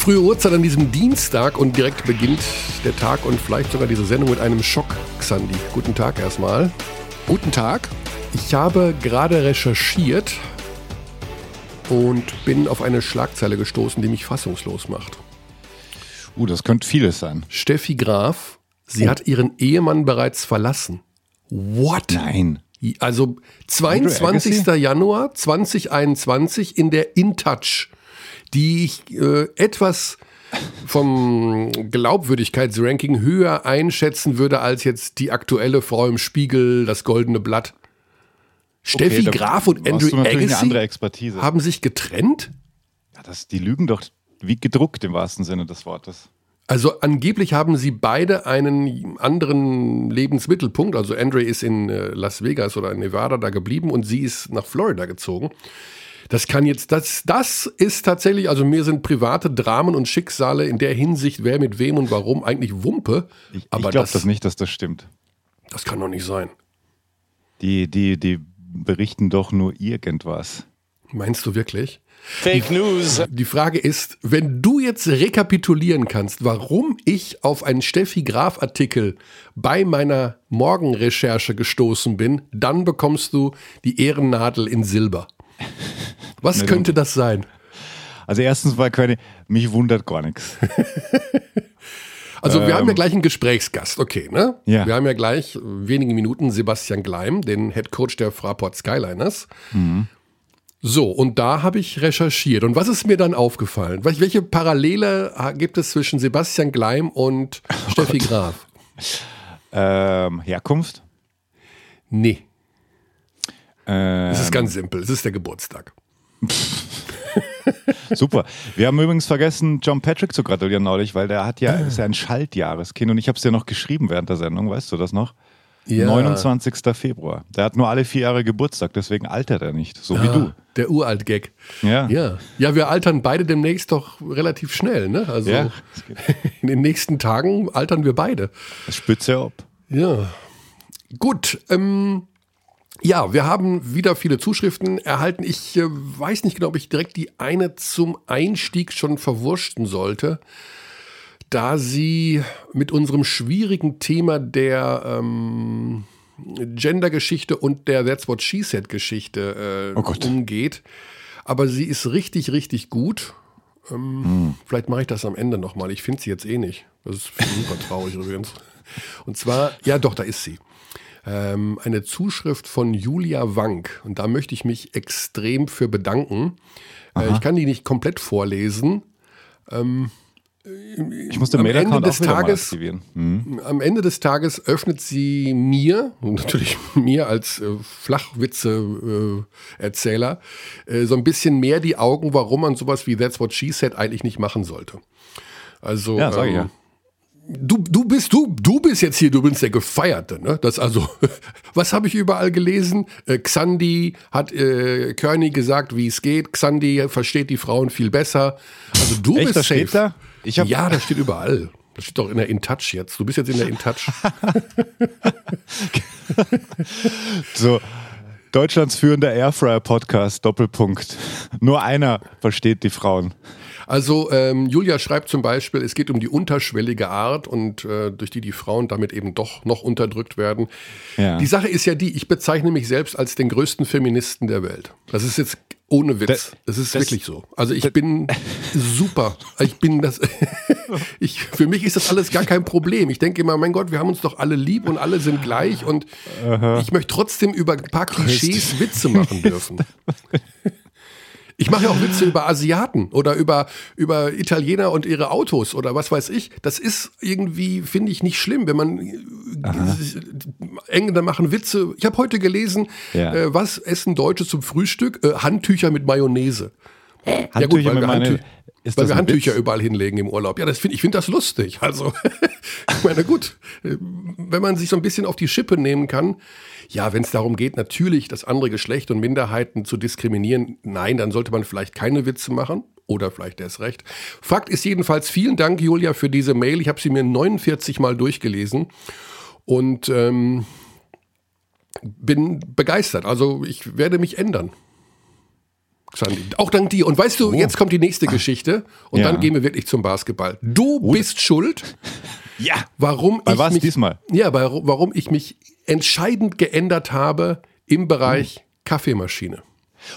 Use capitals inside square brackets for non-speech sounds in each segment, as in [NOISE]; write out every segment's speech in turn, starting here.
Frühe Uhrzeit an diesem Dienstag und direkt beginnt der Tag und vielleicht sogar diese Sendung mit einem Schock, Xandi. Guten Tag erstmal. Guten Tag. Ich habe gerade recherchiert und bin auf eine Schlagzeile gestoßen, die mich fassungslos macht. Uh, das könnte vieles sein. Steffi Graf, sie oh. hat ihren Ehemann bereits verlassen. What? Nein. Also 22. Januar 2021 in der InTouch die ich äh, etwas vom Glaubwürdigkeitsranking höher einschätzen würde als jetzt die aktuelle Frau im Spiegel, das Goldene Blatt. Steffi okay, Graf und Andrew Agassi haben sich getrennt? Ja, das, die lügen doch wie gedruckt im wahrsten Sinne des Wortes. Also angeblich haben sie beide einen anderen Lebensmittelpunkt. Also Andre ist in äh, Las Vegas oder in Nevada da geblieben und sie ist nach Florida gezogen. Das kann jetzt, das, das ist tatsächlich, also mir sind private Dramen und Schicksale in der Hinsicht, wer mit wem und warum, eigentlich Wumpe. Ich, ich glaube das, das nicht, dass das stimmt. Das kann doch nicht sein. Die, die, die berichten doch nur irgendwas. Meinst du wirklich? Fake News. Die Frage ist, wenn du jetzt rekapitulieren kannst, warum ich auf einen Steffi Graf Artikel bei meiner Morgenrecherche gestoßen bin, dann bekommst du die Ehrennadel in Silber. [LAUGHS] Was könnte das sein? Also erstens war keine, mich wundert gar nichts. [LAUGHS] Also wir ähm, haben ja ähm. gleich einen Gesprächsgast, okay, ne? Ja. Wir haben ja gleich wenige Minuten Sebastian Gleim, den Head Coach der Fraport Skyliners. Mhm. So, und da habe ich recherchiert. Und was ist mir dann aufgefallen? Welche Parallele gibt es zwischen Sebastian Gleim und [LAUGHS] oh Steffi Gott. Graf? Ähm, Herkunft? Nee. Ähm, es ist ganz simpel, es ist der Geburtstag. [LAUGHS] Super. Wir haben übrigens vergessen, John Patrick zu gratulieren neulich, weil der hat ja, ist ja ein Schaltjahreskind und ich habe es dir noch geschrieben während der Sendung, weißt du das noch? Ja. 29. Februar. Der hat nur alle vier Jahre Geburtstag, deswegen altert er nicht, so ah, wie du. Der Uralt-Gag. Ja. ja. Ja, wir altern beide demnächst doch relativ schnell, ne? Also ja, [LAUGHS] in den nächsten Tagen altern wir beide. Das spitze ab. Ja. Gut, ähm, ja, wir haben wieder viele Zuschriften erhalten. Ich äh, weiß nicht genau, ob ich direkt die eine zum Einstieg schon verwurschten sollte, da sie mit unserem schwierigen Thema der ähm, Gender-Geschichte und der That's What She Said-Geschichte äh, oh umgeht. Aber sie ist richtig, richtig gut. Ähm, hm. Vielleicht mache ich das am Ende nochmal. Ich finde sie jetzt eh nicht. Das ist super traurig übrigens. Und zwar, ja doch, da ist sie ähm, eine Zuschrift von Julia Wank. Und da möchte ich mich extrem für bedanken. Äh, ich kann die nicht komplett vorlesen. Ähm, ich muss den Mail-Account des Tages, mhm. Am Ende des Tages öffnet sie mir, [LAUGHS] natürlich mir als äh, Flachwitze-Erzähler, äh, äh, so ein bisschen mehr die Augen, warum man sowas wie That's What She Said eigentlich nicht machen sollte. Also, ja, sag ich ähm, ja du, du bist du, du bist jetzt hier, du bist der Gefeierte, ne? Das also, [LAUGHS] was habe ich überall gelesen? Äh, Xandi hat äh, Körny gesagt, wie es geht. Xandi versteht die Frauen viel besser. Also du Echt, bist das safe. Steht da? Ich hab ja, das steht überall. Das steht doch in der InTouch jetzt. Du bist jetzt in der InTouch. [LAUGHS] so, Deutschlands führender Airfryer-Podcast, Doppelpunkt. Nur einer versteht die Frauen. Also ähm, Julia schreibt zum Beispiel, es geht um die unterschwellige Art und äh, durch die die Frauen damit eben doch noch unterdrückt werden. Ja. Die Sache ist ja die, ich bezeichne mich selbst als den größten Feministen der Welt. Das ist jetzt ohne Witz. Das, es ist das, wirklich so. Also ich bin super. Ich bin das. [LAUGHS] ich, für mich ist das alles gar kein Problem. Ich denke immer, mein Gott, wir haben uns doch alle lieb und alle sind gleich und Aha. ich möchte trotzdem über ein paar Klischees Witze machen dürfen. [LAUGHS] Ich mache ja auch Witze über Asiaten oder über, über Italiener und ihre Autos oder was weiß ich. Das ist irgendwie, finde ich, nicht schlimm, wenn man Aha. Engländer machen Witze. Ich habe heute gelesen, ja. äh, was essen Deutsche zum Frühstück? Äh, Handtücher mit Mayonnaise. Handtücher ja gut, weil wir, Handtü weil wir Handtücher Witz? überall hinlegen im Urlaub. Ja, das find, ich finde das lustig. Also, [LAUGHS] ich meine, gut, äh, wenn man sich so ein bisschen auf die Schippe nehmen kann, ja, wenn es darum geht, natürlich das andere Geschlecht und Minderheiten zu diskriminieren, nein, dann sollte man vielleicht keine Witze machen. Oder vielleicht erst recht. Fakt ist jedenfalls, vielen Dank, Julia, für diese Mail. Ich habe sie mir 49 Mal durchgelesen und ähm, bin begeistert. Also ich werde mich ändern. Xandi. Auch dank dir. Und weißt du, oh. jetzt kommt die nächste Geschichte und ja. dann gehen wir wirklich zum Basketball. Du oh. bist schuld. Ja. Warum bei ich was mich, diesmal? Ja, bei, warum ich mich entscheidend geändert habe im Bereich hm. Kaffeemaschine.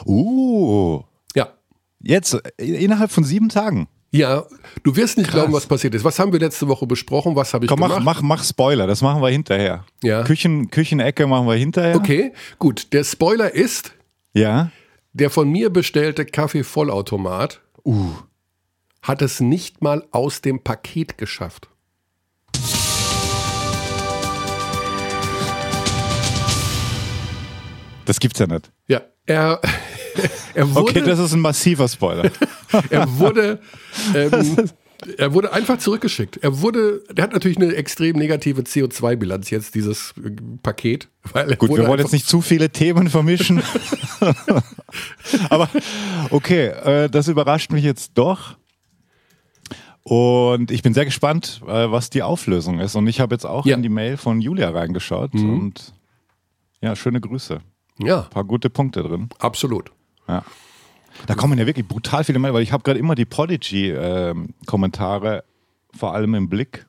Uh. Ja. Jetzt äh, innerhalb von sieben Tagen. Ja, du wirst nicht Krass. glauben, was passiert ist. Was haben wir letzte Woche besprochen? Was habe ich Komm, gemacht? Mach, mach, mach Spoiler, das machen wir hinterher. Ja. Küchen, Küchenecke machen wir hinterher. Okay, gut. Der Spoiler ist, ja. der von mir bestellte Kaffee-Vollautomat uh. hat es nicht mal aus dem Paket geschafft. Das gibt's ja nicht. Ja, er, [LAUGHS] er wurde. Okay, das ist ein massiver Spoiler. [LAUGHS] er wurde. Ähm, er wurde einfach zurückgeschickt. Er wurde, der hat natürlich eine extrem negative CO2-Bilanz jetzt, dieses äh, Paket. Gut, wir wollen jetzt nicht zu viele Themen vermischen. [LAUGHS] Aber okay, äh, das überrascht mich jetzt doch. Und ich bin sehr gespannt, äh, was die Auflösung ist. Und ich habe jetzt auch ja. in die Mail von Julia reingeschaut. Mhm. Und ja, schöne Grüße. Ja. Ein paar gute Punkte drin. Absolut. Ja. Da kommen ja wirklich brutal viele Mail, weil ich habe gerade immer die Prodigy-Kommentare äh, vor allem im Blick.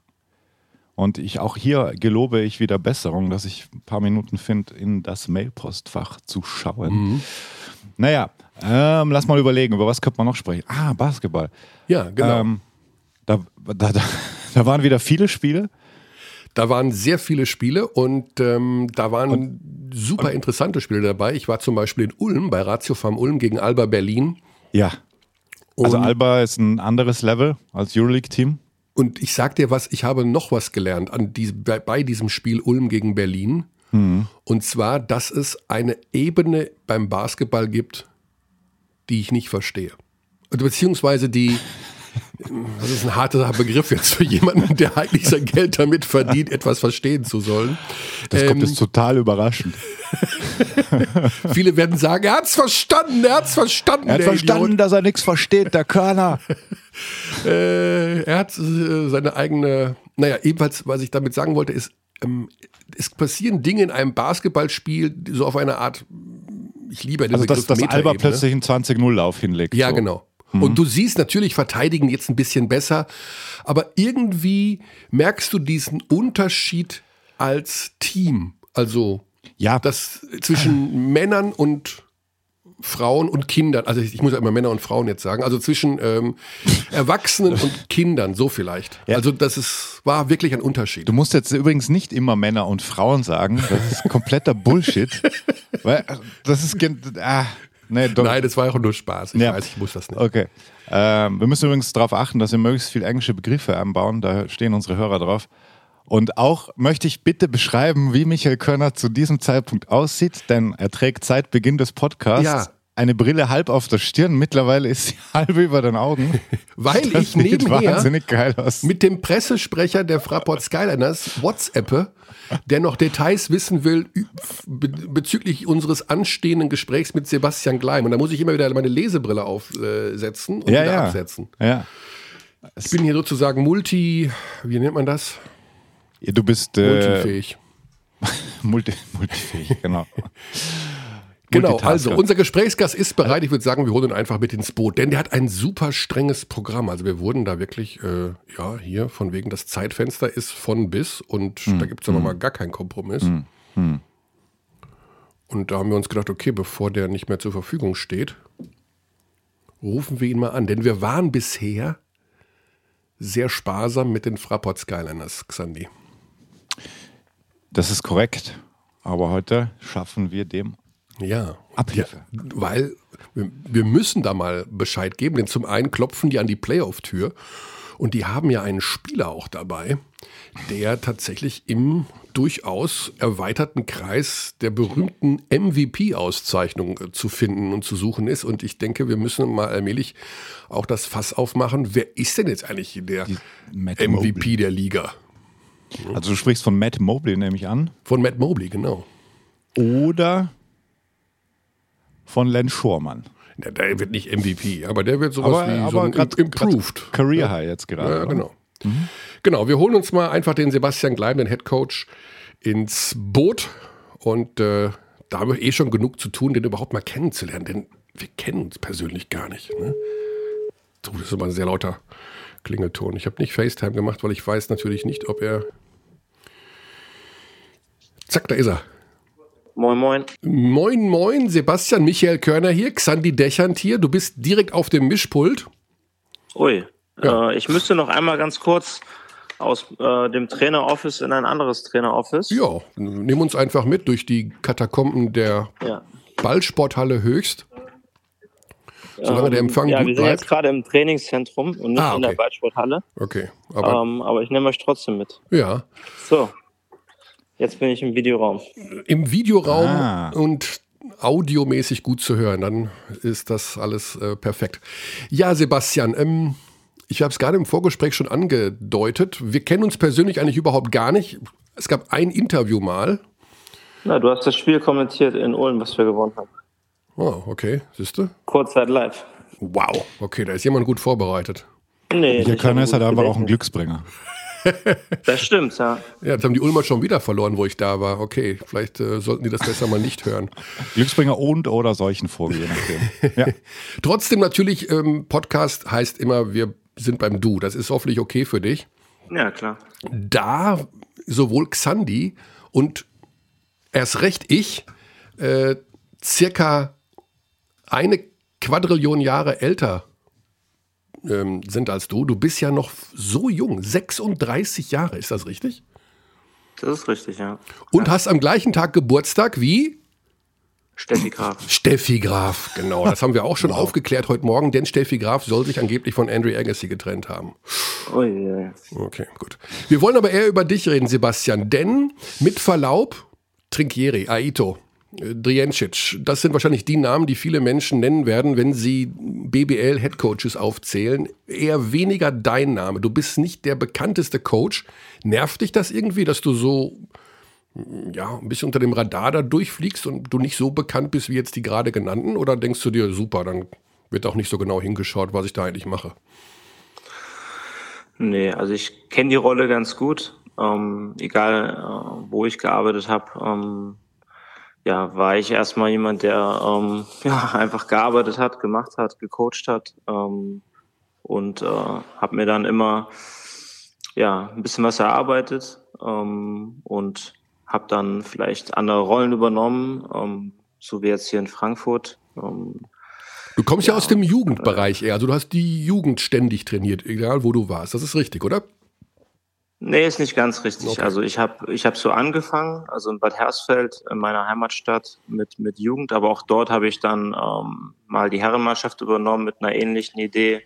Und ich auch hier gelobe ich wieder Besserung, dass ich ein paar Minuten finde, in das Mailpostfach zu schauen. Mhm. Naja, ähm, lass mal überlegen, über was könnte man noch sprechen? Ah, Basketball. Ja, genau. Ähm, da, da, da, da waren wieder viele Spiele. Da waren sehr viele Spiele und ähm, da waren und, super und, interessante Spiele dabei. Ich war zum Beispiel in Ulm bei Ratio Farm Ulm gegen Alba Berlin. Ja. Also Alba ist ein anderes Level als Euroleague-Team. Und ich sag dir was, ich habe noch was gelernt an die, bei, bei diesem Spiel Ulm gegen Berlin. Mhm. Und zwar, dass es eine Ebene beim Basketball gibt, die ich nicht verstehe. Beziehungsweise die, das ist ein harter Begriff jetzt für jemanden, der eigentlich sein Geld damit verdient, etwas verstehen zu sollen. Das ähm, kommt jetzt total überraschend. [LAUGHS] Viele werden sagen, er hat es verstanden, er hat es verstanden. Er hat verstanden, Idiot. dass er nichts versteht, der Körner. [LAUGHS] äh, er hat äh, seine eigene, naja, ebenfalls, was ich damit sagen wollte, ist, ähm, es passieren Dinge in einem Basketballspiel, so auf eine Art, ich liebe den Also, dass, dass Alba plötzlich einen 20-0-Lauf hinlegt. Ja, so. genau. Mhm. Und du siehst natürlich verteidigen jetzt ein bisschen besser, aber irgendwie merkst du diesen Unterschied als Team. Also ja. das zwischen Männern und Frauen und Kindern, also ich muss ja immer Männer und Frauen jetzt sagen, also zwischen ähm, [LAUGHS] Erwachsenen und Kindern, so vielleicht. Ja. Also das ist, war wirklich ein Unterschied. Du musst jetzt übrigens nicht immer Männer und Frauen sagen, das ist kompletter Bullshit. [LAUGHS] weil das ist, ah, Nee, Nein, das war auch nur Spaß. Ich ja. weiß, ich muss das nicht. Okay. Ähm, wir müssen übrigens darauf achten, dass wir möglichst viel englische Begriffe einbauen. Da stehen unsere Hörer drauf. Und auch möchte ich bitte beschreiben, wie Michael Körner zu diesem Zeitpunkt aussieht, denn er trägt seit Beginn des Podcasts ja. Eine Brille halb auf der Stirn. Mittlerweile ist sie [LAUGHS] halb über den Augen. Weil das ich nebenher mit dem Pressesprecher der Fraport Skyliners WhatsAppe der noch Details wissen will bezüglich unseres anstehenden Gesprächs mit Sebastian Gleim. Und da muss ich immer wieder meine Lesebrille aufsetzen und ja, wieder ja. absetzen. Ja. Ich bin hier sozusagen multi, wie nennt man das? Du bist äh, multifähig. [LAUGHS] multi, multifähig, genau. [LAUGHS] Genau, also unser Gesprächsgast ist bereit. Ich würde sagen, wir holen ihn einfach mit ins Boot, denn der hat ein super strenges Programm. Also wir wurden da wirklich, äh, ja, hier von wegen das Zeitfenster ist von bis und hm. da gibt es aber hm. mal gar keinen Kompromiss. Hm. hm. Und da haben wir uns gedacht, okay, bevor der nicht mehr zur Verfügung steht, rufen wir ihn mal an. Denn wir waren bisher sehr sparsam mit den Fraport Skyliners, Xandi. Das ist korrekt. Aber heute schaffen wir dem ja. Abhilfe. Ja, weil wir müssen da mal Bescheid geben, denn zum einen klopfen die an die Playoff-Tür und die haben ja einen Spieler auch dabei, der tatsächlich im durchaus erweiterten Kreis der berühmten MVP-Auszeichnung äh, zu finden und zu suchen ist. Und ich denke, wir müssen mal allmählich auch das Fass aufmachen. Wer ist denn jetzt eigentlich der MVP Mobley. der Liga? Also du sprichst von Matt Mobley, nehme ich an. Von Matt Mobley, genau. Oder von Len Schormann. Ja, der wird nicht MVP, aber der wird sowas aber, wie aber so ein grad, Improved. Career High jetzt gerade. Ja, genau. Mhm. Genau, wir holen uns mal einfach den Sebastian Gleim, den Head Coach, ins Boot und äh, da haben wir eh schon genug zu tun, den überhaupt mal kennenzulernen. Denn wir kennen uns persönlich gar nicht. Ne? So, das ist immer ein sehr lauter Klingelton. Ich habe nicht FaceTime gemacht, weil ich weiß natürlich nicht, ob er. Zack, da ist er. Moin, moin. Moin, moin. Sebastian Michael Körner hier, Xandi Dechant hier. Du bist direkt auf dem Mischpult. Ui. Ja. Äh, ich müsste noch einmal ganz kurz aus äh, dem Traineroffice in ein anderes Traineroffice. Ja, nimm uns einfach mit durch die Katakomben der ja. Ballsporthalle Höchst. Solange der Empfang ja, gut wir sind bleibt. jetzt gerade im Trainingszentrum und nicht ah, okay. in der Ballsporthalle. Okay. Aber, ähm, aber ich nehme euch trotzdem mit. Ja. So. Jetzt bin ich im Videoraum. Im Videoraum ah. und audiomäßig gut zu hören, dann ist das alles äh, perfekt. Ja, Sebastian, ähm, ich habe es gerade im Vorgespräch schon angedeutet. Wir kennen uns persönlich eigentlich überhaupt gar nicht. Es gab ein Interview mal. Na, du hast das Spiel kommentiert in Ulm, was wir gewonnen haben. Oh, okay. Siehst du? Kurzzeit live. Wow. Okay, da ist jemand gut vorbereitet. Nee. Hier kann ist halt einfach auch ein Glücksbringer. [LAUGHS] Das stimmt, ja. Ja, jetzt haben die Ulmer schon wieder verloren, wo ich da war. Okay, vielleicht äh, sollten die das besser mal nicht hören. Glücksbringer und oder je nachdem. [LAUGHS] Ja. Trotzdem natürlich, ähm, Podcast heißt immer, wir sind beim Du. Das ist hoffentlich okay für dich. Ja, klar. Da sowohl Xandi und erst recht ich äh, circa eine Quadrillion Jahre älter ähm, sind als du. Du bist ja noch so jung, 36 Jahre, ist das richtig? Das ist richtig, ja. Und ja. hast am gleichen Tag Geburtstag wie? Steffi Graf. [LAUGHS] Steffi Graf, genau. Das haben wir auch schon wow. aufgeklärt heute Morgen, denn Steffi Graf soll sich angeblich von Andrew Agassi getrennt haben. Oh je. Okay, gut. Wir wollen aber eher über dich reden, Sebastian, denn mit Verlaub, Trinkieri, Aito, Driencic, das sind wahrscheinlich die Namen, die viele Menschen nennen werden, wenn sie BBL-Headcoaches aufzählen. Eher weniger dein Name. Du bist nicht der bekannteste Coach. Nervt dich das irgendwie, dass du so ja, ein bisschen unter dem Radar da durchfliegst und du nicht so bekannt bist wie jetzt die gerade genannten? Oder denkst du dir, super, dann wird auch nicht so genau hingeschaut, was ich da eigentlich mache? Nee, also ich kenne die Rolle ganz gut. Ähm, egal, äh, wo ich gearbeitet habe. Ähm, ja, war ich erstmal jemand, der ähm, [LAUGHS] ja, einfach gearbeitet hat, gemacht hat, gecoacht hat ähm, und äh, habe mir dann immer ja ein bisschen was erarbeitet ähm, und habe dann vielleicht andere Rollen übernommen, ähm, so wie jetzt hier in Frankfurt. Ähm, du kommst ja, ja aus dem Jugendbereich eher, also du hast die Jugend ständig trainiert, egal wo du warst. Das ist richtig, oder? Nee, ist nicht ganz richtig. Okay. Also ich habe ich hab so angefangen, also in Bad Hersfeld, in meiner Heimatstadt, mit, mit Jugend, aber auch dort habe ich dann ähm, mal die Herrenmannschaft übernommen mit einer ähnlichen Idee,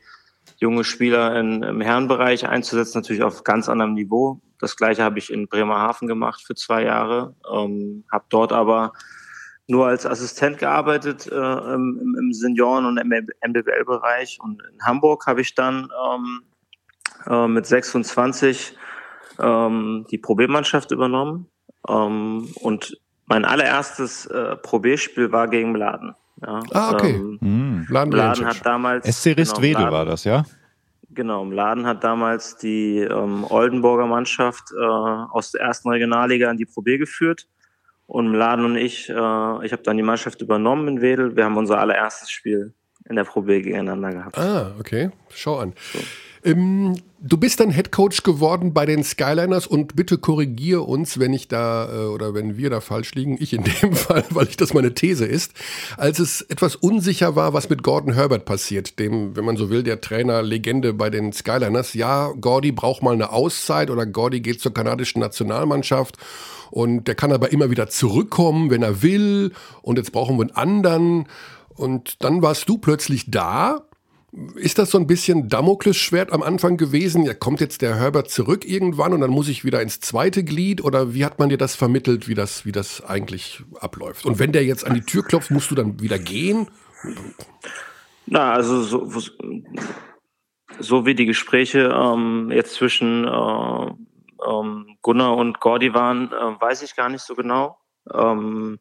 junge Spieler in, im Herrenbereich einzusetzen, natürlich auf ganz anderem Niveau. Das gleiche habe ich in Bremerhaven gemacht für zwei Jahre, ähm, habe dort aber nur als Assistent gearbeitet äh, im, im Senioren- und MBBL-Bereich. Und in Hamburg habe ich dann ähm, äh, mit 26 ähm, die Probiermannschaft übernommen. Ähm, und mein allererstes äh, Probierspiel war gegen Mladen. Ja. Ah, okay. Ähm, mhm. Mladen, Mladen hat damals. SC Ristwedel genau, war das, ja? Genau, Mladen hat damals die ähm, Oldenburger Mannschaft äh, aus der ersten Regionalliga in die Probier geführt. Und Mladen und ich, äh, ich habe dann die Mannschaft übernommen in Wedel. Wir haben unser allererstes Spiel in der Probier gegeneinander gehabt. Ah, okay. Schau an. So. Ähm, du bist dann Head Coach geworden bei den Skyliners und bitte korrigiere uns, wenn ich da äh, oder wenn wir da falsch liegen. Ich in dem [LAUGHS] Fall, weil ich das meine These ist. Als es etwas unsicher war, was mit Gordon Herbert passiert, dem, wenn man so will, der Trainer Legende bei den Skyliners. Ja, Gordy braucht mal eine Auszeit oder Gordy geht zur kanadischen Nationalmannschaft und der kann aber immer wieder zurückkommen, wenn er will. Und jetzt brauchen wir einen anderen. Und dann warst du plötzlich da ist das so ein bisschen Damoklesschwert am Anfang gewesen? Ja, kommt jetzt der Herbert zurück irgendwann und dann muss ich wieder ins zweite Glied? Oder wie hat man dir das vermittelt, wie das, wie das eigentlich abläuft? Und wenn der jetzt an die Tür klopft, musst du dann wieder gehen? Na, also so, so wie die Gespräche ähm, jetzt zwischen äh, ähm, Gunnar und Gordy waren, äh, weiß ich gar nicht so genau. Ähm,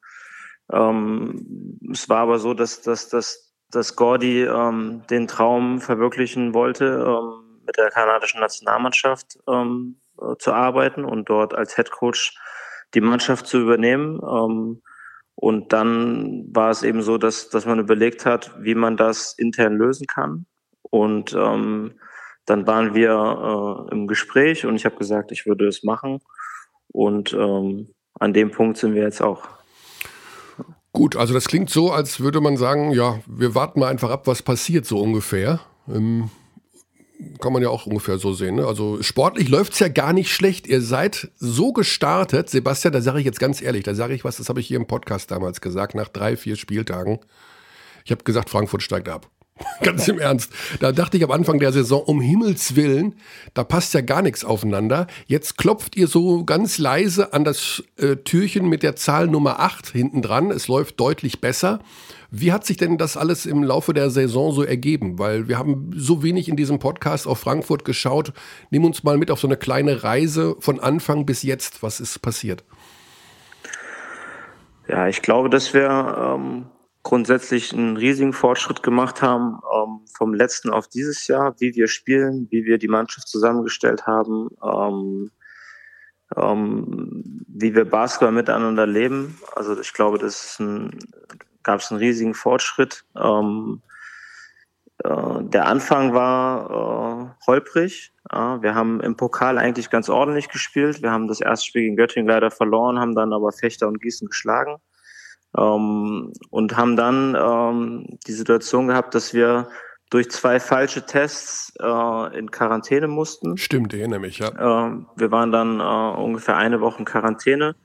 ähm es war aber so, dass, dass, dass dass Gordy ähm, den Traum verwirklichen wollte, ähm, mit der kanadischen Nationalmannschaft ähm, äh, zu arbeiten und dort als Head Coach die Mannschaft zu übernehmen. Ähm, Und dann war es eben so, dass, dass man überlegt hat, wie man das intern lösen kann. Und ähm, dann waren wir äh, im Gespräch und ich habe gesagt, ich würde es machen. Und ähm, an dem Punkt sind wir jetzt auch. Gut, also das klingt so, als würde man sagen, ja, wir warten mal einfach ab, was passiert so ungefähr. Ähm, kann man ja auch ungefähr so sehen. Ne? Also sportlich läuft es ja gar nicht schlecht. Ihr seid so gestartet, Sebastian, da sage ich jetzt ganz ehrlich, da sage ich was, das habe ich hier im Podcast damals gesagt, nach drei, vier Spieltagen. Ich habe gesagt, Frankfurt steigt ab. [LAUGHS] Ganz im Ernst. Da dachte ich am Anfang der Saison, um Himmels Willen, da passt ja gar nichts aufeinander. Jetzt klopft ihr so ganz leise an das äh, Türchen mit der Zahl Nummer 8 hinten dran. Es läuft deutlich besser. Wie hat sich denn das alles im Laufe der Saison so ergeben? Weil wir haben so wenig in diesem Podcast auf Frankfurt geschaut. Nimm uns mal mit auf so eine kleine Reise von Anfang bis jetzt. Was ist passiert? Ja, ich glaube, dass wir ähm, grundsätzlich einen riesigen Fortschritt gemacht haben ähm, vom letzten auf dieses Jahr, wie wir spielen, wie wir die Mannschaft zusammengestellt haben, ähm, ähm, wie wir Basketball miteinander leben. Also ich glaube, das gab es einen riesigen Fortschritt. Ähm, äh, der Anfang war äh, holprig. Ja, wir haben im Pokal eigentlich ganz ordentlich gespielt. Wir haben das erste Spiel gegen Göttingen leider verloren, haben dann aber Fechter und Gießen geschlagen. Ähm, und haben dann ähm, die Situation gehabt, dass wir durch zwei falsche Tests äh, in Quarantäne mussten. Stimmt, erinnere mich, ja. Äh, wir waren dann äh, ungefähr eine Woche in Quarantäne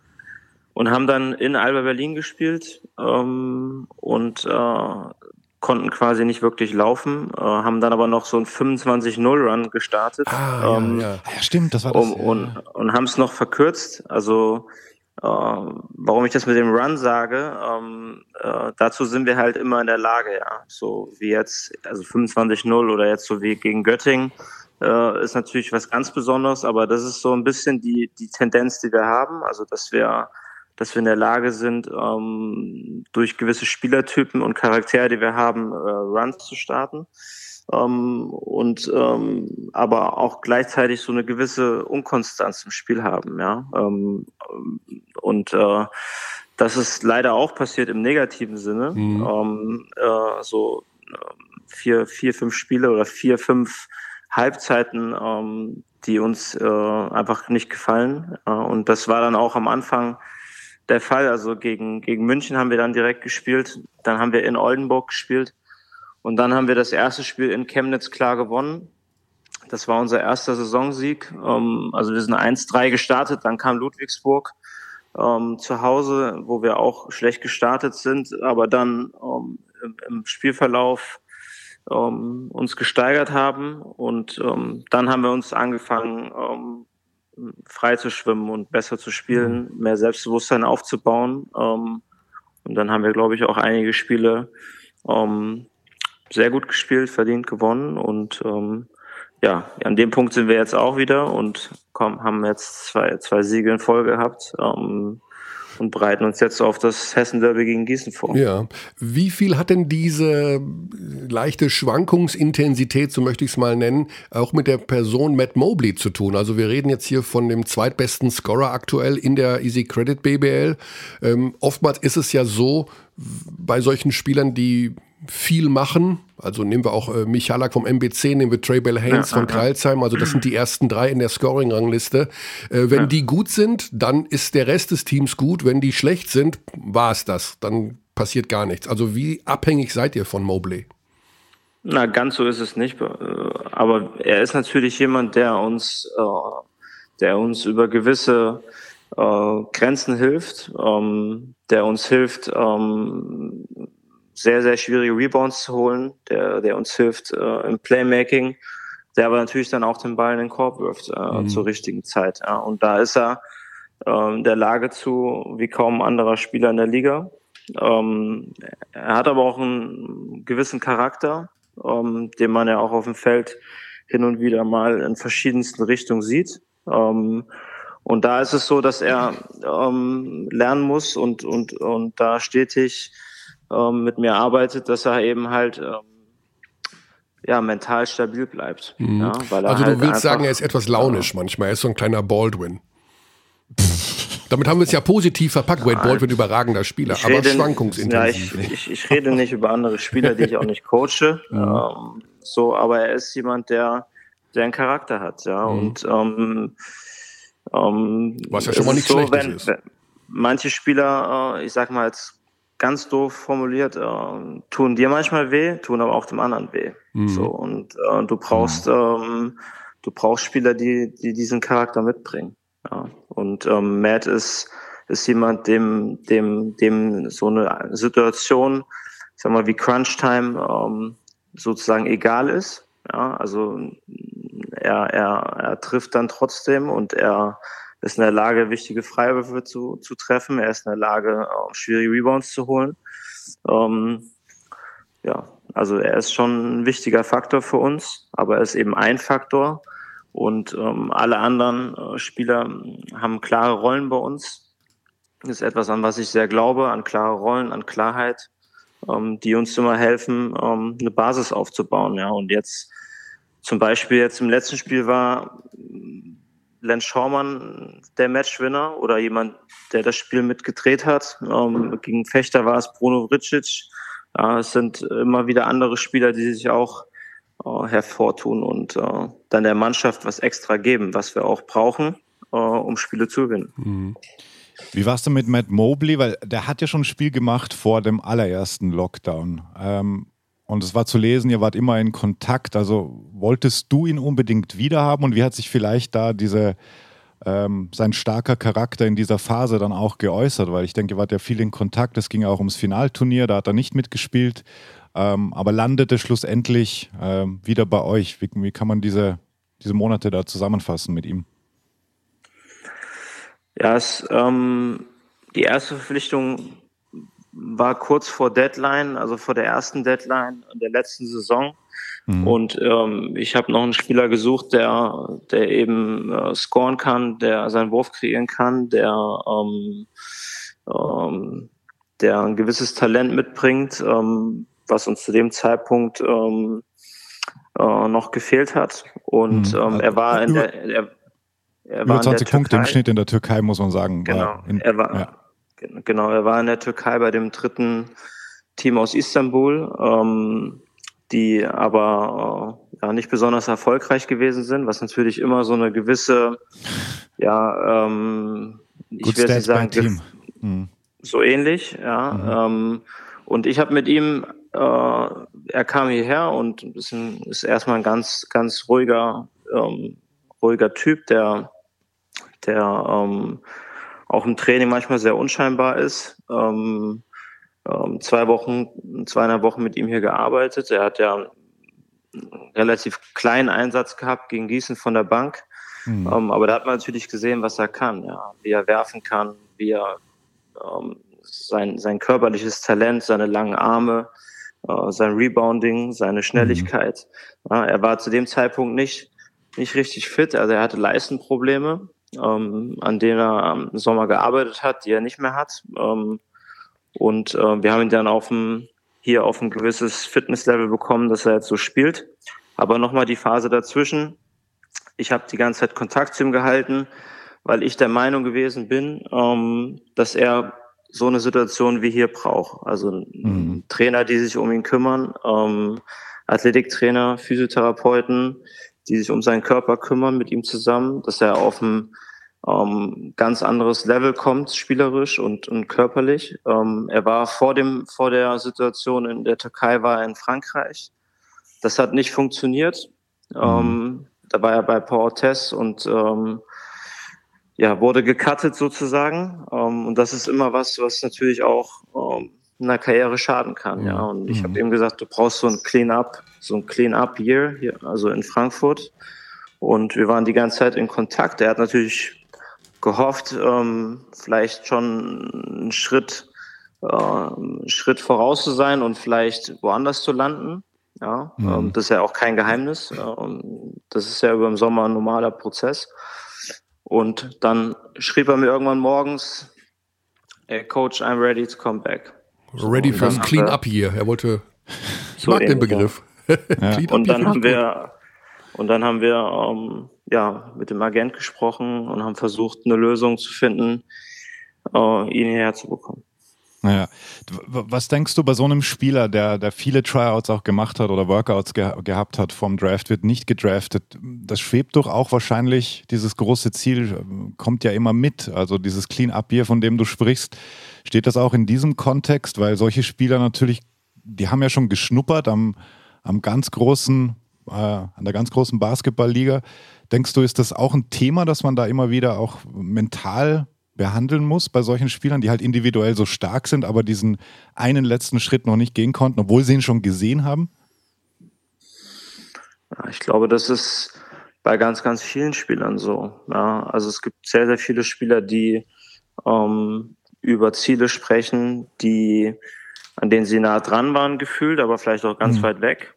und haben dann in Alba Berlin gespielt ähm, und äh, konnten quasi nicht wirklich laufen, äh, haben dann aber noch so ein 25-0-Run gestartet. Ah, ähm, ja, ja. ja, stimmt, das war das. Um, und und haben es noch verkürzt. Also äh, warum ich das mit dem Run sage, ähm, äh, dazu sind wir halt immer in der Lage, ja. So wie jetzt, also 25-0 oder jetzt so wie gegen Göttingen, äh, ist natürlich was ganz Besonderes, aber das ist so ein bisschen die, die Tendenz, die wir haben, also dass wir, dass wir in der Lage sind, ähm, durch gewisse Spielertypen und Charaktere, die wir haben, äh, Runs zu starten ähm, und ähm, aber auch gleichzeitig so eine gewisse Unkonstanz im Spiel haben, ja. Ähm, und äh, das ist leider auch passiert im negativen Sinne. Mhm. Ähm, äh, so äh, vier, vier, fünf Spiele oder vier, fünf Halbzeiten, ähm, die uns äh, einfach nicht gefallen. Äh, und das war dann auch am Anfang der Fall. Also gegen, gegen München haben wir dann direkt gespielt. Dann haben wir in Oldenburg gespielt. Und dann haben wir das erste Spiel in Chemnitz klar gewonnen. Das war unser erster Saisonsieg. Ähm, also wir sind 1-3 gestartet, dann kam Ludwigsburg ähm, zu Hause, wo wir auch schlecht gestartet sind, aber dann ähm, im, Spielverlauf uns gesteigert haben und dann haben wir uns angefangen, frei zu schwimmen und besser zu spielen, mehr Selbstbewusstsein aufzubauen. und dann haben wir, glaube ich, auch einige Spiele sehr gut gespielt, verdient gewonnen und ähm, ja, an dem Punkt sind wir jetzt auch wieder und komm, haben jetzt zwei, zwei Siege in Folge gehabt ähm, und bereiten uns jetzt auf das Hessen-Derby gegen Gießen vor. Ja, wie viel hat denn diese leichte Schwankungsintensität, so möchte ich es mal nennen, auch mit der Person Matt Mobley zu tun? Also wir reden jetzt hier von dem zweitbesten Scorer aktuell in der Easy Credit BBL. Ähm, oftmals ist es ja so, bei solchen Spielern, die viel machen. Also nehmen wir auch äh, Michalak vom MBC, nehmen wir Trey Bell Haynes ja, von ja, Kreilsheim. Also das sind die ersten drei in der Scoring-Rangliste. Äh, wenn ja. die gut sind, dann ist der Rest des Teams gut. Wenn die schlecht sind, war es das. Dann passiert gar nichts. Also wie abhängig seid ihr von Mobley? Na, ganz so ist es nicht. Äh, aber er ist natürlich jemand, der uns, äh, der uns über gewisse äh, Grenzen hilft, ähm, der uns hilft, ähm, sehr, sehr schwierige Rebounds zu holen, der, der uns hilft äh, im Playmaking, der aber natürlich dann auch den Ball in den Korb wirft äh, mhm. zur richtigen Zeit. Ja. Und da ist er äh, der Lage zu wie kaum anderer Spieler in der Liga. Ähm, er hat aber auch einen gewissen Charakter, ähm, den man ja auch auf dem Feld hin und wieder mal in verschiedensten Richtungen sieht. Ähm, und da ist es so, dass er ähm, lernen muss und, und, und da stetig ähm, mit mir arbeitet, dass er eben halt ähm, ja, mental stabil bleibt. Mhm. Ja, also halt du willst sagen, er ist etwas launisch ja. manchmal, er ist so ein kleiner Baldwin. Damit haben wir es ja positiv verpackt. Wade Baldwin überragender Spieler, aber rede, schwankungsintensiv. Ja, ich, ich, ich, rede nicht über andere Spieler, die ich auch nicht coache. [LAUGHS] Mhm. Ähm, so, aber er ist jemand, der, der einen Charakter hat, ja. Mhm. Und ähm, ähm, was ja schon mal nicht so, schlecht ist. Wenn manche Spieler, äh, ich sag mal jetzt ganz doof formuliert, äh, tun dir manchmal weh, tun aber auch dem anderen weh. Mhm. So und äh, du brauchst mhm. ähm, du brauchst Spieler, die die diesen Charakter mitbringen. Ja. Und ähm, Matt ist ist jemand, dem dem dem so eine Situation, sag mal wie Crunch Time ähm, sozusagen egal ist. Ja, also er, er, er trifft dann trotzdem und er ist in der Lage, wichtige Freiwürfe zu, zu treffen. Er ist in der Lage, schwierige Rebounds zu holen. Ähm, ja, also er ist schon ein wichtiger Faktor für uns, aber er ist eben ein Faktor. Und ähm, alle anderen äh, Spieler haben klare Rollen bei uns. Das ist etwas, an was ich sehr glaube, an klare Rollen, an Klarheit, ähm, die uns immer helfen, ähm, eine Basis aufzubauen. Ja, und jetzt zum Beispiel jetzt im letzten Spiel war Len Schaumann der Matchwinner oder jemand, der das Spiel mitgedreht hat. Ähm, gegen Fechter war es Bruno Vricic. Ja, es sind immer wieder andere Spieler, die sich auch äh, hervortun und äh, dann der Mannschaft was extra geben, was wir auch brauchen, äh, um Spiele zu gewinnen. Mhm. Wie warst du mit Matt Mobley? Weil der hat ja schon ein Spiel gemacht vor dem allerersten Lockdown. Ähm, und es war zu lesen, ihr wart immer in Kontakt. Also wolltest du ihn unbedingt wiederhaben und wie hat sich vielleicht da diese, ähm, sein starker Charakter in dieser Phase dann auch geäußert? Weil ich denke, ihr wart ja viel in Kontakt. Es ging ja auch ums Finalturnier, da hat er nicht mitgespielt, ähm, aber landete schlussendlich ähm, wieder bei euch. Wie, wie kann man diese, diese Monate da zusammenfassen mit ihm? Ja, es, ähm, die erste Verpflichtung war kurz vor Deadline, also vor der ersten Deadline der letzten Saison. Mhm. Und ähm, ich habe noch einen Spieler gesucht, der, der eben äh, scoren kann, der seinen Wurf kreieren kann, der, ähm, ähm, der ein gewisses Talent mitbringt, ähm, was uns zu dem Zeitpunkt ähm, äh, noch gefehlt hat. Und mhm. ähm, er war in der er, er Über 20 Punkte im Schnitt in der Türkei, muss man sagen. Genau, in, er war, ja. Genau, er war in der Türkei bei dem dritten Team aus Istanbul, ähm, die aber äh, ja nicht besonders erfolgreich gewesen sind, was natürlich immer so eine gewisse, ja, ähm, ich werde sagen, Team. Mhm. so ähnlich, ja. Mhm. Ähm, und ich habe mit ihm, äh, er kam hierher und ist, ein, ist erstmal ein ganz, ganz ruhiger, ähm, ruhiger Typ, der, der ähm, auch im Training manchmal sehr unscheinbar ist. Ähm, ähm, zwei Wochen, zweieinhalb Wochen mit ihm hier gearbeitet. Er hat ja einen relativ kleinen Einsatz gehabt gegen Gießen von der Bank. Mhm. Ähm, aber da hat man natürlich gesehen, was er kann, ja, wie er werfen kann, wie er ähm, sein, sein körperliches Talent, seine langen Arme, äh, sein Rebounding, seine Schnelligkeit. Mhm. Ja, er war zu dem Zeitpunkt nicht, nicht richtig fit, also er hatte Leistenprobleme ähm, an denen er im Sommer gearbeitet hat, die er nicht mehr hat. Ähm, und äh, wir haben ihn dann auf dem, hier auf ein gewisses Fitnesslevel bekommen, dass er jetzt so spielt. Aber nochmal die Phase dazwischen. Ich habe die ganze Zeit Kontakt zu ihm gehalten, weil ich der Meinung gewesen bin, ähm, dass er so eine Situation wie hier braucht. Also mhm. Trainer, die sich um ihn kümmern, ähm, Athletiktrainer, Physiotherapeuten, die sich um seinen Körper kümmern mit ihm zusammen, dass er auf ein ähm, ganz anderes Level kommt, spielerisch und, und körperlich. Ähm, er war vor dem, vor der Situation in der Türkei, war er in Frankreich. Das hat nicht funktioniert. Mhm. Ähm, da war er bei Paul Tess und ähm, ja, wurde gecuttet sozusagen. Ähm, und das ist immer was, was natürlich auch ähm, einer Karriere schaden kann. Ja, und ich mhm. habe ihm gesagt, du brauchst so ein Clean-up, so ein Clean-up-Year hier, also in Frankfurt. Und wir waren die ganze Zeit in Kontakt. Er hat natürlich gehofft, ähm, vielleicht schon einen Schritt, äh, einen Schritt voraus zu sein und vielleicht woanders zu landen. Ja, mhm. ähm, das ist ja auch kein Geheimnis. Ähm, das ist ja über den Sommer ein normaler Prozess. Und dann schrieb er mir irgendwann morgens, hey Coach, I'm ready to come back. Ready fürs Clean Up hier. Er wollte, [LAUGHS] ich mag den Begriff. [LAUGHS] Ja. und dann haben wir, und dann haben wir ähm, ja mit dem Agent gesprochen und haben versucht, eine Lösung zu finden, äh, ihn hierher zu bekommen. Naja, was denkst du bei so einem Spieler, der, der viele Tryouts auch gemacht hat oder Workouts ge gehabt hat vom Draft, wird nicht gedraftet? Das schwebt doch auch wahrscheinlich, dieses große Ziel kommt ja immer mit. Also dieses Clean-Up-Year, von dem du sprichst, steht das auch in diesem Kontext? Weil solche Spieler natürlich, die haben ja schon geschnuppert am, am ganz großen, äh, an der ganz großen Basketballliga. Denkst du, ist das auch ein Thema, dass man da immer wieder auch mental behandeln muss bei solchen Spielern, die halt individuell so stark sind, aber diesen einen letzten Schritt noch nicht gehen konnten, obwohl sie ihn schon gesehen haben? Ich glaube, das ist bei ganz, ganz vielen Spielern so. Ja, also es gibt sehr, sehr viele Spieler, die ähm, über Ziele sprechen, die an denen sie nah dran waren gefühlt, aber vielleicht auch ganz mhm. weit weg.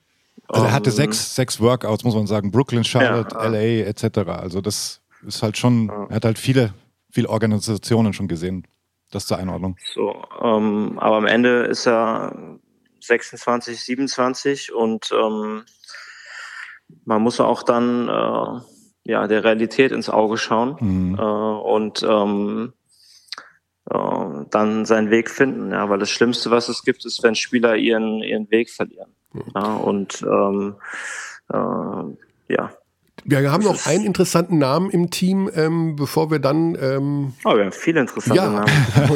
Also er hatte um, ähm, sechs, sechs Workouts, muss man sagen, Brooklyn, Charlotte, ja, LA etc. Also das ist halt schon, ja. er hat halt viele viele Organisationen schon gesehen. Das zur Einordnung. So, ähm, aber am Ende ist er 26, 27 und ähm, man muss auch dann äh, ja der Realität ins Auge schauen mhm. äh, und äh, dann seinen Weg finden. Ja, weil das Schlimmste, was es gibt, ist, wenn Spieler ihren ihren Weg verlieren. Ja, und ähm, äh, ja, wir haben noch einen interessanten Namen im Team, ähm, bevor wir dann. Ähm, oh, wir haben viele interessante ja, Namen.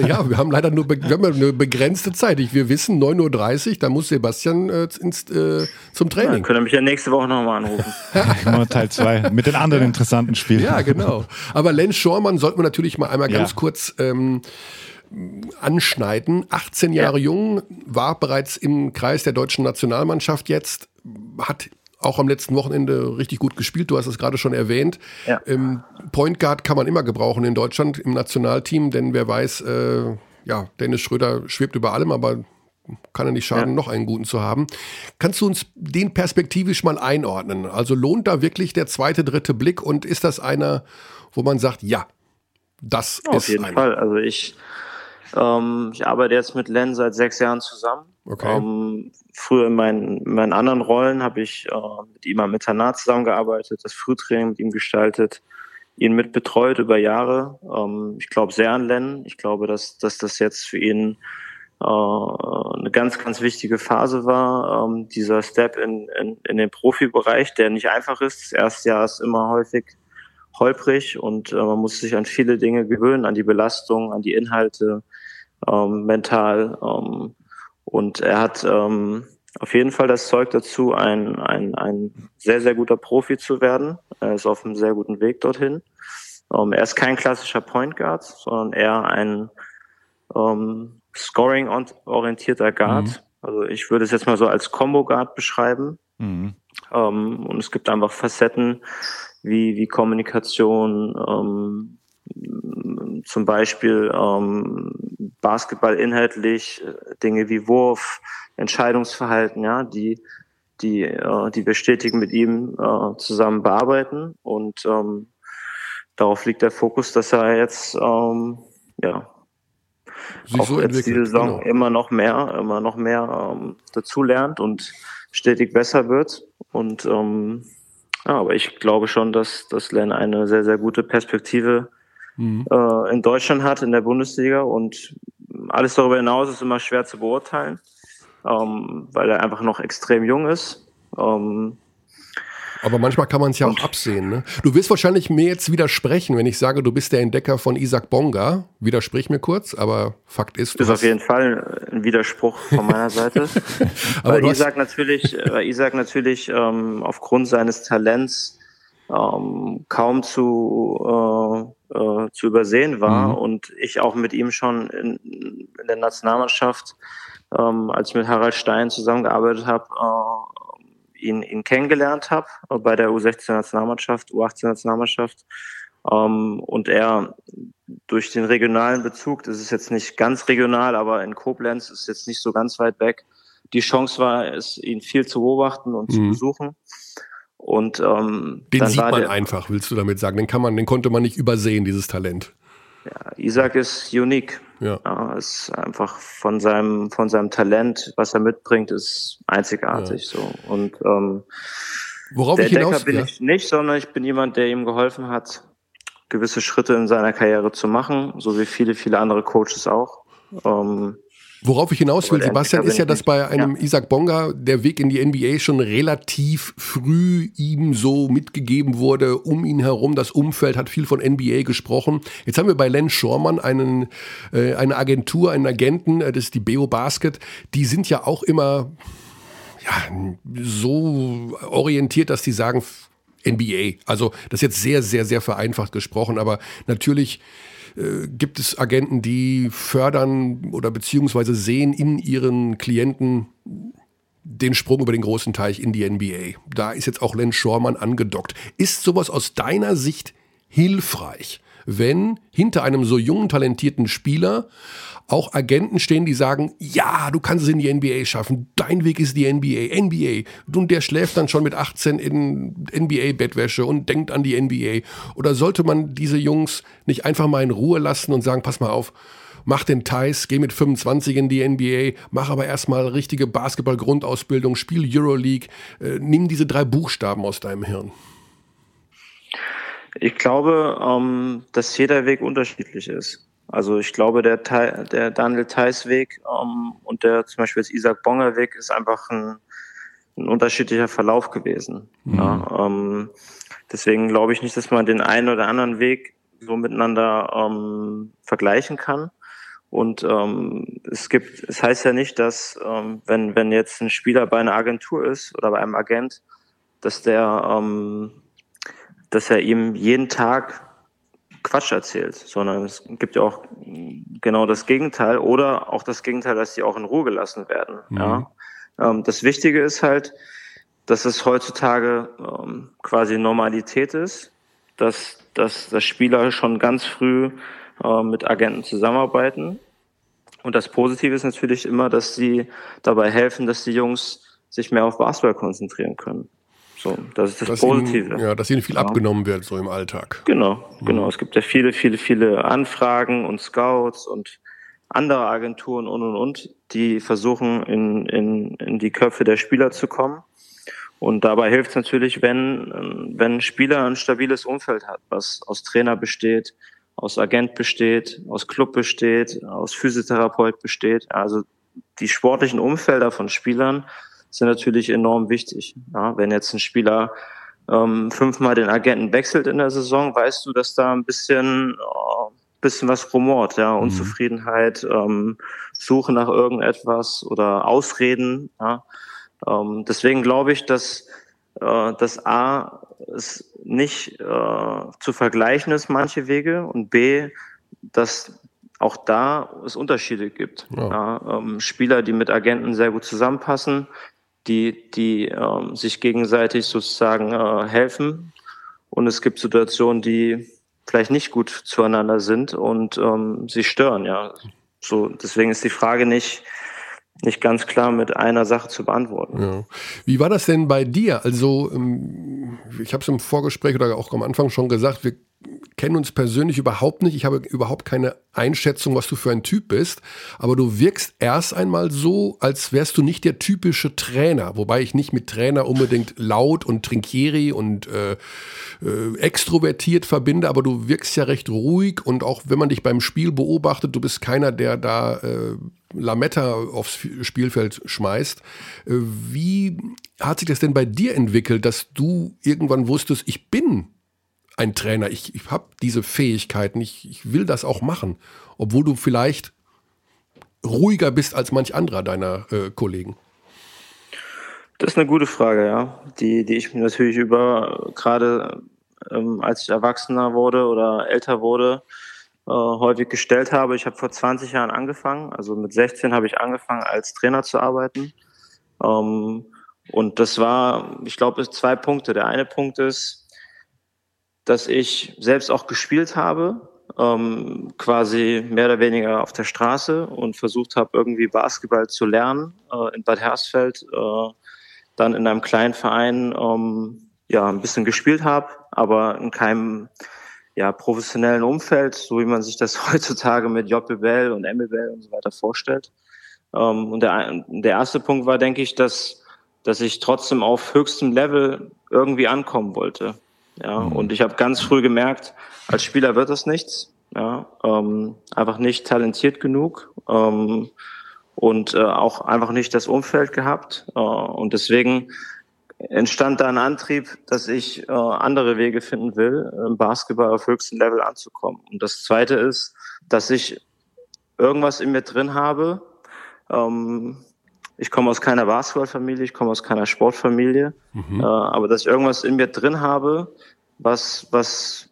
[LAUGHS] ja, wir haben leider nur wir haben eine begrenzte Zeit. Ich, wir wissen, 9.30 Uhr, da muss Sebastian äh, ins, äh, zum Training. Ja, könnt ihr mich ja nächste Woche nochmal anrufen. [LAUGHS] Teil 2 mit den anderen interessanten Spielen. Ja, genau. Aber Len Schormann sollten wir natürlich mal einmal ganz ja. kurz. Ähm, anschneiden. 18 Jahre ja. jung, war bereits im Kreis der deutschen Nationalmannschaft jetzt, hat auch am letzten Wochenende richtig gut gespielt. Du hast es gerade schon erwähnt. Ja. Ähm, Point Guard kann man immer gebrauchen in Deutschland im Nationalteam, denn wer weiß, äh, ja, Dennis Schröder schwebt über allem, aber kann er nicht schaden, ja. noch einen guten zu haben. Kannst du uns den perspektivisch mal einordnen? Also lohnt da wirklich der zweite, dritte Blick und ist das einer, wo man sagt, ja, das Auf ist Auf jeden einer. Fall. Also ich, ähm, ich arbeite jetzt mit Len seit sechs Jahren zusammen. Okay. Ähm, früher in meinen, in meinen anderen Rollen habe ich äh, mit ihm am Internat zusammengearbeitet, das Frühtraining mit ihm gestaltet, ihn mitbetreut über Jahre. Ähm, ich glaube sehr an Len. Ich glaube, dass, dass das jetzt für ihn äh, eine ganz, ganz wichtige Phase war. Ähm, dieser Step in, in, in den Profibereich, der nicht einfach ist. Das erste Jahr ist immer häufig holprig und äh, man muss sich an viele Dinge gewöhnen, an die Belastung, an die Inhalte, ähm, mental. Ähm, und er hat ähm, auf jeden Fall das Zeug dazu, ein, ein, ein sehr, sehr guter Profi zu werden. Er ist auf einem sehr guten Weg dorthin. Ähm, er ist kein klassischer Point Guard, sondern eher ein ähm, Scoring-orientierter Guard. Mhm. Also ich würde es jetzt mal so als Combo Guard beschreiben. Mhm. Ähm, und es gibt einfach Facetten wie, wie Kommunikation, ähm, zum Beispiel ähm, Basketball inhaltlich, äh, Dinge wie Wurf, Entscheidungsverhalten, ja, die, die, äh, die wir stetig mit ihm äh, zusammen bearbeiten. Und ähm, darauf liegt der Fokus, dass er jetzt ähm, ja Sich auch so jetzt diese Saison genau. immer noch mehr, immer noch mehr ähm, dazulernt und stetig besser wird. Und ähm, ja, aber ich glaube schon, dass, dass Len eine sehr, sehr gute Perspektive mhm. äh, in Deutschland hat, in der Bundesliga. Und alles darüber hinaus ist immer schwer zu beurteilen, ähm, weil er einfach noch extrem jung ist. Ähm, aber manchmal kann man es ja auch absehen. Ne? Du wirst wahrscheinlich mir jetzt widersprechen, wenn ich sage, du bist der Entdecker von Isaac Bonga. Widersprich mir kurz, aber Fakt ist. Das ist auf jeden Fall ein Widerspruch von meiner [LAUGHS] Seite. weil, Isaac natürlich, weil Isaac natürlich ähm, aufgrund seines Talents ähm, kaum zu, äh, äh, zu übersehen war mhm. und ich auch mit ihm schon in, in der Nationalmannschaft, ähm, als ich mit Harald Stein zusammengearbeitet habe, äh, ihn, ihn kennengelernt habe äh, bei der U16-Nationalmannschaft, U18-Nationalmannschaft. Ähm, und er durch den regionalen Bezug, das ist jetzt nicht ganz regional, aber in Koblenz ist jetzt nicht so ganz weit weg, die Chance war, es, ihn viel zu beobachten und mhm. zu besuchen. Und ähm, den sieht man der, einfach, willst du damit sagen? Den kann man, den konnte man nicht übersehen, dieses Talent. Ja, Isaac ist unique. Ja. ja. ist einfach von seinem, von seinem Talent, was er mitbringt, ist einzigartig. Ja. So. Und ähm, Worauf der ich hinaus, Decker bin ja. ich nicht, sondern ich bin jemand, der ihm geholfen hat, gewisse Schritte in seiner Karriere zu machen, so wie viele, viele andere Coaches auch. Ähm, Worauf ich hinaus will, Sebastian, ist ja, dass bei einem ja. Isaac Bonga der Weg in die NBA schon relativ früh ihm so mitgegeben wurde. Um ihn herum, das Umfeld hat viel von NBA gesprochen. Jetzt haben wir bei Len Schormann einen, äh, eine Agentur, einen Agenten, äh, das ist die Beo Basket. Die sind ja auch immer ja, so orientiert, dass die sagen, NBA. Also das ist jetzt sehr, sehr, sehr vereinfacht gesprochen, aber natürlich äh, gibt es Agenten, die fördern oder beziehungsweise sehen in ihren Klienten den Sprung über den großen Teich in die NBA. Da ist jetzt auch Len Schormann angedockt. Ist sowas aus deiner Sicht hilfreich, wenn hinter einem so jungen, talentierten Spieler auch Agenten stehen, die sagen, ja, du kannst es in die NBA schaffen, dein Weg ist die NBA, NBA. Und der schläft dann schon mit 18 in NBA-Bettwäsche und denkt an die NBA. Oder sollte man diese Jungs nicht einfach mal in Ruhe lassen und sagen, pass mal auf, mach den Thais, geh mit 25 in die NBA, mach aber erstmal richtige Basketball-Grundausbildung, spiel Euroleague, äh, nimm diese drei Buchstaben aus deinem Hirn. Ich glaube, ähm, dass jeder Weg unterschiedlich ist. Also ich glaube, der, der Daniel Theiss Weg ähm, und der zum Beispiel jetzt Isaac Bonger Weg ist einfach ein, ein unterschiedlicher Verlauf gewesen. Mhm. Ja, ähm, deswegen glaube ich nicht, dass man den einen oder anderen Weg so miteinander ähm, vergleichen kann. Und ähm, es gibt, es heißt ja nicht, dass ähm, wenn wenn jetzt ein Spieler bei einer Agentur ist oder bei einem Agent, dass der ähm, dass er ihm jeden Tag Quatsch erzählt, sondern es gibt ja auch genau das Gegenteil oder auch das Gegenteil, dass sie auch in Ruhe gelassen werden. Mhm. Ja. Ähm, das Wichtige ist halt, dass es heutzutage ähm, quasi Normalität ist, dass, dass, dass Spieler schon ganz früh äh, mit Agenten zusammenarbeiten. Und das Positive ist natürlich immer, dass sie dabei helfen, dass die Jungs sich mehr auf Basketball konzentrieren können. So, das ist das dass Positive. Ihnen, ja, dass ihnen viel ja. abgenommen wird, so im Alltag. Genau, mhm. genau. Es gibt ja viele, viele, viele Anfragen und Scouts und andere Agenturen und und und, die versuchen, in, in, in die Köpfe der Spieler zu kommen. Und dabei hilft es natürlich, wenn, wenn ein Spieler ein stabiles Umfeld hat, was aus Trainer besteht, aus Agent besteht, aus Club besteht, aus Physiotherapeut besteht. Also die sportlichen Umfelder von Spielern sind natürlich enorm wichtig. Ja, wenn jetzt ein Spieler ähm, fünfmal den Agenten wechselt in der Saison, weißt du, dass da ein bisschen, äh, bisschen was rumort, ja, mhm. Unzufriedenheit, ähm, Suche nach irgendetwas oder Ausreden. Ja. Ähm, deswegen glaube ich, dass äh, das A es nicht äh, zu vergleichen ist, manche Wege, und B, dass auch da es Unterschiede gibt. Ja. Ja, ähm, Spieler, die mit Agenten sehr gut zusammenpassen, die, die ähm, sich gegenseitig sozusagen äh, helfen. Und es gibt Situationen, die vielleicht nicht gut zueinander sind und ähm, sie stören, ja. So, deswegen ist die Frage nicht, nicht ganz klar mit einer Sache zu beantworten. Ja. Wie war das denn bei dir? Also, ähm, ich habe es im Vorgespräch oder auch am Anfang schon gesagt, wir kennen uns persönlich überhaupt nicht. Ich habe überhaupt keine Einschätzung, was du für ein Typ bist. Aber du wirkst erst einmal so, als wärst du nicht der typische Trainer. Wobei ich nicht mit Trainer unbedingt laut und trinkieri und äh, äh, extrovertiert verbinde. Aber du wirkst ja recht ruhig. Und auch wenn man dich beim Spiel beobachtet, du bist keiner, der da äh, Lametta aufs Spielfeld schmeißt. Äh, wie hat sich das denn bei dir entwickelt, dass du irgendwann wusstest, ich bin ein Trainer. Ich, ich habe diese Fähigkeiten. Ich, ich will das auch machen. Obwohl du vielleicht ruhiger bist als manch anderer deiner äh, Kollegen. Das ist eine gute Frage, ja. Die, die ich mir natürlich über, gerade ähm, als ich Erwachsener wurde oder älter wurde, äh, häufig gestellt habe. Ich habe vor 20 Jahren angefangen, also mit 16 habe ich angefangen, als Trainer zu arbeiten. Ähm, und das war, ich glaube, zwei Punkte. Der eine Punkt ist, dass ich selbst auch gespielt habe, ähm, quasi mehr oder weniger auf der Straße und versucht habe, irgendwie Basketball zu lernen äh, in Bad Hersfeld, äh, dann in einem kleinen Verein ähm, ja ein bisschen gespielt habe, aber in keinem ja, professionellen Umfeld, so wie man sich das [LAUGHS] heutzutage mit JBL und MBL und so weiter vorstellt. Ähm, und der, der erste Punkt war, denke ich, dass, dass ich trotzdem auf höchstem Level irgendwie ankommen wollte. Ja, mhm. und ich habe ganz früh gemerkt, als Spieler wird das nichts. Ja, ähm, einfach nicht talentiert genug ähm, und äh, auch einfach nicht das Umfeld gehabt. Äh, und deswegen entstand da ein Antrieb, dass ich äh, andere Wege finden will, im Basketball auf höchstem Level anzukommen. Und das Zweite ist, dass ich irgendwas in mir drin habe. Ähm, ich komme aus keiner Basketballfamilie, ich komme aus keiner Sportfamilie, mhm. äh, aber dass ich irgendwas in mir drin habe, was, was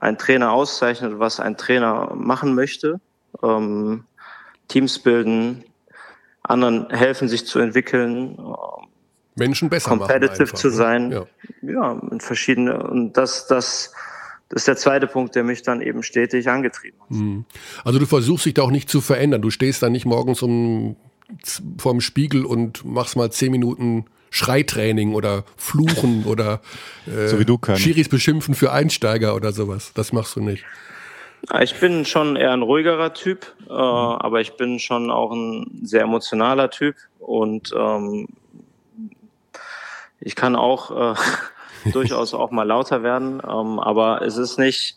ein Trainer auszeichnet, was ein Trainer machen möchte. Ähm, Teams bilden, anderen helfen, sich zu entwickeln. Äh, Menschen besser competitive einfach, zu ne? sein. Ja. ja, in verschiedene und das, das, das ist der zweite Punkt, der mich dann eben stetig angetrieben hat. Mhm. Also du versuchst dich da auch nicht zu verändern. Du stehst da nicht morgens um vorm Spiegel und machst mal zehn Minuten Schreitraining oder Fluchen [LAUGHS] oder äh, so wie du kannst. Schiris beschimpfen für Einsteiger oder sowas. Das machst du nicht. Ich bin schon eher ein ruhigerer Typ, äh, aber ich bin schon auch ein sehr emotionaler Typ und ähm, ich kann auch äh, [LAUGHS] durchaus auch mal lauter werden, ähm, aber es ist nicht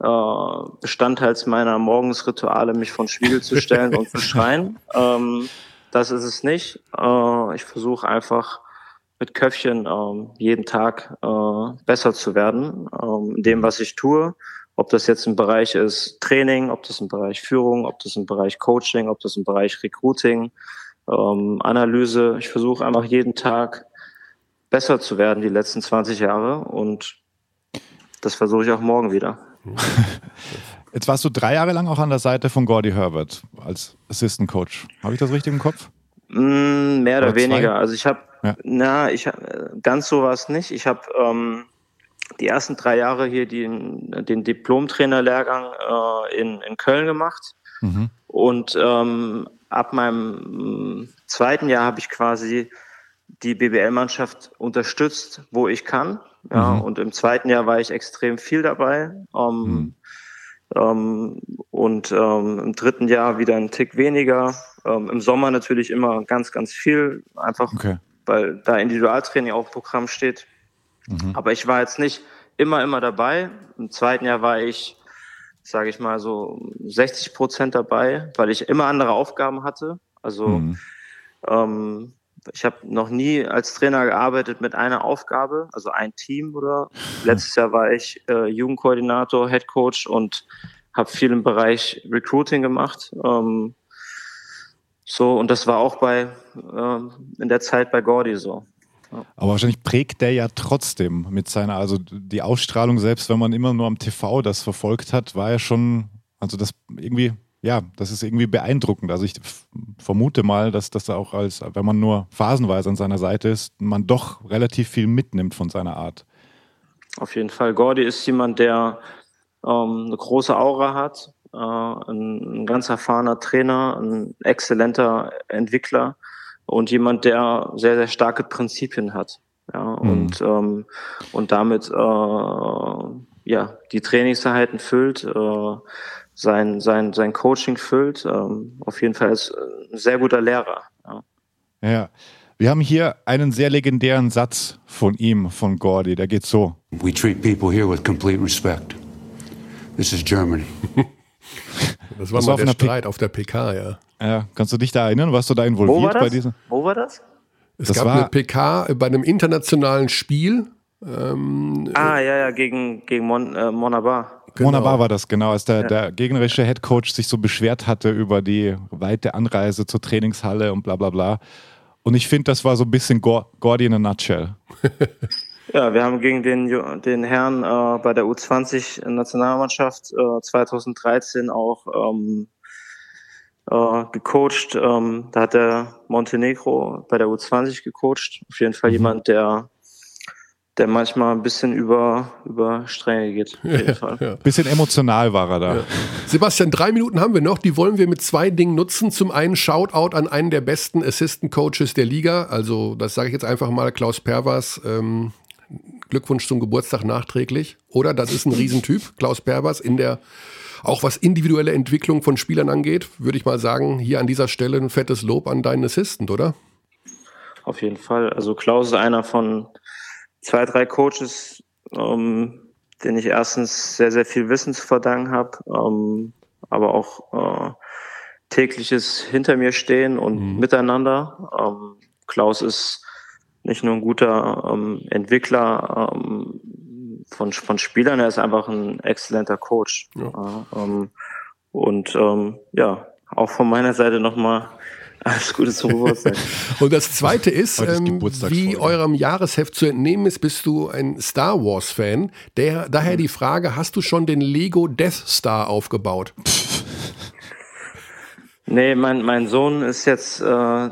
äh, Bestandteils meiner Morgensrituale, mich vor den Spiegel zu stellen und zu schreien. [LAUGHS] Ähm, das ist es nicht. Äh, ich versuche einfach mit Köpfchen äh, jeden Tag äh, besser zu werden ähm, in dem, was ich tue. Ob das jetzt im Bereich ist Training, ob das im Bereich Führung, ob das im Bereich Coaching, ob das im Bereich Recruiting, ähm, Analyse. Ich versuche einfach jeden Tag besser zu werden die letzten 20 Jahre und das versuche ich auch morgen wieder. [LAUGHS] Jetzt warst du drei Jahre lang auch an der Seite von Gordy Herbert als Assistant Coach. Habe ich das richtig im Kopf? Mm, mehr oder, oder weniger. Also ich habe, ja. na, ich ganz so war es nicht. Ich habe ähm, die ersten drei Jahre hier den, den Diplom-Trainer-Lehrgang äh, in, in Köln gemacht. Mhm. Und ähm, ab meinem zweiten Jahr habe ich quasi die BBL-Mannschaft unterstützt, wo ich kann. Ja, mhm. und im zweiten Jahr war ich extrem viel dabei. Ähm, mhm. ähm, und ähm, im dritten Jahr wieder ein Tick weniger. Ähm, Im Sommer natürlich immer ganz, ganz viel, einfach okay. weil da Individualtraining auf Programm steht. Mhm. Aber ich war jetzt nicht immer, immer dabei. Im zweiten Jahr war ich, sage ich mal, so 60 Prozent dabei, weil ich immer andere Aufgaben hatte. Also mhm. ähm, ich habe noch nie als Trainer gearbeitet mit einer Aufgabe, also ein Team oder letztes Jahr war ich äh, Jugendkoordinator, Head Coach und habe viel im Bereich Recruiting gemacht. Ähm, so und das war auch bei ähm, in der Zeit bei Gordy so. Ja. Aber wahrscheinlich prägt der ja trotzdem mit seiner, also die Ausstrahlung, selbst wenn man immer nur am TV das verfolgt hat, war ja schon, also das irgendwie ja, das ist irgendwie beeindruckend. Also ich vermute mal, dass das auch als, wenn man nur phasenweise an seiner Seite ist, man doch relativ viel mitnimmt von seiner Art. Auf jeden Fall. Gordy ist jemand, der ähm, eine große Aura hat, äh, ein, ein ganz erfahrener Trainer, ein exzellenter Entwickler und jemand, der sehr, sehr starke Prinzipien hat. Ja, mhm. und, ähm, und damit äh, ja, die Trainingseinheiten füllt. Äh, sein, sein, sein Coaching füllt. Ähm, auf jeden Fall ist ein sehr guter Lehrer. Ja. ja. Wir haben hier einen sehr legendären Satz von ihm, von Gordy, der geht so. We treat people here with complete respect. This is Germany. [LAUGHS] das war das mal war der Streit P auf der PK, ja. Ja, kannst du dich da erinnern? Warst du da involviert Wo war das? bei diesem? Wo war das? Es das gab eine PK bei einem internationalen Spiel. Ähm, ah, ja, ja, gegen, gegen Mon, äh, Monabar. Genau. Wunderbar war das, genau, als der, ja. der gegnerische Headcoach sich so beschwert hatte über die weite Anreise zur Trainingshalle und bla bla bla. Und ich finde, das war so ein bisschen Gordy in a nutshell. [LAUGHS] Ja, wir haben gegen den, den Herrn äh, bei der U20-Nationalmannschaft äh, 2013 auch ähm, äh, gecoacht. Ähm, da hat der Montenegro bei der U20 gecoacht. Auf jeden Fall mhm. jemand, der der manchmal ein bisschen über, über Stränge geht. Ja, ja. Bisschen emotional war er da. Ja. Sebastian, drei Minuten haben wir noch. Die wollen wir mit zwei Dingen nutzen. Zum einen Shoutout an einen der besten Assistant Coaches der Liga. Also, das sage ich jetzt einfach mal, Klaus Pervers. Ähm, Glückwunsch zum Geburtstag nachträglich. Oder das ist ein Riesentyp, Klaus Pervers, in der auch was individuelle Entwicklung von Spielern angeht, würde ich mal sagen, hier an dieser Stelle ein fettes Lob an deinen Assistant, oder? Auf jeden Fall. Also Klaus ist einer von zwei, drei Coaches, ähm, den ich erstens sehr, sehr viel Wissen zu verdanken habe, ähm, aber auch äh, tägliches hinter mir stehen und mhm. miteinander. Ähm, Klaus ist nicht nur ein guter ähm, Entwickler ähm, von, von Spielern, er ist einfach ein exzellenter Coach. Ja. Äh, und ähm, ja, auch von meiner Seite nochmal alles Gute zum Geburtstag. [LAUGHS] Und das Zweite ist, ähm, wie eurem Jahresheft zu entnehmen ist, bist du ein Star Wars-Fan. Daher die Frage, hast du schon den Lego Death Star aufgebaut? Nee, mein, mein Sohn ist jetzt äh,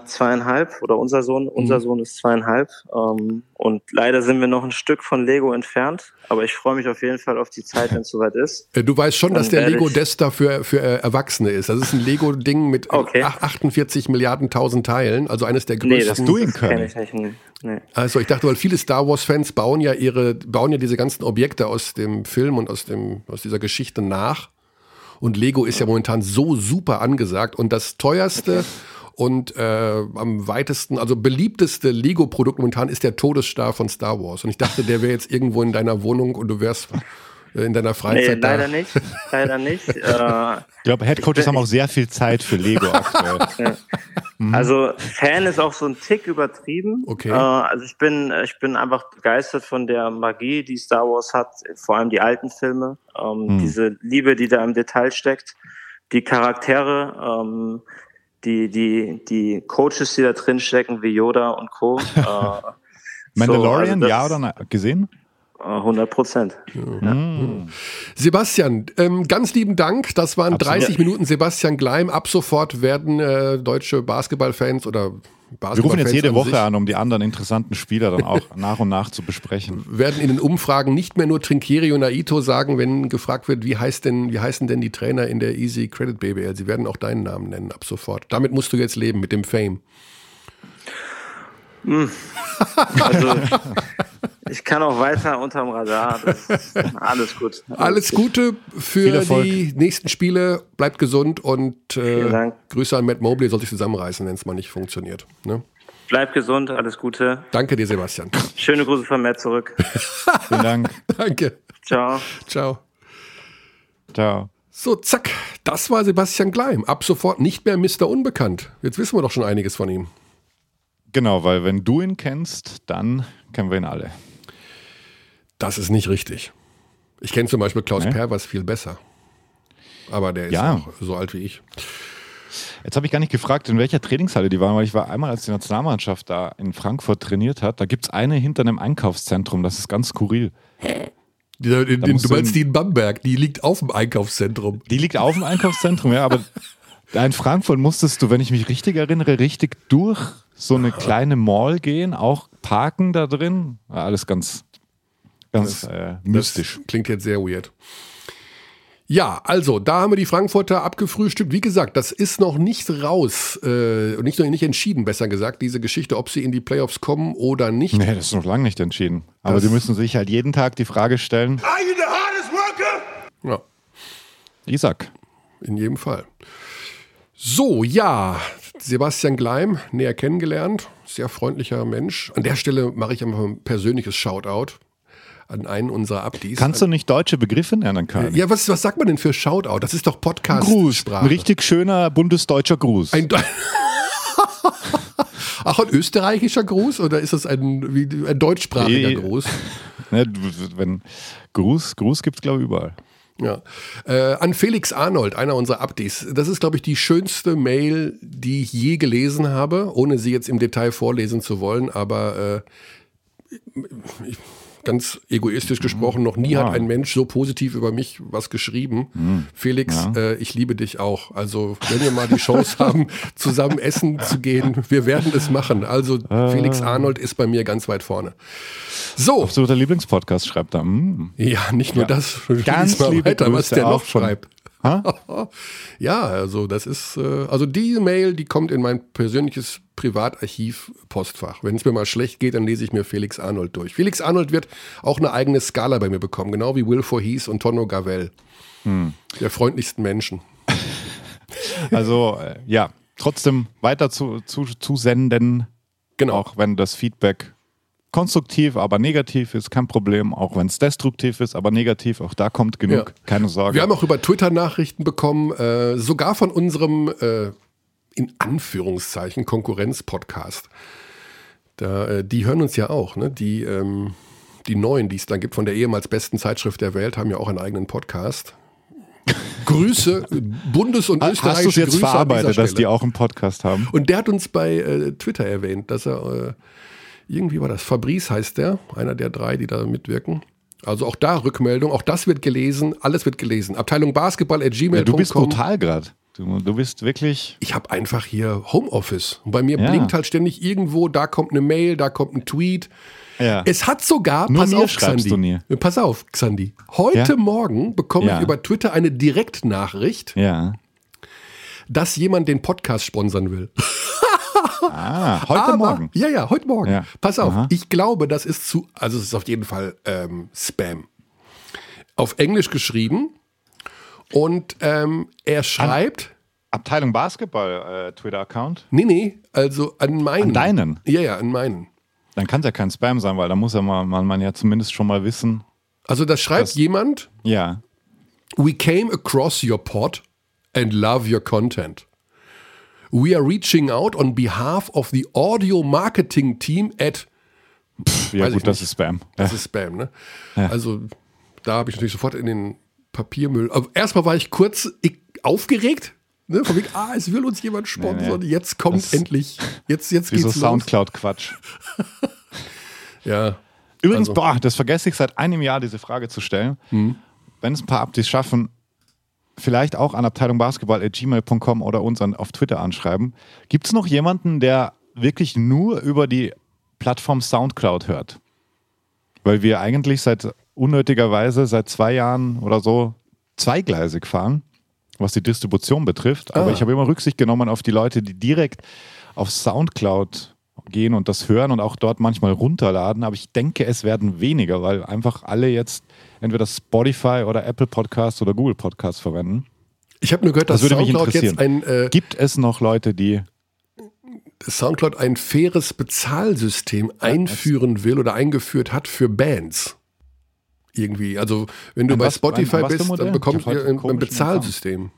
zweieinhalb oder unser Sohn, unser mhm. Sohn ist zweieinhalb. Ähm, und leider sind wir noch ein Stück von Lego entfernt. Aber ich freue mich auf jeden Fall auf die Zeit, wenn es soweit ist. Äh, du weißt schon, dass der Lego Desta für, für äh, Erwachsene ist. Das ist ein Lego-Ding mit okay. 48 Milliarden tausend Teilen, also eines der größten. Nee, das Doing können. Ich nicht, nee. Also ich dachte, weil viele Star Wars-Fans bauen ja ihre, bauen ja diese ganzen Objekte aus dem Film und aus, dem, aus dieser Geschichte nach. Und Lego ist ja momentan so super angesagt. Und das teuerste und äh, am weitesten, also beliebteste Lego-Produkt momentan ist der Todesstar von Star Wars. Und ich dachte, der wäre jetzt irgendwo in deiner Wohnung und du wärst in deiner Freizeit? Nee, leider da? nicht. Leider nicht. [LAUGHS] Äh, ich glaube, Headcoaches haben auch sehr viel Zeit für Lego aktuell. [LAUGHS] Mhm. Also Fan ist auch so ein Tick übertrieben. Okay. Äh, also ich bin, ich bin einfach begeistert von der Magie, die Star Wars hat, vor allem die alten Filme. Ähm, mhm. Diese Liebe, die da im Detail steckt, die Charaktere, ähm, die, die, die Coaches, die da drin stecken, wie Yoda und Co. [LAUGHS] Äh, Mandalorian, so, also ja oder nein? Gesehen? 100 Prozent. Ja. Mhm. Sebastian, ähm, ganz lieben Dank. Das waren Absolut. 30 Minuten Sebastian Gleim. Ab sofort werden äh, deutsche Basketballfans oder Basketball Wir rufen jetzt jede Woche an, um die anderen interessanten Spieler dann auch [LAUGHS] nach und nach zu besprechen. Werden in den Umfragen nicht mehr nur Trinkieri und Aito sagen, wenn gefragt wird, wie, heißt denn, wie heißen denn die Trainer in der Easy Credit BBL? Sie werden auch deinen Namen nennen ab sofort. Damit musst du jetzt leben, mit dem Fame. Hm. Also, [LAUGHS] ich kann auch weiter unterm Radar. alles gut. Alles, alles Gute für die nächsten Spiele. Bleibt gesund und äh, Grüße an Matt Mobley. Soll sich zusammenreißen, wenn es mal nicht funktioniert. Ne? Bleibt gesund. Alles Gute. Danke dir, Sebastian. Schöne Grüße von Matt zurück. [LAUGHS] Vielen Dank. Danke. Ciao. Ciao. Ciao. So, zack. Das war Sebastian Gleim. Ab sofort nicht mehr Mr. Unbekannt. Jetzt wissen wir doch schon einiges von ihm. Genau, weil wenn du ihn kennst, dann kennen wir ihn alle. Das ist nicht richtig. Ich kenne zum Beispiel Klaus nee. Pervers viel besser. Aber der ist ja. auch so alt wie ich. Jetzt habe ich gar nicht gefragt, in welcher Trainingshalle die waren, weil ich war einmal, als die Nationalmannschaft da in Frankfurt trainiert hat. Da gibt es eine hinter einem Einkaufszentrum, das ist ganz skurril. Die, in, in, du meinst die in Bamberg, die liegt auf dem Einkaufszentrum. Die liegt auf dem Einkaufszentrum, ja, aber in Frankfurt musstest du, wenn ich mich richtig erinnere, richtig durch so eine kleine Mall gehen, auch parken da drin. Alles ganz, ganz das, äh, mystisch. Das klingt jetzt sehr weird. Ja, also da haben wir die Frankfurter abgefrühstückt. Wie gesagt, das ist noch nicht raus äh, und nicht noch nicht entschieden, besser gesagt, diese Geschichte, ob sie in die Playoffs kommen oder nicht. Nee, das ist noch lange nicht entschieden. Aber sie müssen sich halt jeden Tag die Frage stellen. Are you the hardest worker? Ja. Isaac. In jedem Fall. So, ja, Sebastian Gleim, näher kennengelernt, sehr freundlicher Mensch. An der Stelle mache ich einfach ein persönliches Shoutout an einen unserer Abdis. Kannst du nicht deutsche Begriffe lernen können? Ja, was, was sagt man denn für Shoutout? Das ist doch Podcast-Sprache. Ein richtig schöner bundesdeutscher Gruß. Ein Ach, [LAUGHS] ein österreichischer Gruß oder ist das ein, wie, ein deutschsprachiger Gruß? [LAUGHS] Ne, wenn Gruß, Gruß gibt es, glaube ich, überall. Ja. Äh, an Felix Arnold, einer unserer Abdis. Das ist, glaube ich, die schönste Mail, die ich je gelesen habe, ohne sie jetzt im Detail vorlesen zu wollen, aber äh, ich, ganz egoistisch gesprochen, noch nie ja. hat ein Mensch so positiv über mich was geschrieben. Mhm. Felix, ja. äh, ich liebe dich auch. Also, wenn wir mal die Chance [LAUGHS] haben, zusammen essen zu gehen, wir werden es machen. Also, äh. Felix Arnold ist bei mir ganz weit vorne. So. Absoluter Lieblingspodcast schreibt er. Mhm. Ja, nicht nur ja. das. Ganz mal weiter, was der noch schreibt. [LAUGHS] ja, also das ist, äh, also die Mail, die kommt in mein persönliches Privatarchiv-Postfach. Wenn es mir mal schlecht geht, dann lese ich mir Felix Arnold durch. Felix Arnold wird auch eine eigene Skala bei mir bekommen, genau wie Will Voorhees und Tonno Gavel. Hm. Der freundlichsten Menschen. [LAUGHS] Also, äh, ja, trotzdem weiter zu, zu, zu senden. Genau. Auch wenn das Feedback konstruktiv, aber negativ ist, kein Problem. Auch wenn es destruktiv ist, aber negativ, auch da kommt genug. Ja. Keine Sorge. Wir haben auch über Twitter Nachrichten bekommen, äh, sogar von unserem äh, in Anführungszeichen Konkurrenz-Podcast. Da, äh, die hören uns ja auch, ne? Die, ähm, die neuen, die es dann gibt, von der ehemals besten Zeitschrift der Welt, haben ja auch einen eigenen Podcast. [LAUGHS] Grüße, Bundes- und Österreichische Hast du es jetzt Grüße verarbeitet, dass die auch einen Podcast haben? Und der hat uns bei äh, Twitter erwähnt, dass er, äh, irgendwie war das, Fabrice heißt der, einer der drei, die da mitwirken. Also auch da Rückmeldung, auch das wird gelesen, alles wird gelesen. Abteilung Basketball at gmail.com. Ja, du bist total gerade. Du, du, bist wirklich. Ich habe einfach hier Homeoffice. Und bei mir ja. blinkt halt ständig irgendwo, da kommt eine Mail, da kommt ein Tweet. Ja. Es hat sogar, Nur pass auf, Xandi. Pass auf, Xandi. Heute ja? Morgen bekomme ich über Twitter eine Direktnachricht, dass jemand den Podcast sponsern will. Ah, heute Aber, Morgen. Ja, ja, heute Morgen. Pass auf, Aha. ich glaube, das ist zu, also es ist auf jeden Fall ähm, Spam. Auf Englisch geschrieben. Und ähm, er schreibt. Abteilung Basketball äh, Twitter-Account? Nee, nee, also an meinen. An deinen? Ja, ja, an meinen. Dann kann es ja kein Spam sein, weil da muss ja mal, man, man ja zumindest schon mal wissen. Also das schreibt dass, jemand. Ja. We came across your pod and love your content. We are reaching out on behalf of the audio marketing team at. Pff, ja, gut, das ist Spam. Das ja. ist Spam, ne? Ja. Also, da habe ich natürlich sofort in den Papiermüll. Aber erstmal war ich kurz aufgeregt, Ne, von wegen, ah, es will uns jemand sponsern. Nee, nee. Jetzt kommt das endlich. Jetzt, jetzt geht's so Soundcloud-Quatsch. [LAUGHS] ja. Übrigens, also. boah, das vergesse ich seit einem Jahr, diese Frage zu stellen. Hm. Wenn es ein paar Updates schaffen, vielleicht auch an Abteilung Basketball@gmail.com oder uns an, auf Twitter anschreiben. Gibt es noch jemanden, der wirklich nur über die Plattform Soundcloud hört? Weil wir eigentlich seit unnötigerweise seit zwei Jahren oder so zweigleisig fahren was die Distribution betrifft. Aber ah. ich habe immer Rücksicht genommen auf die Leute, die direkt auf Soundcloud gehen und das hören und auch dort manchmal runterladen. Aber ich denke, es werden weniger, weil einfach alle jetzt entweder Spotify oder Apple Podcasts oder Google Podcasts verwenden. Ich habe nur gehört, dass das Soundcloud jetzt ein. Äh, Gibt es noch Leute, die. Soundcloud ein faires Bezahlsystem einführen will oder eingeführt hat für Bands? irgendwie. Also wenn du ein bei was, Spotify ein, bist, dann bekommst du ein, ein Bezahlsystem.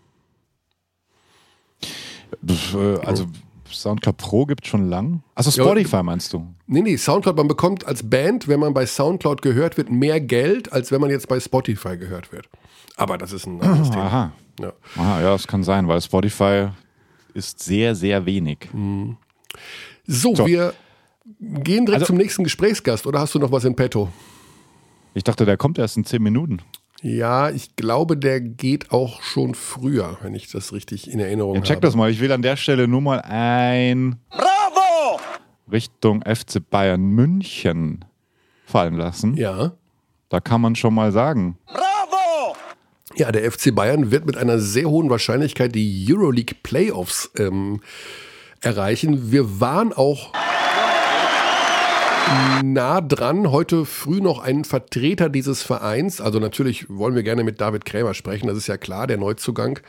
Äh, also Soundcloud Pro gibt es schon lang. Also Spotify ja, meinst du? Nee, nee, Soundcloud, man bekommt als Band, wenn man bei Soundcloud gehört wird, mehr Geld, als wenn man jetzt bei Spotify gehört wird. Aber das ist ein [CLEARS THROAT] anderes Thema. Aha. Ja. Aha, ja, das kann sein, weil Spotify ist sehr, sehr wenig. Mhm. So, so, wir gehen direkt also, zum nächsten Gesprächsgast oder hast du noch was in petto? Ich dachte, der kommt erst in zehn Minuten. Ja, ich glaube, der geht auch schon früher, wenn ich das richtig in Erinnerung ja, check habe. das mal. Ich will an der Stelle nur mal ein Bravo! Richtung FC Bayern München fallen lassen. Ja. Da kann man schon mal sagen. Bravo! Ja, der FC Bayern wird mit einer sehr hohen Wahrscheinlichkeit die Euroleague Playoffs ähm, erreichen. Wir waren auch nah dran. Heute früh noch ein Vertreter dieses Vereins. Also natürlich wollen wir gerne mit David Krämer sprechen. Das ist ja klar, der Neuzugang.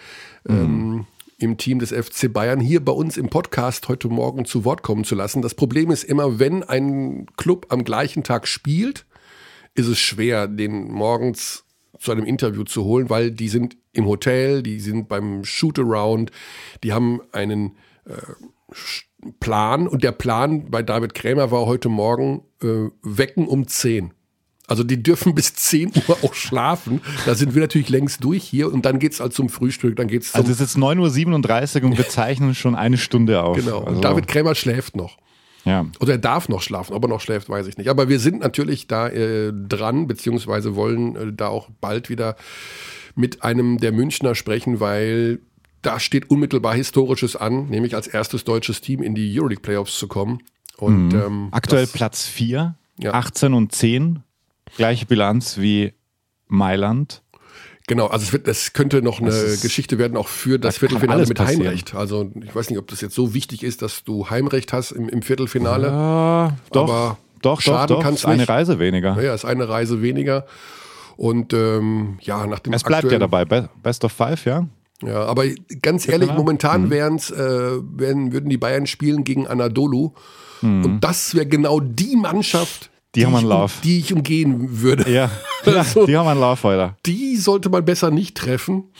Mhm. Ähm, im Team des FC Bayern hier bei uns im Podcast heute Morgen zu Wort kommen zu lassen. Das Problem ist immer, wenn ein Club am gleichen Tag spielt, ist es schwer, den morgens zu einem Interview zu holen, weil die sind im Hotel, die sind beim Shootaround, die haben einen äh, Plan und der Plan bei David Krämer war heute Morgen äh, wecken um 10. Also die dürfen [LAUGHS] bis 10 Uhr auch schlafen. Da sind wir natürlich längst durch hier und dann geht es halt zum Frühstück. Dann geht's also es ist 9.37 Uhr und wir [LAUGHS] zeichnen schon eine Stunde auf. Genau. Also und David Krämer schläft noch. Ja. Oder er darf noch schlafen. Ob er noch schläft, weiß ich nicht. Aber wir sind natürlich da äh, dran, beziehungsweise wollen äh, da auch bald wieder mit einem der Münchner sprechen, weil da steht unmittelbar Historisches an, nämlich als erstes deutsches Team in die Euroleague Playoffs zu kommen. Und, mhm. ähm, Aktuell das, Platz 4, ja. 18 und 10, gleiche Bilanz wie Mailand. Genau, also es, wird, es könnte noch eine Geschichte werden, auch für das Viertelfinale mit passieren. Heimrecht. Also ich weiß nicht, ob das jetzt so wichtig ist, dass du Heimrecht hast im, im Viertelfinale. Ja, doch, aber doch, Schaden doch, doch. Ist eine Reise weniger. Ja, ist eine Reise weniger. Und ähm, ja, nach dem Es bleibt ja dabei, Best of Five, ja? Ja, aber ganz ehrlich, momentan mhm. wären's, äh, wären, würden die Bayern spielen gegen Anadolu. Mhm. Und das wäre genau die Mannschaft, die, die haben einen Lauf. Die ich umgehen würde. Ja, [LAUGHS] also, die haben einen Lauf, Alter. Die sollte man besser nicht treffen.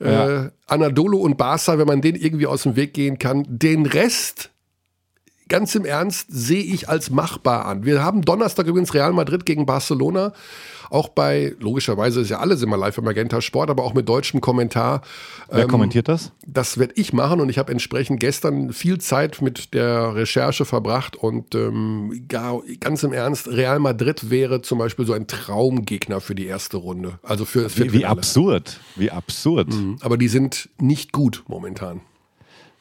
Ja. Äh, Anadolu und Barca, wenn man den irgendwie aus dem Weg gehen kann. Den Rest, ganz im Ernst, sehe ich als machbar an. Wir haben Donnerstag übrigens Real Madrid gegen Barcelona auch bei, logischerweise ist ja alles immer live im Magenta Sport, aber auch mit deutschem Kommentar. Wer ähm, kommentiert das? Das werde ich machen und ich habe entsprechend gestern viel Zeit mit der Recherche verbracht und ähm, gar, ganz im Ernst, Real Madrid wäre zum Beispiel so ein Traumgegner für die erste Runde. Also für das Wie, wie absurd, wie absurd. Mhm. Aber die sind nicht gut momentan.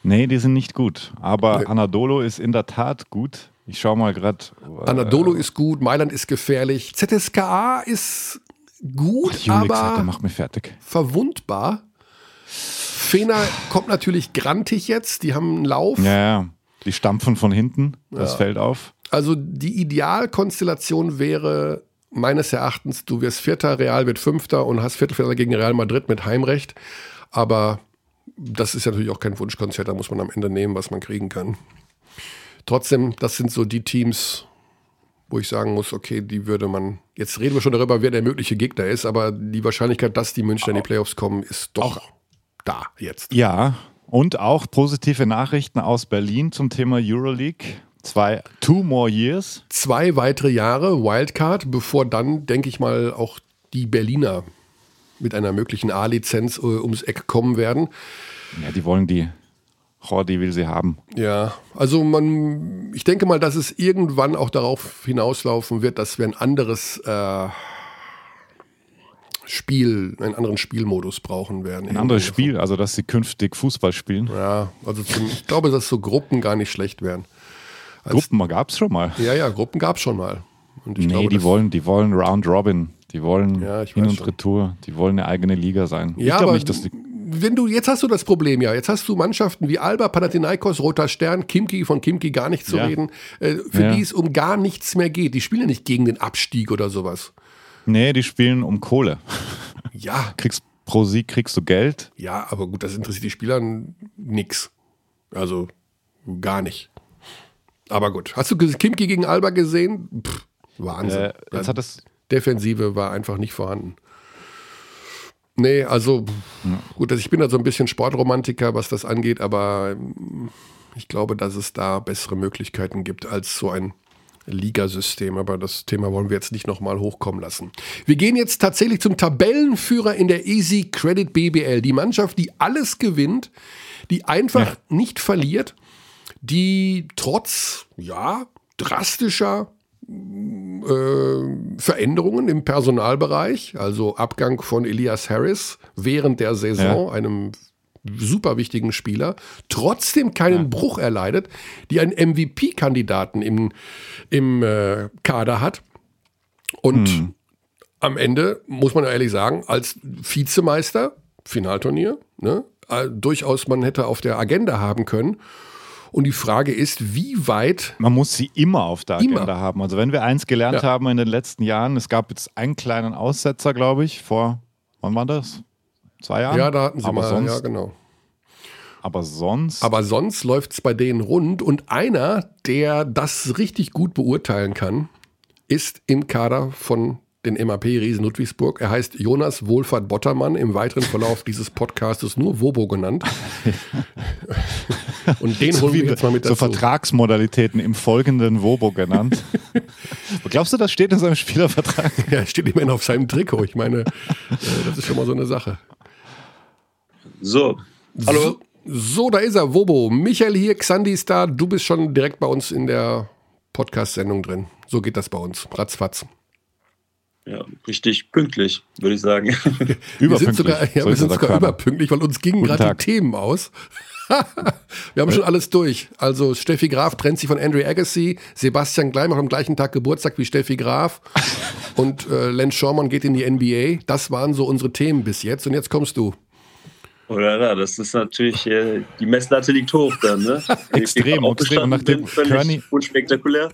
Nee, die sind nicht gut. Aber nee. Anadolo ist in der Tat gut. Ich schaue mal gerade. Äh, Anadolu ist gut, Mailand ist gefährlich. ZSKA ist gut, Ach, aber macht mich fertig. verwundbar. Fener kommt natürlich grantig jetzt, die haben einen Lauf. Ja, ja. Die stampfen von hinten, das ja. fällt auf. Also die Idealkonstellation wäre meines Erachtens, du wirst Vierter, Real wird Fünfter und hast Viertelfinale gegen Real Madrid mit Heimrecht. Aber das ist ja natürlich auch kein Wunschkonzert, da muss man am Ende nehmen, was man kriegen kann. Trotzdem, das sind so die Teams, wo ich sagen muss, okay, die würde man. Jetzt reden wir schon darüber, wer der mögliche Gegner ist, aber die Wahrscheinlichkeit, dass die Münchner in die Playoffs kommen, ist doch auch, da jetzt. Ja, und auch positive Nachrichten aus Berlin zum Thema Euroleague. Zwei, two more years. Zwei weitere Jahre Wildcard, bevor dann, denke ich mal, auch die Berliner mit einer möglichen A-Lizenz äh, ums Eck kommen werden. Ja, die wollen die Jordi will sie haben. Ja, also man, ich denke mal, dass es irgendwann auch darauf hinauslaufen wird, dass wir ein anderes äh, Spiel, einen anderen Spielmodus brauchen werden. Ein anderes Spiel, also dass sie künftig Fußball spielen. Ja, also zum, ich glaube, dass so Gruppen gar nicht schlecht wären. Als, Gruppen gab es schon mal. Ja, ja, Gruppen gab es schon mal. Und nee, glaube, die wollen, die wollen Round Robin. Die wollen ja, Hin- und Retour. Die wollen eine eigene Liga sein. Ja, ich glaube nicht, dass die wenn du, jetzt hast du das Problem ja, jetzt hast du Mannschaften wie Alba, Panathinaikos, Roter Stern, Kimki, von Kimki gar nicht zu ja. reden, äh, für ja. die es um gar nichts mehr geht. Die spielen nicht gegen den Abstieg oder sowas. Nee, die spielen um Kohle. Ja. Kriegst pro Sieg kriegst du Geld. Ja, aber gut, das interessiert die Spieler nix. Also gar nicht. Aber gut. Hast du Kimki gegen Alba gesehen? Pff, Wahnsinn. Äh, jetzt hat es Defensive war einfach nicht vorhanden. Nee, also ja. gut, also ich bin da so ein bisschen Sportromantiker, was das angeht, aber ich glaube, dass es da bessere Möglichkeiten gibt als so ein Ligasystem. Aber das Thema wollen wir jetzt nicht nochmal hochkommen lassen. Wir gehen jetzt tatsächlich zum Tabellenführer in der Easy Credit BBL. Die Mannschaft, die alles gewinnt, die einfach ja. nicht verliert, die trotz, ja, drastischer äh, Veränderungen im Personalbereich, also Abgang von Elias Harris während der Saison, ja. einem super wichtigen Spieler, trotzdem keinen ja. Bruch erleidet, die einen MVP-Kandidaten im, im äh, Kader hat. Und hm. am Ende muss man ehrlich sagen, als Vizemeister, Finalturnier, ne, äh, durchaus man hätte auf der Agenda haben können. Und die Frage ist, wie weit. Man muss sie immer auf der Agenda immer. haben. Also, wenn wir eins gelernt ja. haben in den letzten Jahren, es gab jetzt einen kleinen Aussetzer, glaube ich, vor, wann war das? Zwei Jahren? Ja, da hatten sie Aber mal, sonst, ja, genau. Aber sonst. Aber sonst läuft es bei denen rund. Und einer, der das richtig gut beurteilen kann, ist im Kader von den MAP Riesen Ludwigsburg. Er heißt Jonas Wohlfahrt Bottermann, im weiteren Verlauf dieses Podcastes nur Wobo genannt. [LAUGHS] Und den holen wir jetzt mal mit dazu. So Vertragsmodalitäten im folgenden Wobo genannt. [LAUGHS] Glaubst du, das steht in seinem Spielervertrag? [LAUGHS] Ja, steht immerhin auf seinem Trikot. Ich meine, äh, das ist schon mal so eine Sache. So, hallo. So, so, da ist er, Wobo. Michael hier, Xandi ist da. Du bist schon direkt bei uns in der Podcast-Sendung drin. So geht das bei uns. Ratzfatz. Ja, richtig pünktlich, würde ich sagen. [LAUGHS] wir sind sogar, ja, wir sind sogar überpünktlich, weil uns gingen gerade die Themen aus. [LAUGHS] wir haben schon alles durch. Also Steffi Graf trennt sich von Andre Agassi, Sebastian Gleim macht am gleichen Tag Geburtstag wie Steffi Graf [LAUGHS] und äh, Len Schormann geht in die NBA. Das waren so unsere Themen bis jetzt und jetzt kommst du. Oder das ist natürlich, äh, die Messlatte liegt hoch dann, ne? extrem, extrem. Nachdem Körny, unspektakulär.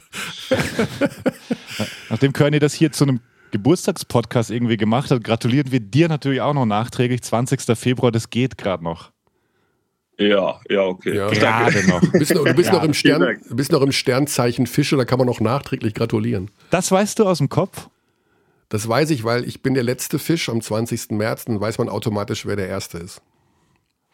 nachdem Körny das hier zu einem Geburtstagspodcast irgendwie gemacht hat, gratulieren wir dir natürlich auch noch nachträglich. 20. Februar, das geht gerade noch. Ja, ja, okay. Ja. Gerade noch. Du bist, noch, du bist ja, noch im Stern, bist noch im Sternzeichen Fische, da kann man noch nachträglich gratulieren. Das weißt du aus dem Kopf? Das weiß ich, weil ich bin der letzte Fisch am 20. März, dann weiß man automatisch, wer der Erste ist.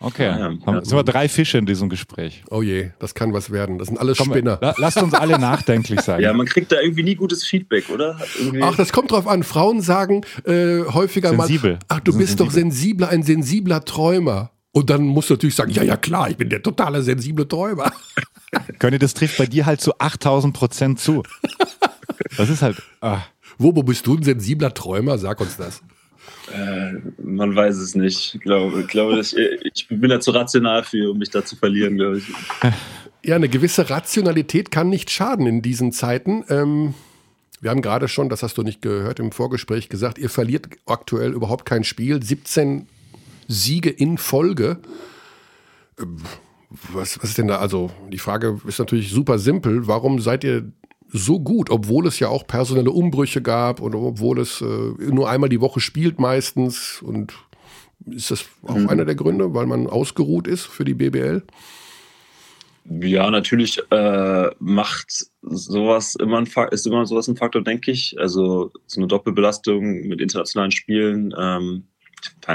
Okay, ja, ja. sind wir drei Fische in diesem Gespräch. Oh je, das kann was werden. Das sind alles Komm, Spinner. La lasst uns alle nachdenklich sein. [LAUGHS] Ja, man kriegt da irgendwie nie gutes Feedback, oder? Irgendwie ach, das kommt drauf an. Frauen sagen äh, häufiger Sensibel. mal, ach, du bist sensibel. doch sensibler, ein sensibler Träumer. Und dann musst du natürlich sagen, ja, ja, klar, ich bin der totale sensible Träumer. [LAUGHS] Könny, das trifft bei dir halt zu 8000 Prozent zu. [LAUGHS] Das ist halt. Ah. Wo, wo bist du ein sensibler Träumer? Sag uns das. Äh, man weiß es nicht. Ich glaube, ich, glaube ich, ich bin da zu rational für, um mich da zu verlieren, glaube ich. Ja, eine gewisse Rationalität kann nicht schaden in diesen Zeiten. Ähm, wir haben gerade schon, das hast du nicht gehört, im Vorgespräch gesagt, ihr verliert aktuell überhaupt kein Spiel. 17 Siege in Folge. Ähm, was, was ist denn da? Also, die Frage ist natürlich super simpel. Warum seid ihr so gut, obwohl es ja auch personelle Umbrüche gab und obwohl es äh, nur einmal die Woche spielt meistens. Und ist das auch mhm. einer der Gründe, weil man ausgeruht ist für die BBL? Ja, natürlich äh, macht sowas immer ein ist immer sowas ein Faktor, denke ich. Also so eine Doppelbelastung mit internationalen Spielen. Ähm,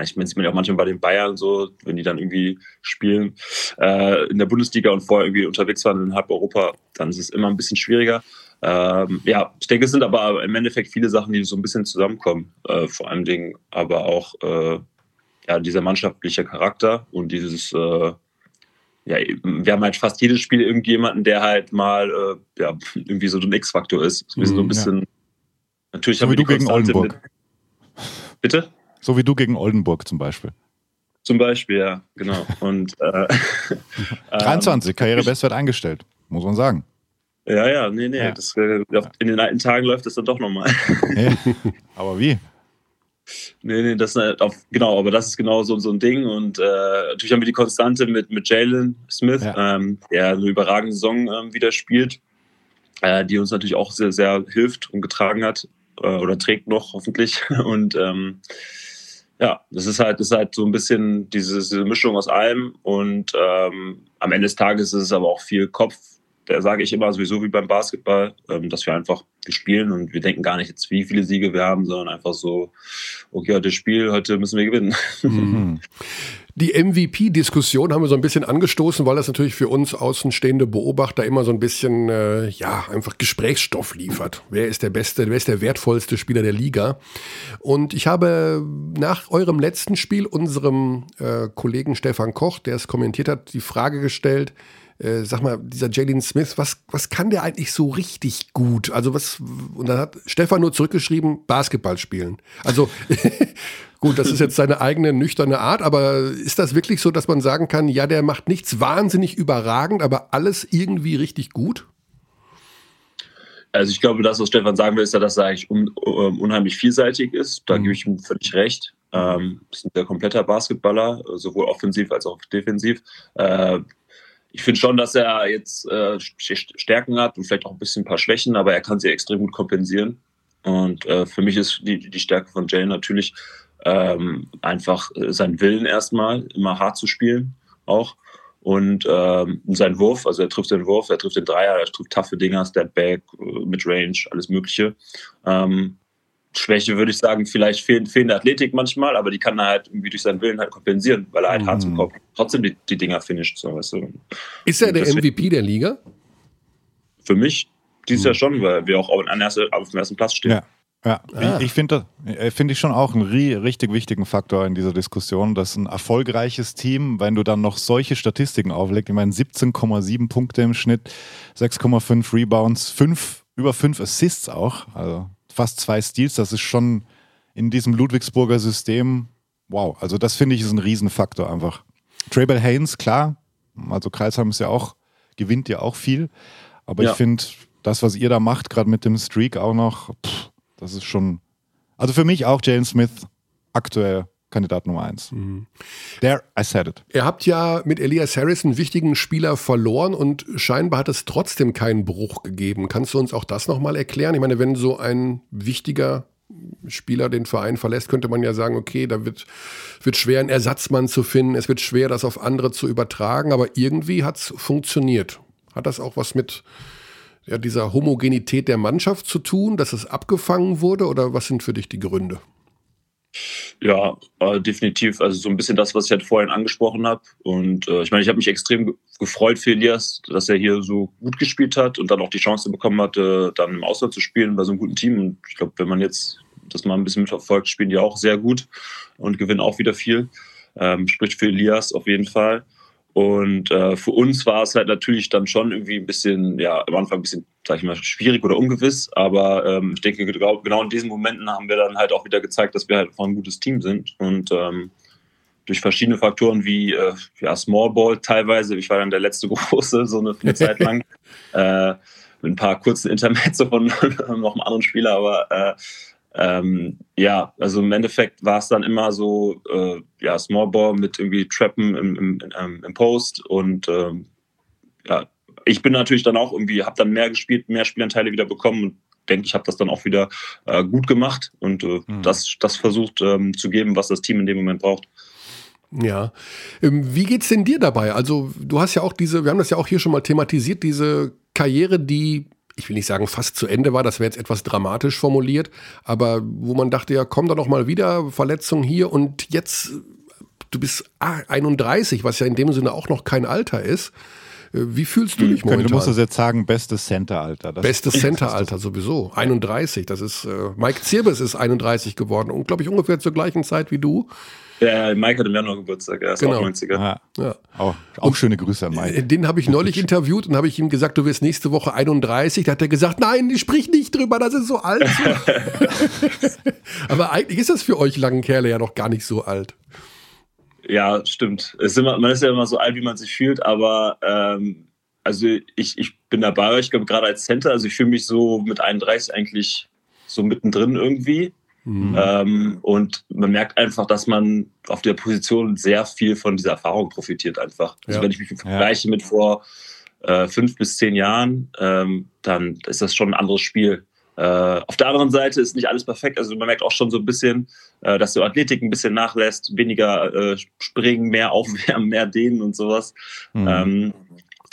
ich meine, sieht man ja auch manchmal bei den Bayern so, wenn die dann irgendwie spielen äh, in der Bundesliga und vorher irgendwie unterwegs waren in halb Europa, dann ist es immer ein bisschen schwieriger. Ähm, ja, ich denke, es sind aber im Endeffekt viele Sachen, die so ein bisschen zusammenkommen. Äh, vor allem Dingen aber auch äh, ja, dieser mannschaftliche Charakter und dieses, äh, ja, wir haben halt fast jedes Spiel irgendjemanden, der halt mal äh, ja, irgendwie so ein X-Faktor ist. So, so ein mhm, bisschen. Ja. Natürlich so haben wir wie du gegen Oldenburg. Mit, bitte? So wie du gegen Oldenburg zum Beispiel. Zum Beispiel, ja, genau. Und äh, [LAUGHS] [LAUGHS] 23, ähm, Karrierebestwert eingestellt, muss man sagen. Ja, ja, nee, nee. Ja. Das, äh, in den alten Tagen läuft das dann doch nochmal. Ja, [LAUGHS] aber wie? Nee, nee, das ist auf, genau, aber das ist genau so, so ein Ding. Und äh, natürlich haben wir die Konstante mit, mit Jalen Smith, ja. ähm, der eine überragende Saison ähm, wieder spielt, äh, die uns natürlich auch sehr, sehr hilft und getragen hat äh, oder trägt noch hoffentlich. [LAUGHS] Und ähm, ja, das ist halt, das ist halt so ein bisschen diese, diese Mischung aus allem. Und ähm, am Ende des Tages ist es aber auch viel Kopf da sage ich immer sowieso wie beim Basketball, ähm, dass wir einfach wir spielen und wir denken gar nicht jetzt, wie viele Siege wir haben, sondern einfach so, okay, heute Spiel, heute müssen wir gewinnen. Mhm. Die MVP-Diskussion haben wir so ein bisschen angestoßen, weil das natürlich für uns außenstehende Beobachter immer so ein bisschen, äh, ja, einfach Gesprächsstoff liefert. Wer ist der beste, wer ist der wertvollste Spieler der Liga? Und ich habe nach eurem letzten Spiel unserem äh, Kollegen Stefan Koch, der es kommentiert hat, die Frage gestellt, äh, sag mal, dieser Jalen Smith, was, was kann der eigentlich so richtig gut? Also was, und dann hat Stefan nur zurückgeschrieben, Basketball spielen. Also [LAUGHS] gut, das ist jetzt seine eigene nüchterne Art, aber ist das wirklich so, dass man sagen kann, ja, der macht nichts wahnsinnig überragend, aber alles irgendwie richtig gut? Also ich glaube, das, was Stefan sagen will, ist ja, dass er eigentlich un, um, unheimlich vielseitig ist. Da mhm. gebe ich ihm völlig recht. Ähm, ist ein kompletter Basketballer, sowohl offensiv als auch defensiv. Äh, ich finde schon, dass er jetzt äh, Stärken hat und vielleicht auch ein bisschen ein paar Schwächen, aber er kann sie extrem gut kompensieren. Und äh, für mich ist die, die Stärke von Jalen natürlich ähm, einfach sein Willen erstmal, immer hart zu spielen auch. Und ähm, sein Wurf, also er trifft den Wurf, er trifft den Dreier, er trifft taffe Dinger, Step Back, äh, Midrange, alles Mögliche. Ähm, Schwäche würde ich sagen, vielleicht fehl, fehlende Athletik manchmal, aber die kann er halt irgendwie durch seinen Willen halt kompensieren, weil er halt mhm. hart zum Kopf trotzdem die, die Dinger finisht. So, weißt du. Ist er der MVP der Liga? Für mich dieses mhm. Jahr schon, weil wir auch auf, erste, auf dem ersten Platz stehen. Ja. Ja, ah. ich, ich finde äh, find ich schon auch einen richtig wichtigen Faktor in dieser Diskussion, dass ein erfolgreiches Team, wenn du dann noch solche Statistiken auflegst, ich meine 17,7 Punkte im Schnitt, 6,5 Rebounds, 5, über 5 Assists auch, also fast zwei Steals. Das ist schon in diesem Ludwigsburger System, wow. Also das finde ich ist ein Riesenfaktor einfach. Trabel Haynes, klar, also Kreisheim ist ja auch, gewinnt ja auch viel. Aber ja. ich finde, das, was ihr da macht, gerade mit dem Streak auch noch, pff, das ist schon. Also für mich auch Jalen Smith aktuell Kandidat Nummer eins. Mhm. There, I said it. Ihr habt ja mit Elias Harris einen wichtigen Spieler verloren und scheinbar hat es trotzdem keinen Bruch gegeben. Kannst du uns auch das nochmal erklären? Ich meine, wenn so ein wichtiger Spieler den Verein verlässt, könnte man ja sagen, okay, da wird, wird schwer, einen Ersatzmann zu finden, es wird schwer, das auf andere zu übertragen, aber irgendwie hat es funktioniert. Hat das auch was mit ja, dieser Homogenität der Mannschaft zu tun, dass es abgefangen wurde oder was sind für dich die Gründe? Ja, äh, definitiv. Also so ein bisschen das, was ich halt vorhin angesprochen habe. Und äh, ich meine, ich habe mich extrem gefreut für Elias, dass er hier so gut gespielt hat und dann auch die Chance bekommen hatte, dann im Ausland zu spielen bei so einem guten Team. Und ich glaube, wenn man jetzt das mal ein bisschen mitverfolgt, spielen die auch sehr gut und gewinnen auch wieder viel. Ähm, spricht für Elias auf jeden Fall. Und äh, für uns war es halt natürlich dann schon irgendwie ein bisschen, ja, am Anfang ein bisschen, sag ich mal, schwierig oder ungewiss. Aber ähm, ich denke, genau in diesen Momenten haben wir dann halt auch wieder gezeigt, dass wir halt ein gutes Team sind. Und ähm, durch verschiedene Faktoren wie äh, ja, Small Ball teilweise, ich war dann der letzte [LAUGHS] Große, so eine, eine Zeit lang, [LAUGHS] äh, mit ein paar kurzen Intermezzo von [LAUGHS] noch einem anderen Spieler, aber äh, ähm, ja, also im Endeffekt war es dann immer so, äh, ja, Small Ball mit irgendwie Trappen im, im, im, im Post und ähm, ja, ich bin natürlich dann auch irgendwie, habe dann mehr gespielt, mehr Spielanteile wieder bekommen und denke, ich habe das dann auch wieder äh, gut gemacht und äh, mhm. das, das versucht ähm, zu geben, was das Team in dem Moment braucht. Ja. Ähm, wie geht's denn dir dabei? Also, du hast ja auch diese, wir haben das ja auch hier schon mal thematisiert, diese Karriere, die ich will nicht sagen fast zu Ende war, das wäre jetzt etwas dramatisch formuliert, aber wo man dachte, ja, komm da noch mal wieder, Verletzung hier und jetzt, du bist 31, was ja in dem Sinne auch noch kein Alter ist. Äh, wie fühlst du hm, dich momentan? Du musst es jetzt sagen, bestes Center-Alter. Bestes Center-Alter sowieso. 31. Das ist, äh, Mike Zirbes ist 31 geworden und glaube ich ungefähr zur gleichen Zeit wie du. Der Mike hat im Januar Geburtstag, er ist genau. auch 90er. Ja. ja. Auch, auch schöne Grüße an Mike. Den habe ich neulich [LAUGHS] interviewt und habe ich ihm gesagt, du wirst nächste Woche 31. Da hat er gesagt, nein, ich sprich nicht drüber, das ist so alt. [LAUGHS] [LAUGHS] Aber eigentlich ist das für euch langen Kerle ja noch gar nicht so alt. Ja, stimmt. Ist immer, man ist ja immer so alt, wie man sich fühlt, aber ähm, also ich, ich bin dabei, ich glaube gerade als Center, also ich fühle mich so mit 31 eigentlich so mittendrin irgendwie. Mhm. Ähm, und man merkt einfach, dass man auf der Position sehr viel von dieser Erfahrung profitiert einfach. Also ja. wenn ich mich vergleiche ja. mit vor äh, fünf bis zehn Jahren, ähm, dann ist das schon ein anderes Spiel. Äh, auf der anderen Seite ist nicht alles perfekt. Also man merkt auch schon so ein bisschen, äh, dass die Athletik ein bisschen nachlässt, weniger äh, springen, mehr aufwärmen, [LAUGHS] mehr dehnen und sowas. Mhm. Ähm,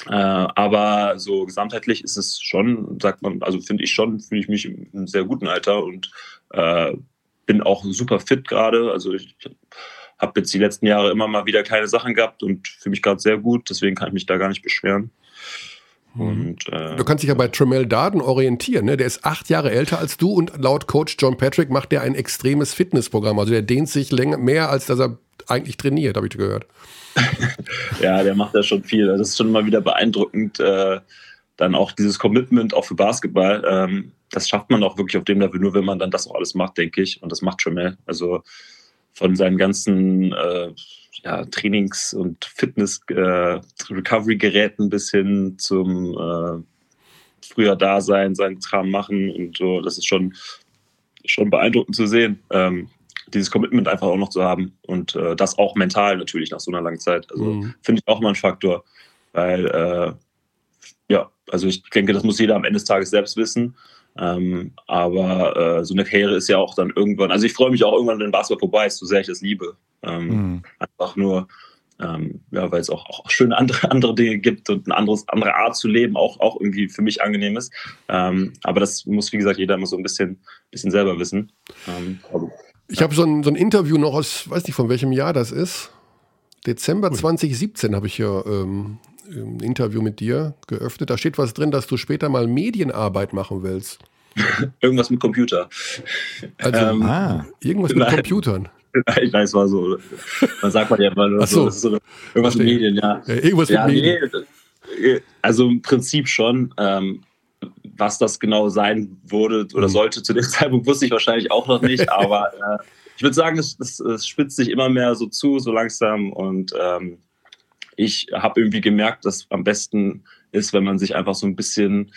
äh, aber so gesamtheitlich ist es schon, sagt man, also finde ich schon, fühle ich mich im sehr guten Alter und äh, bin auch super fit gerade. Also ich habe jetzt die letzten Jahre immer mal wieder keine Sachen gehabt und fühle mich gerade sehr gut. Deswegen kann ich mich da gar nicht beschweren. Mhm. Und, äh, du kannst dich ja bei Tremel Darden orientieren. Ne? Der ist acht Jahre älter als du und laut Coach John Patrick macht der ein extremes Fitnessprogramm. Also der dehnt sich länger, mehr, als dass er eigentlich trainiert, habe ich gehört. [LAUGHS] ja, der macht ja schon viel. Das ist schon mal wieder beeindruckend. Äh, dann auch dieses Commitment auch für Basketball. Ähm, das schafft man auch wirklich auf dem Level, nur wenn man dann das auch alles macht, denke ich. Und das macht Tremel. Also von seinen ganzen äh, ja, Trainings- und Fitness-Recovery-Geräten äh, bis hin zum äh, früher da sein, seinen Kram machen und so. Das ist schon, schon beeindruckend zu sehen. Ähm, dieses Commitment einfach auch noch zu haben und äh, das auch mental natürlich nach so einer langen Zeit. Also mhm. finde ich auch mal ein Faktor, weil äh, ja, also ich denke, das muss jeder am Ende des Tages selbst wissen. Ähm, aber äh, so eine Karriere ist ja auch dann irgendwann, also ich freue mich auch irgendwann, wenn Basketball vorbei ist, so sehr ich das liebe. Ähm, mhm. Einfach nur, ähm, ja, weil es auch, auch, schöne andere, [LAUGHS] andere Dinge gibt und eine anderes, andere Art zu leben auch, auch irgendwie für mich angenehm ist. Ähm, aber das muss, wie gesagt, jeder immer so ein bisschen, bisschen selber wissen. Ähm, ich habe so ein, so ein Interview noch aus, weiß nicht von welchem Jahr das ist. Dezember cool. 2017 habe ich hier ähm, Interview mit dir geöffnet. Da steht was drin, dass du später mal Medienarbeit machen willst. [LAUGHS] Irgendwas mit Computer. Also ähm, ah. irgendwas mit nein. Computern. [LAUGHS] Ich weiß, war so. Man sagt man ja immer so, so, irgendwas mit Medien, ja. ja irgendwas ja, mit Medien. Nee, also im Prinzip schon. Ähm, was das genau sein würde oder mhm. sollte zu dem [LAUGHS] Zeitpunkt, wusste ich wahrscheinlich auch noch nicht. aber äh, ich würde sagen, es, es, es, spitzt sich immer mehr so zu, so langsam. Und ähm, ich habe irgendwie gemerkt, dass am besten ist, wenn man sich einfach so ein bisschen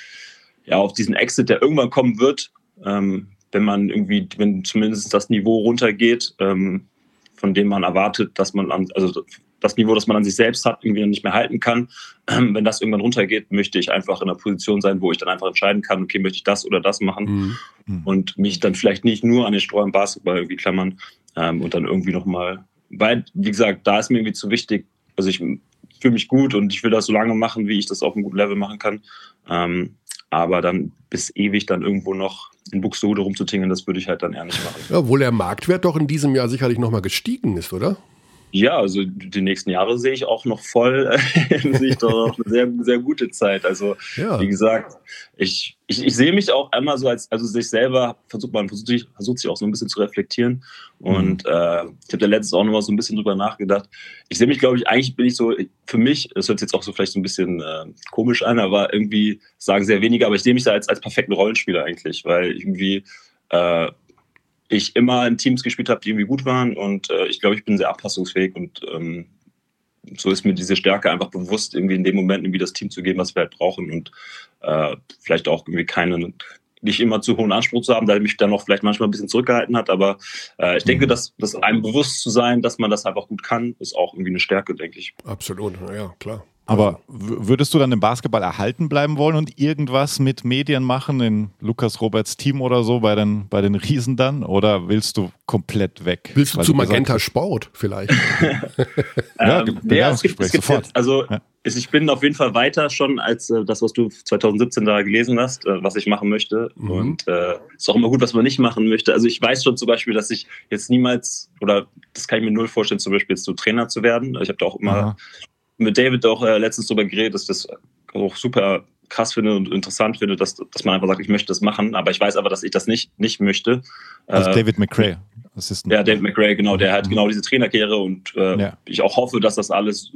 ja, auf diesen Exit, der irgendwann kommen wird, ähm, wenn man irgendwie, wenn zumindest das Niveau runtergeht, ähm, von dem man erwartet, dass man, also das Niveau, das man an sich selbst hat, irgendwie nicht mehr halten kann. Ähm, wenn das irgendwann runtergeht, möchte ich einfach in einer Position sein, wo ich dann einfach entscheiden kann, okay, möchte ich das oder das machen mhm. mhm. und mich dann vielleicht nicht nur an den Steuern Basketball irgendwie klammern ähm, und dann irgendwie nochmal, weil, wie gesagt, da ist mir irgendwie zu wichtig, also ich fühle mich gut und ich will das so lange machen, wie ich das auf einem guten Level machen kann. Ähm, aber dann bis ewig dann irgendwo noch in Buxtehude rumzutingeln, das würde ich halt dann eher nicht machen. Obwohl der Marktwert doch in diesem Jahr sicherlich nochmal gestiegen ist, oder? Ja, also die nächsten Jahre sehe ich auch noch voll, sehe ich doch eine sehr, sehr gute Zeit. Also ja. wie gesagt, ich, ich, ich sehe mich auch einmal so als, also sich selber versucht man versucht sich, versucht sich auch so ein bisschen zu reflektieren. Und mhm. äh, ich habe da letztens auch noch mal so ein bisschen drüber nachgedacht. Ich sehe mich, glaube ich, eigentlich bin ich so, für mich, das hört sich jetzt auch so vielleicht so ein bisschen äh, komisch an, aber irgendwie sagen sehr wenige, aber ich sehe mich da als, als perfekten Rollenspieler eigentlich, weil irgendwie äh, ich immer in Teams gespielt habe, die irgendwie gut waren und äh, ich glaube, ich bin sehr abpassungsfähig und ähm, so ist mir diese Stärke einfach bewusst, irgendwie in dem Moment irgendwie das Team zu geben, was wir halt brauchen und äh, vielleicht auch irgendwie keinen, nicht immer zu hohen Anspruch zu haben, da mich dann noch vielleicht manchmal ein bisschen zurückgehalten hat, aber äh, ich denke, mhm. dass, dass einem bewusst zu sein, dass man das einfach gut kann, ist auch irgendwie eine Stärke, denke ich. Absolut, ja, klar. Aber würdest du dann im Basketball erhalten bleiben wollen und irgendwas mit Medien machen, in Lukas Roberts Team oder so, bei den, bei den Riesen dann? Oder willst du komplett weg? Willst du zu Magenta Sport vielleicht? ja, [LAUGHS] ähm, ja es gibt, es gibt sofort. Jetzt, also ja. ich bin auf jeden Fall weiter schon als äh, das, was du 2017 da gelesen hast, äh, was ich machen möchte. Mhm. Und äh, ist auch immer gut, was man nicht machen möchte. Also ich weiß schon zum Beispiel, dass ich jetzt niemals, oder das kann ich mir null vorstellen, zum Beispiel jetzt so Trainer zu werden. Ich habe da auch immer Aha mit David auch äh, letztens darüber geredet, dass ich das auch super krass finde und interessant finde, dass, dass man einfach sagt, ich möchte das machen, aber ich weiß aber, dass ich das nicht, nicht möchte. Also äh, David McRae. Assistant. Ja, David McRae, genau, der hat mhm. genau diese Trainerkarriere und äh, ja. ich auch hoffe, dass das alles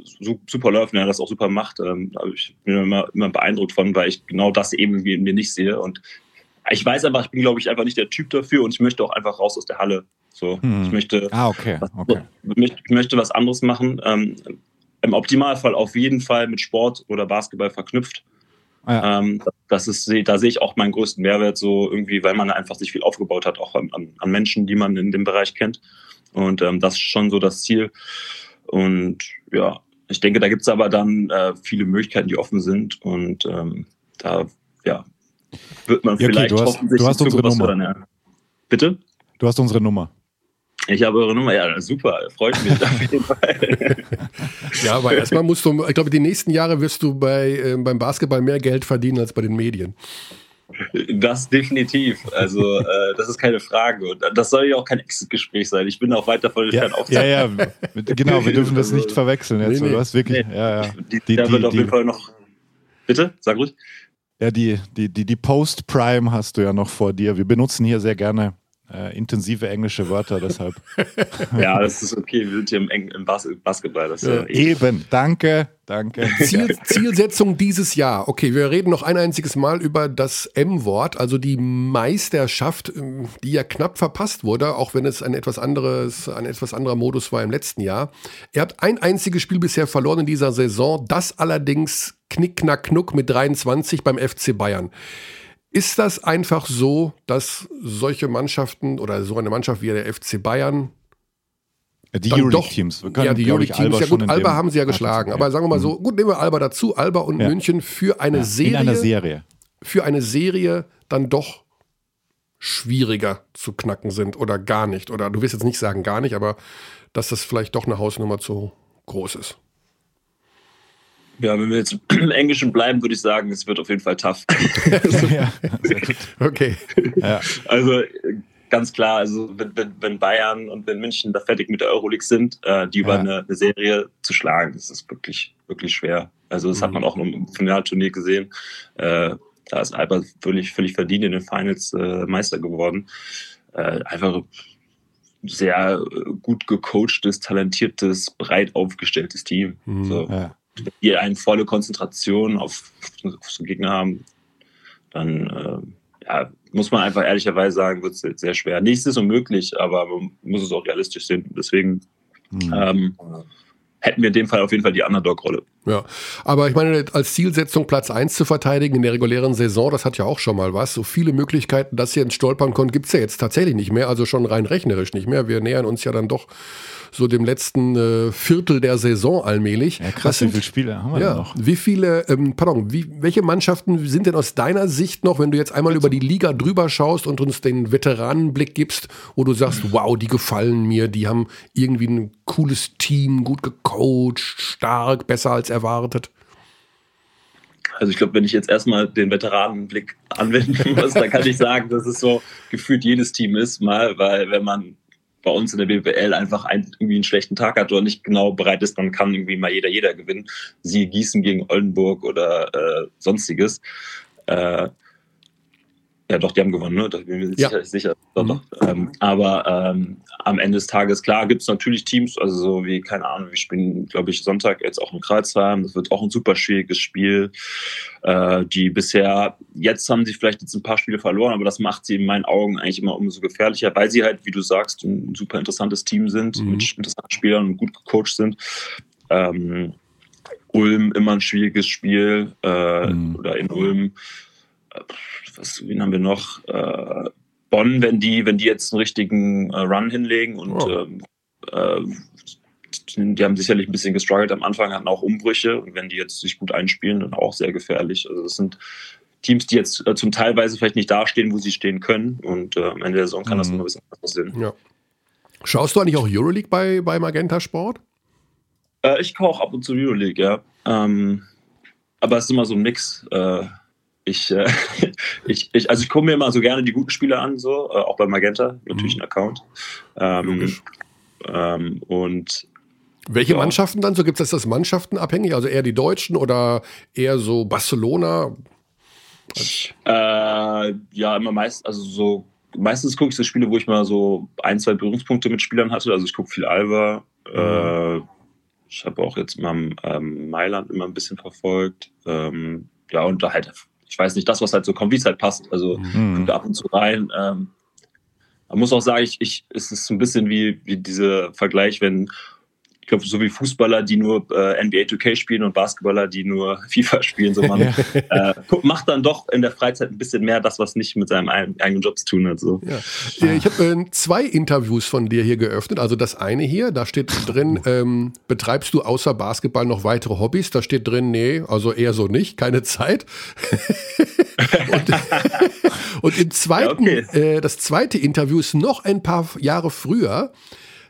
super läuft und er das auch super macht. Ähm, ich bin immer, immer beeindruckt von, weil ich genau das eben in mir nicht sehe und ich weiß einfach, ich bin, glaube ich, einfach nicht der Typ dafür und ich möchte auch einfach raus aus der Halle. So, hm. ich möchte, ah, okay. Was, okay. ich möchte was anderes machen. Ähm, im Optimalfall auf jeden Fall mit Sport oder Basketball verknüpft. Ah, ja. Ähm, das ist, da sehe ich auch meinen größten Mehrwert so irgendwie, weil man einfach sich viel aufgebaut hat, auch an, an Menschen, die man in dem Bereich kennt. Und ähm, das ist schon so das Ziel. Und ja, ich denke, da gibt es aber dann äh, viele Möglichkeiten, die offen sind. Und ähm, da ja, wird man ja, okay, vielleicht du hast, hoffentlich du hast unsere Nummer. Dann, ja. Bitte? Du hast unsere Nummer. Ich habe eure Nummer, ja, super, freut mich [LAUGHS] auf jeden Fall. ja, aber erstmal musst du, ich glaube, die nächsten Jahre wirst du bei, äh, beim Basketball mehr Geld verdienen als bei den Medien. Das definitiv. Also, äh, das ist keine Frage. Und das soll ja auch kein Exit-Gespräch sein. Ich bin auch weit davon entfernt. Ja, ja, ja, genau, wir dürfen das nicht verwechseln. Jetzt. Nee, nee. Du hast wirklich, nee. ja, ja. Die, die, da wird die, auf jeden Fall noch. Bitte, sag ruhig. Ja, die, die, die, die Post-Prime hast du ja noch vor dir. Wir benutzen hier sehr gerne äh, intensive englische Wörter, deshalb. [LAUGHS] ja, das ist okay. Wir sind hier im, Eng im Bas Basketball. Das ja, eben, danke, danke. [LAUGHS] Ziel, Zielsetzung dieses Jahr. Okay, wir reden noch ein einziges Mal über das M-Wort, also die Meisterschaft, die ja knapp verpasst wurde, auch wenn es ein etwas anderes, ein etwas anderer Modus war im letzten Jahr. Er hat ein einziges Spiel bisher verloren in dieser Saison, das allerdings knick, knack, knuck mit 23 beim FC Bayern. Ist das einfach so, dass solche Mannschaften oder so eine Mannschaft wie der FC Bayern die Euroleague-Teams. Ja, die Euroleague-Teams. Ja gut, Alba haben sie ja geschlagen. Aber sagen wir mal so, mhm. gut, nehmen wir Alba dazu. Alba und ja. München für eine ja, Serie. In einer Serie. Für eine Serie dann doch schwieriger zu knacken sind oder gar nicht. Oder du wirst jetzt nicht sagen gar nicht, aber dass das vielleicht doch eine Hausnummer zu groß ist. Ja, wenn wir jetzt [CLEARS THROAT] im Englischen bleiben, würde ich sagen, es wird auf jeden Fall tough. [LAUGHS] ja, okay. Ja. Also ganz klar, also wenn, wenn, wenn, Bayern und wenn München da fertig mit der Euroleague sind, äh, die über ja. eine, eine, Serie zu schlagen, das ist wirklich, wirklich schwer. Also das mhm. hat man auch im Finalturnier gesehen. Äh, da ist Alba völlig, völlig verdient in den Finals äh, Meister geworden. Äh, einfach sehr gut gecoachtes, talentiertes, breit aufgestelltes Team. Mhm. So. Ja die eine volle Konzentration auf, auf so Gegner haben, dann äh, ja, muss man einfach ehrlicherweise sagen, wird es sehr schwer. Nichts ist unmöglich, aber man muss es auch realistisch sehen. Deswegen mhm. ähm, hätten wir in dem Fall auf jeden Fall die Underdog-Rolle. Ja, aber ich meine, als Zielsetzung Platz 1 zu verteidigen in der regulären Saison, das hat ja auch schon mal was. So viele Möglichkeiten, dass ihr ins Stolpern kommt, gibt es ja jetzt tatsächlich nicht mehr, also schon rein rechnerisch nicht mehr. Wir nähern uns ja dann doch so dem letzten äh, Viertel der Saison allmählich. Ja, krass, sind, wie viele Spiele haben wir ja, noch? Wie viele, ähm, pardon, wie, welche Mannschaften sind denn aus deiner Sicht noch, wenn du jetzt einmal über die Liga drüber schaust und uns den Veteranenblick gibst, wo du sagst, wow, die gefallen mir, die haben irgendwie ein cooles Team, gut gecoacht, stark, besser als erwartet? Also ich glaube, wenn ich jetzt erstmal den Veteranenblick anwenden [LAUGHS] muss, dann kann ich sagen, dass es so gefühlt jedes Team ist, mal, weil wenn man bei uns in der BWL einfach ein, irgendwie einen schlechten Tag hat oder nicht genau bereit ist, dann kann irgendwie mal jeder, jeder gewinnen. Siehe Gießen gegen Oldenburg oder äh, sonstiges. Äh, ja, doch, die haben gewonnen, ne? Da bin ich mir ja. sicher. sicher. Doch, mhm. doch. Ähm, aber ähm, am Ende des Tages, klar, gibt es natürlich Teams, also so wie, keine Ahnung, wir spielen, glaube ich, Sonntag jetzt auch in Kreuzheim. Das wird auch ein super schwieriges Spiel. Äh, die bisher, jetzt haben sie vielleicht jetzt ein paar Spiele verloren, aber das macht sie in meinen Augen eigentlich immer umso gefährlicher, weil sie halt, wie du sagst, ein super interessantes Team sind, mhm. mit interessanten Spielern und gut gecoacht sind. Ähm, Ulm immer ein schwieriges Spiel äh, mhm. oder in Ulm was, wen haben wir noch? Äh, Bonn, wenn die, wenn die jetzt einen richtigen äh, Run hinlegen und oh. ähm, äh, die haben sicherlich ein bisschen gestruggelt am Anfang, hatten auch Umbrüche und wenn die jetzt sich gut einspielen, dann auch sehr gefährlich. Also das sind Teams, die jetzt äh, zum Teilweise vielleicht nicht dastehen, wo sie stehen können und äh, am Ende der Saison kann mhm. das immer ein bisschen anders aussehen. Ja. Schaust du eigentlich auch Euroleague bei, bei Magenta Sport? Äh, ich kaufe ab und zu Euroleague, ja. Ähm, aber es ist immer so ein Mix. Äh, ich, äh, [LAUGHS] ich, ich, also ich gucke mir immer so gerne die guten Spiele an, so, äh, auch bei Magenta, natürlich mhm. ein Account. Ähm, ähm, und welche ja. Mannschaften dann? So gibt es das Mannschaften abhängig? Also eher die Deutschen oder eher so Barcelona? Äh, ja, immer meist, also so meistens gucke ich so Spiele, wo ich mal so ein, zwei Berührungspunkte mit Spielern hatte. Also ich gucke viel Alba. Mhm. Äh, ich habe auch jetzt mal ähm, Mailand immer ein bisschen verfolgt. Ähm, ja, und da halt ich weiß nicht, das, was halt so kommt, wie es halt passt. Also mhm. ab und zu rein. Ähm, man muss auch sagen, ich, ich, es ist ein bisschen wie, wie dieser Vergleich, wenn glaube, so wie Fußballer, die nur äh, NBA 2K spielen und Basketballer, die nur [LAUGHS] FIFA spielen, so man äh, macht dann doch in der Freizeit ein bisschen mehr das, was nicht mit seinem eigenen Job zu tun hat. So. Ja. Ich habe äh, zwei Interviews von dir hier geöffnet. Also das eine hier, da steht drin, ähm, betreibst du außer Basketball noch weitere Hobbys? Da steht drin, nee, also eher so nicht, keine Zeit. [LAUGHS] und, [LAUGHS] und, im zweiten, ja, okay. äh, das zweite Interview ist noch ein paar Jahre früher.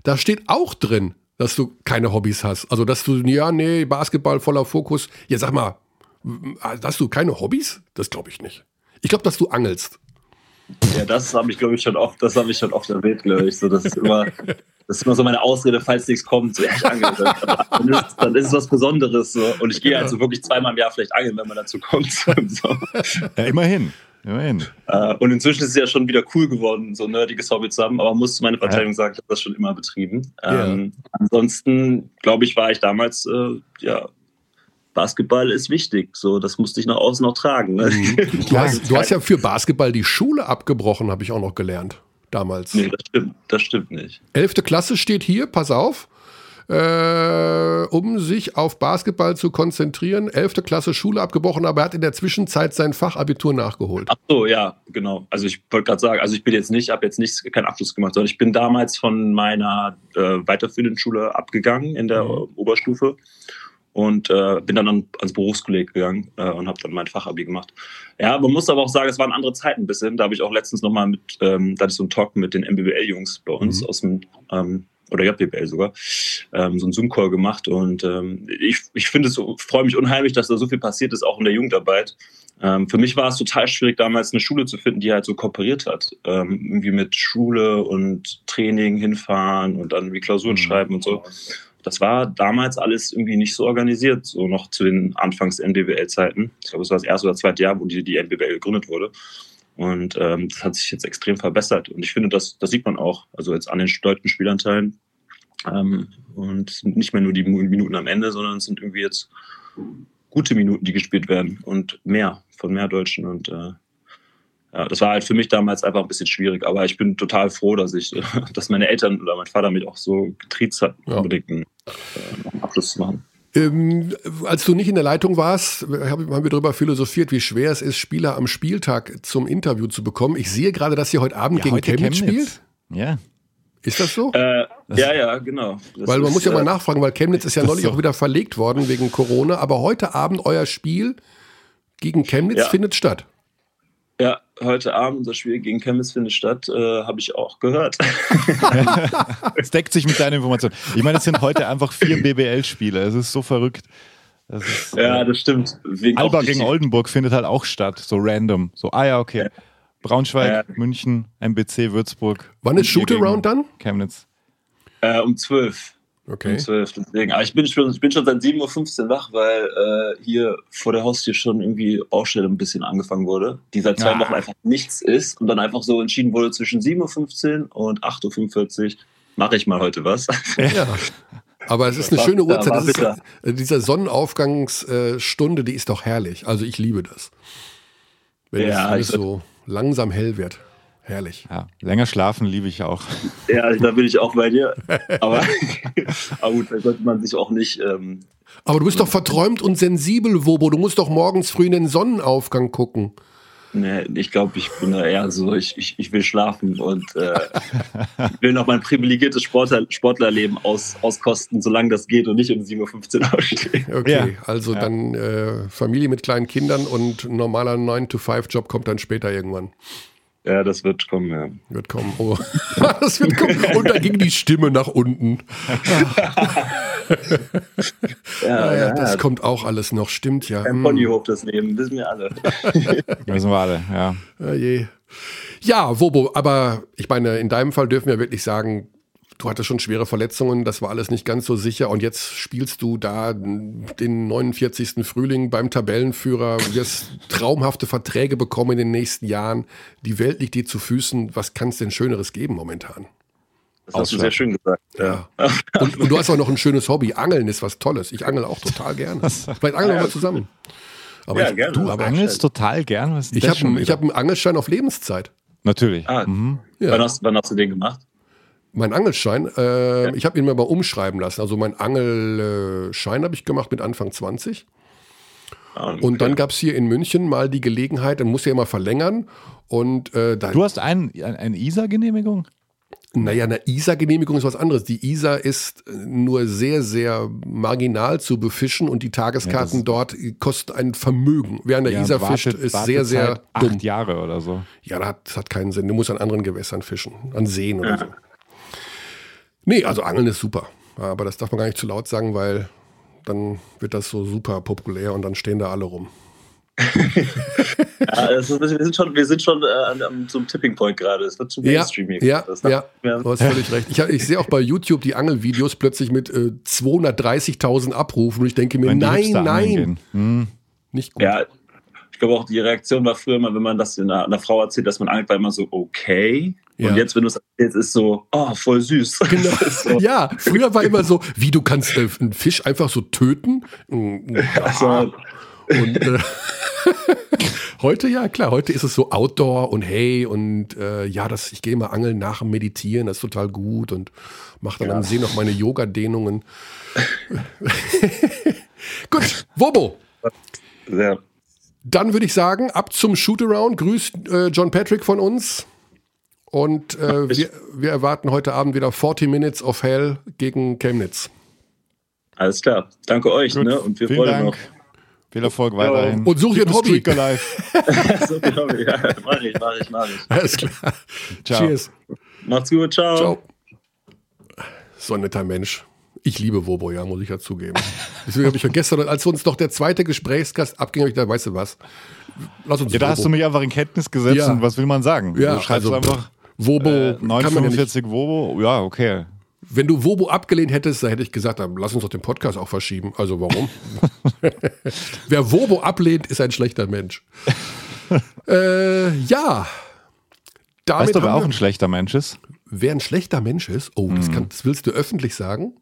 Da steht auch drin, dass du keine Hobbys hast. Also, dass du, ja, nee, Basketball voller Fokus. Ja, sag mal, hast du keine Hobbys? Das glaube ich nicht. Ich glaube, dass du angelst. Ja, das habe ich, glaube ich, schon oft, das habe ich schon oft erwähnt, glaube ich. So, das ist immer, [LAUGHS] das ist immer so meine Ausrede, falls nichts kommt. So, ja, ich angel. Dann ist, dann ist es was Besonderes. So. Und ich gehe halt so wirklich zweimal im Jahr vielleicht angeln, wenn man dazu kommt. [LAUGHS] So. Ja, immerhin. Immerhin. Äh, und inzwischen ist es ja schon wieder cool geworden, so nerdiges Hobby zu haben, aber muss zu meiner Verteidigung ja. sagen, ich habe das schon immer betrieben. Ähm, ja. Ansonsten, glaube ich, war ich damals, äh, ja, Basketball ist wichtig, so das musste ich nach außen noch tragen. Ne? Mhm. [LAUGHS] Du, hast, du hast ja für Basketball die Schule abgebrochen, habe ich auch noch gelernt damals. Nee, das stimmt, das stimmt nicht. Elfte Klasse steht hier, pass auf äh, um sich auf Basketball zu konzentrieren. Elfte Klasse Schule abgebrochen, aber er hat in der Zwischenzeit sein Fachabitur nachgeholt. Ach so, ja, genau. Also ich wollte gerade sagen, also ich bin jetzt nicht, habe jetzt nicht keinen Abschluss gemacht, sondern ich bin damals von meiner äh, weiterführenden Schule abgegangen in der mhm. Oberstufe und äh, bin dann an, ans Berufskolleg gegangen äh, und habe dann mein Fachabi gemacht. Ja, man muss aber auch sagen, es waren andere Zeiten ein bisschen. Da habe ich auch letztens nochmal mit, ähm, da hatte ich so einen Talk mit den MBBL-Jungs bei uns mhm. aus dem ähm, oder JBL sogar, ähm, so einen Zoom-Call gemacht. Und ähm, ich, ich finde es, freue mich unheimlich, dass da so viel passiert ist, auch in der Jugendarbeit. Ähm, für mich war es total schwierig, damals eine Schule zu finden, die halt so kooperiert hat. Ähm, irgendwie mit Schule und Training hinfahren und dann wie Klausuren mhm. schreiben und so. Das war damals alles irgendwie nicht so organisiert, so noch zu den Anfangs-NBWL-Zeiten. Ich glaube, es war das erste oder zweite Jahr, wo die, die NBWL gegründet wurde. Und ähm, das hat sich jetzt extrem verbessert. Und ich finde, das, das sieht man auch. Also jetzt an den deutschen Spielanteilen. Ähm, und nicht mehr nur die Minuten am Ende, sondern es sind irgendwie jetzt gute Minuten, die gespielt werden und mehr von mehr Deutschen. Und äh, ja, das war halt für mich damals einfach ein bisschen schwierig. Aber ich bin total froh, dass ich, [LAUGHS] dass meine Eltern oder mein Vater mich auch so getriezt hat, ja. unbedingt einen, äh, einen Abschluss zu machen. Ähm, als du nicht in der Leitung warst, haben wir darüber philosophiert, wie schwer es ist, Spieler am Spieltag zum Interview zu bekommen. Ich sehe gerade, dass ihr heute Abend ja, gegen heute Chemnitz, Chemnitz spielt. Ja. Ist das so? Äh, ja, ja, genau. Das weil man ist, muss ja mal nachfragen, weil Chemnitz ist ja [LAUGHS] neulich so? auch wieder verlegt worden wegen Corona. Aber heute Abend euer Spiel gegen Chemnitz ja. findet statt. Ja, heute Abend das Spiel gegen Chemnitz findet statt, äh, habe ich auch gehört. [LAUGHS] Es deckt sich mit deiner Information. Ich meine, es sind heute einfach vier [LAUGHS] BBL-Spiele. Es ist so verrückt. Das ist, ja, äh, das stimmt. Wegen Alba gegen Oldenburg findet halt auch statt, so random. So, ah ja, okay. Ja. Braunschweig, ja. München, MBC, Würzburg. Wann ist Shootaround dann? Chemnitz. Äh, um 12. Okay. Um 12, deswegen. Aber ich bin schon, ich bin schon seit 7.15 Uhr wach, weil äh, hier vor der Haustür schon irgendwie Ausstellung ein bisschen angefangen wurde, die seit zwei ja. Wochen einfach nichts ist und dann einfach so entschieden wurde zwischen 7.15 Uhr und 8.45 Uhr mache ich mal heute was. Ja. Aber es ist eine schöne Uhrzeit. Das ist, äh, dieser Sonnenaufgangsstunde, die ist doch herrlich. Also ich liebe das. Wenn ja, es alles so langsam hell wird. Herrlich. Ja, länger schlafen liebe ich auch. [LAUGHS] Ja, da bin ich auch bei dir. Aber, [LAUGHS] aber gut, da sollte man sich auch nicht. Ähm, aber du bist doch verträumt und sensibel, Wobo. Du musst doch morgens früh in den Sonnenaufgang gucken. Nee, ich glaube, ich bin da eher so, ich, ich, ich will schlafen und äh, will noch mein privilegiertes Sportler, Sportlerleben aus, auskosten, solange das geht und nicht um 7.15 Uhr aufstehen. [LAUGHS] Okay, ja. also ja. dann äh, Familie mit kleinen Kindern und normaler 9-to-5-Job kommt dann später irgendwann. Ja, das wird kommen, ja. Wird kommen. Oh. [LAUGHS] das wird kommen. Und da ging die Stimme nach unten. [LAUGHS] ja, ja, das kommt auch alles noch, stimmt ja. Ein Ponyhof das Leben, wissen wir alle. [LAUGHS] wissen wir alle, ja. Ja, je. ja, Wobo, aber ich meine, in deinem Fall dürfen wir wirklich sagen, du hattest schon schwere Verletzungen, das war alles nicht ganz so sicher und jetzt spielst du da den 49. Frühling beim Tabellenführer, wirst traumhafte Verträge bekommen in den nächsten Jahren. Die Welt liegt dir zu Füßen. Was kann es denn Schöneres geben momentan? Das hast du sehr schön gesagt. Ja. Und, und, du hast auch noch ein schönes Hobby. Angeln ist was Tolles. Ich angel auch total gerne. Vielleicht angeln wir mal zusammen. Aber ja, ich, gerne. Du aber angelst total gern. Was ich habe hab einen Angelschein auf Lebenszeit. Natürlich. Ah, mhm. ja. wann, hast, wann hast du den gemacht? Mein Angelschein, äh, ja. ich habe ihn mir mal umschreiben lassen. Also mein Angelschein habe ich gemacht mit Anfang 20. Ah, okay. Und dann gab es hier in München mal die Gelegenheit, dann muss ja immer verlängern. Und, äh, du hast ein, eine ISA-Genehmigung? Naja, eine ISA-Genehmigung ist was anderes. Die ISA ist nur sehr, sehr marginal zu befischen und die Tageskarten ja, dort kosten ein Vermögen. Wer an der ja, ISA fischt, ist sehr, sehr dumm. Acht Jahre oder so. Ja, das hat, das hat keinen Sinn. Du musst an anderen Gewässern fischen, an Seen oder so. Nee, also Angeln ist super. Aber das darf man gar nicht zu laut sagen, weil dann wird das so super populär und dann stehen da alle rum. [LAUGHS] ja, ist, wir sind schon, wir sind schon äh, am, zum Tipping Point gerade. Es wird zu Mainstream. Ja, ja, ja, ja, du hast völlig recht. Ich, ich sehe auch bei YouTube die Angelvideos plötzlich mit äh, 230.000 Abrufen und ich denke mir, nein, nein. Hm. Nicht gut. Ja, ich glaube auch, die Reaktion war früher immer, wenn man das einer, einer Frau erzählt, dass man angelt, war immer so, okay. Ja. Und jetzt, wenn du es erzählst, ist so, oh, voll süß. Genau. [LAUGHS] so. Ja, früher war immer so, wie du kannst äh, einen Fisch einfach so töten. Also, und äh, [LAUGHS] heute ja, klar, heute ist es so Outdoor und hey und äh, ja, das, ich gehe mal angeln nach dem Meditieren, das ist total gut und mache dann ja. am See noch meine Yoga-Dehnungen. [LAUGHS] gut, Wobo. Ja. Dann würde ich sagen, ab zum Shootaround. Grüßt äh, John Patrick von uns. Und äh, wir, wir, erwarten heute Abend wieder 40 Minutes of Hell gegen Chemnitz. Alles klar. Danke euch. Ne? Und wir Vielen freuen noch. Viel Erfolg weiterhin. Und such dir ein Hobby. [LAUGHS] [LAUGHS] such dir Hobby. Ja, mach ich, mach ich, mach ich. Alles klar. Ciao. Cheers. Macht's gut. Ciao. Ciao. So ein netter Mensch. Ich liebe Wobo, ja, muss ich ja zugeben. Deswegen habe ich ja gestern, als uns noch der zweite Gesprächsgast abging, habe ich gedacht, weißt du was? Lass uns Ja, da Wobo. hast du mich einfach in Kenntnis gesetzt ja. und was will man sagen? Ja, du schreibst also, einfach Wobo. Äh, 945 ja Wobo, ja, okay. Wenn du Wobo abgelehnt hättest, dann hätte ich gesagt, dann lass uns doch den Podcast auch verschieben. Also warum? [LAUGHS] Wer Wobo ablehnt, ist ein schlechter Mensch. [LAUGHS] äh, ja. Damit weißt du, wer auch ein schlechter Mensch ist? Wer ein schlechter Mensch ist? Oh, das, hm. kann, das willst du öffentlich sagen?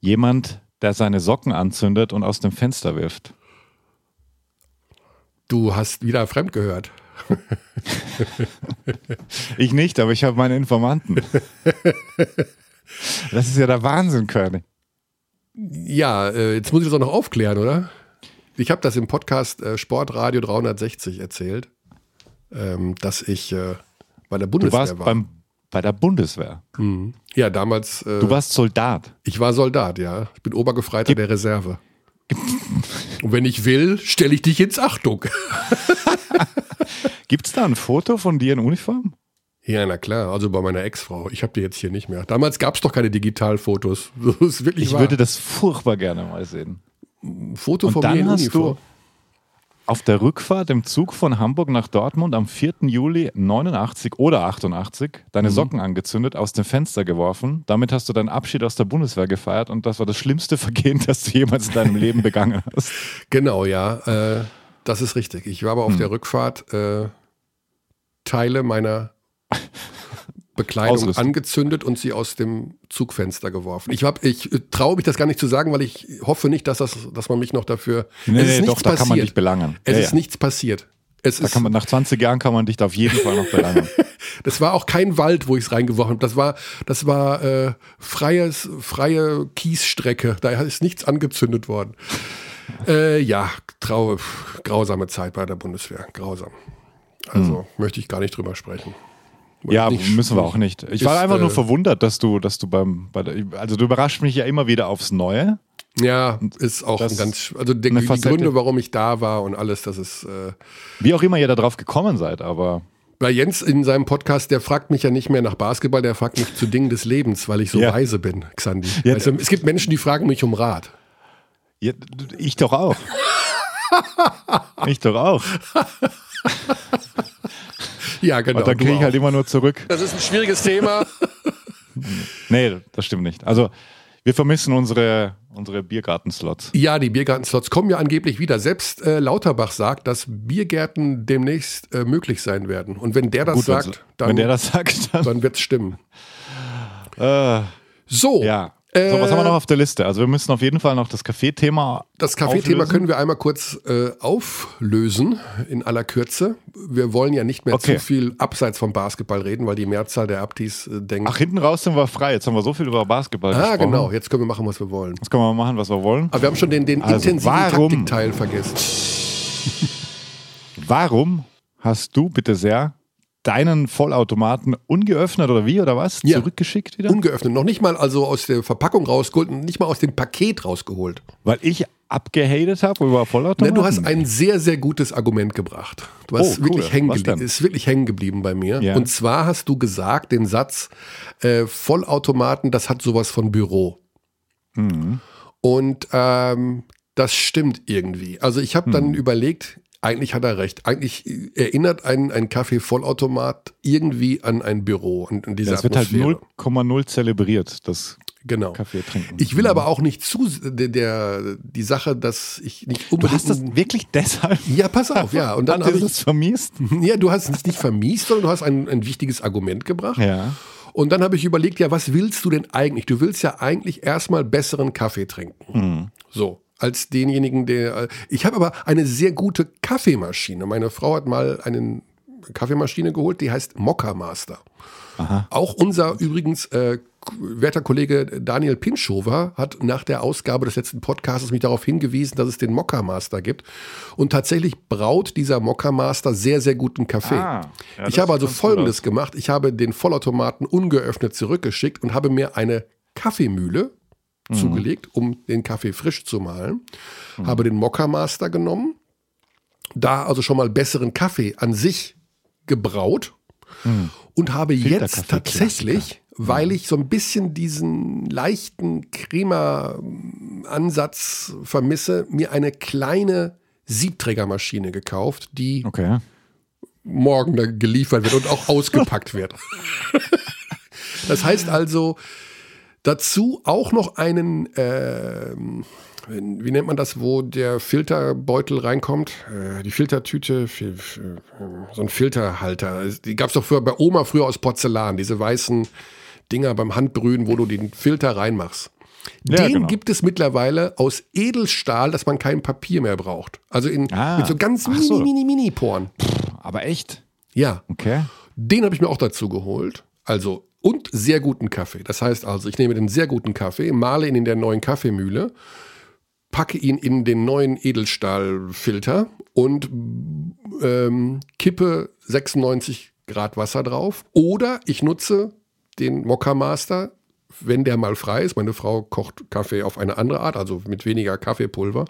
Jemand, der seine Socken anzündet und aus dem Fenster wirft. Du hast wieder fremd gehört. [LAUGHS] ich nicht, aber ich habe meine Informanten. Das ist ja der Wahnsinn, Körny. Ja, äh, jetzt muss ich das auch noch aufklären, oder? Ich habe das im Podcast äh, Sportradio 360 erzählt, ähm, dass ich äh, bei der Bundeswehr du warst war. Beim, bei der Bundeswehr? Mhm. Ja, damals. Du warst Soldat? Ich war Soldat, ja. Ich bin Obergefreiter Gib der Reserve. [LAUGHS] Und wenn ich will, stelle ich dich ins Achtung. [LAUGHS] Gibt es da ein Foto von dir in Uniform? Ja, na klar, also bei meiner Ex-Frau. Ich habe die jetzt hier nicht mehr. Damals gab es doch keine Digitalfotos. [LAUGHS] Das ist wirklich ich wahr. würde das furchtbar gerne mal sehen. Ein Foto Und von dann mir in hast Uniform. du auf der Rückfahrt im Zug von Hamburg nach Dortmund am 4. Juli 89 oder 88 deine Mhm. Socken angezündet, aus dem Fenster geworfen. Damit hast du deinen Abschied aus der Bundeswehr gefeiert und das war das schlimmste [LAUGHS] Vergehen, das du jemals in deinem Leben begangen hast. Genau, ja. Äh, das ist richtig. Ich war aber auf Hm. der Rückfahrt äh, Teile meiner Bekleidung angezündet und sie aus dem Zugfenster geworfen. Ich, hab- ich äh, traue mich das gar nicht zu sagen, weil ich hoffe nicht, dass, das, dass man mich noch dafür. Nee, es nee, ist doch, nichts da passiert. kann man dich belangen. Es Ja, ist ja. nichts passiert. Es Da ist, kann man, nach 20 Jahren kann man dich da auf jeden Fall noch belangen. [LAUGHS] das war auch kein Wald, wo ich es reingeworfen habe. Das war, das war äh, freies, freie Kiesstrecke. Da ist nichts angezündet worden. Äh, ja, trau, grausame Zeit bei der Bundeswehr. Grausam. Also möchte ich gar nicht drüber sprechen. Ja, Nicht- müssen wir auch nicht. Ich war ist, einfach nur äh, verwundert, dass du, dass du beim, bei der, also du überraschst mich ja immer wieder aufs Neue. Ja, ist auch das ein ganz, also die, die. Gründe, warum ich da war und alles, das ist, äh, Wie auch immer ihr da drauf gekommen seid, aber bei Jens in seinem Podcast, der fragt mich ja nicht mehr nach Basketball, der fragt mich zu Dingen des Lebens, weil ich so Ja. weise bin, Xandi. Ja, du, es gibt Menschen, die fragen mich um Rat. ja, ich doch auch. [LAUGHS] ich doch auch. [LAUGHS] Ja, genau. Und dann kriege ich halt immer nur zurück. das ist ein schwieriges Thema. [LAUGHS] Nee, das stimmt nicht. Also wir vermissen unsere, unsere Biergarten-Slots. Ja, die Biergartenslots kommen ja angeblich wieder. Selbst äh, Lauterbach sagt, dass Biergärten demnächst äh, möglich sein werden. Und wenn der das Gut, sagt, also, dann, wenn der das sagt, dann. dann wird es stimmen. Äh, So, ja. Äh, so, was haben wir noch auf der Liste? Also wir müssen auf jeden Fall noch das Kaffeethema. Das Kaffeethema können wir einmal kurz äh, auflösen in aller Kürze. Wir wollen ja nicht mehr Okay. zu viel abseits vom Basketball reden, weil die Mehrzahl der Abtis äh, denkt, Ach, hinten raus sind wir frei. Jetzt haben wir so viel über Basketball ah gesprochen. genau, jetzt können wir machen, was wir wollen. Jetzt können wir machen, was wir wollen. Aber wir haben schon den, den Also, intensiven warum- Taktikteil vergessen. [LAUGHS] Warum hast du bitte sehr deinen Vollautomaten ungeöffnet oder wie oder was? Ja. Zurückgeschickt wieder? Ungeöffnet, noch nicht mal also aus der Verpackung rausgeholt, nicht mal aus dem Paket rausgeholt. Weil ich abgehatet habe über Vollautomaten? du hast ein sehr, sehr gutes Argument gebracht. Du hast Oh, cool. wirklich hängen ist wirklich hängen geblieben bei mir. Ja. Und zwar hast du gesagt, den Satz, äh, Vollautomaten, das hat sowas von Büro. Mhm. Und ähm, das stimmt irgendwie. Also ich habe Hm. dann überlegt, eigentlich hat er recht. Eigentlich erinnert ein, ein Kaffee-Vollautomat irgendwie an ein Büro und, und diese Das wird halt Atmosphäre. 0,0 zelebriert, das Genau. Kaffee trinken. Ich will aber auch nicht zu der, der die Sache, dass ich nicht Du unbedingt. hast das wirklich deshalb. ja, pass auf, ja. Und dann [LAUGHS] habe ich das vermisst? [LAUGHS] Ja, du hast es nicht vermiest, sondern du hast ein, ein wichtiges Argument gebracht. Ja. Und dann habe ich überlegt, ja, was willst du denn eigentlich? Du willst ja eigentlich erstmal besseren Kaffee trinken. So, als denjenigen, der. äh, Ich habe aber eine sehr gute Kaffeemaschine. Meine Frau hat mal eine Kaffeemaschine geholt, die heißt Mokka Master. Auch unser übrigens äh, werter Kollege Daniel Pinschover hat nach der Ausgabe des letzten Podcasts mich darauf hingewiesen, dass es den Mokka Master gibt. Und tatsächlich braut dieser Mokka Master sehr, sehr guten Kaffee. Ah, ja, ich habe also Folgendes gemacht. Ich habe den Vollautomaten ungeöffnet zurückgeschickt und habe mir eine Kaffeemühle Mhm. zugelegt, um den Kaffee frisch zu mahlen. Habe den Mokka Master genommen, da also schon mal besseren Kaffee an sich gebraut und habe jetzt tatsächlich, weil ich so ein bisschen diesen leichten Crema-Ansatz vermisse, mir eine kleine Siebträgermaschine gekauft, die Okay. morgen geliefert wird und auch [LAUGHS] ausgepackt wird. [LAUGHS] Das heißt also, dazu auch noch einen, ähm, wie nennt man das, wo der Filterbeutel reinkommt? Äh, die Filtertüte, fi- fi- so ein Filterhalter. Die gab es doch früher bei Oma früher aus Porzellan, diese weißen Dinger beim Handbrühen, wo du den Filter reinmachst. Ja, Den genau. gibt es mittlerweile aus Edelstahl, dass man kein Papier mehr braucht. Also in, Ah. mit so ganz mini, so. mini, mini Poren. Aber echt? Ja, Okay. den habe ich mir auch dazu geholt. Also und sehr guten Kaffee. Das heißt also, ich nehme den sehr guten Kaffee, male ihn in der neuen Kaffeemühle, packe ihn in den neuen Edelstahlfilter und ähm, kippe 96 Grad Wasser drauf. Oder ich nutze den Mokka Master, wenn der mal frei ist. Meine Frau kocht Kaffee auf eine andere Art, also mit weniger Kaffeepulver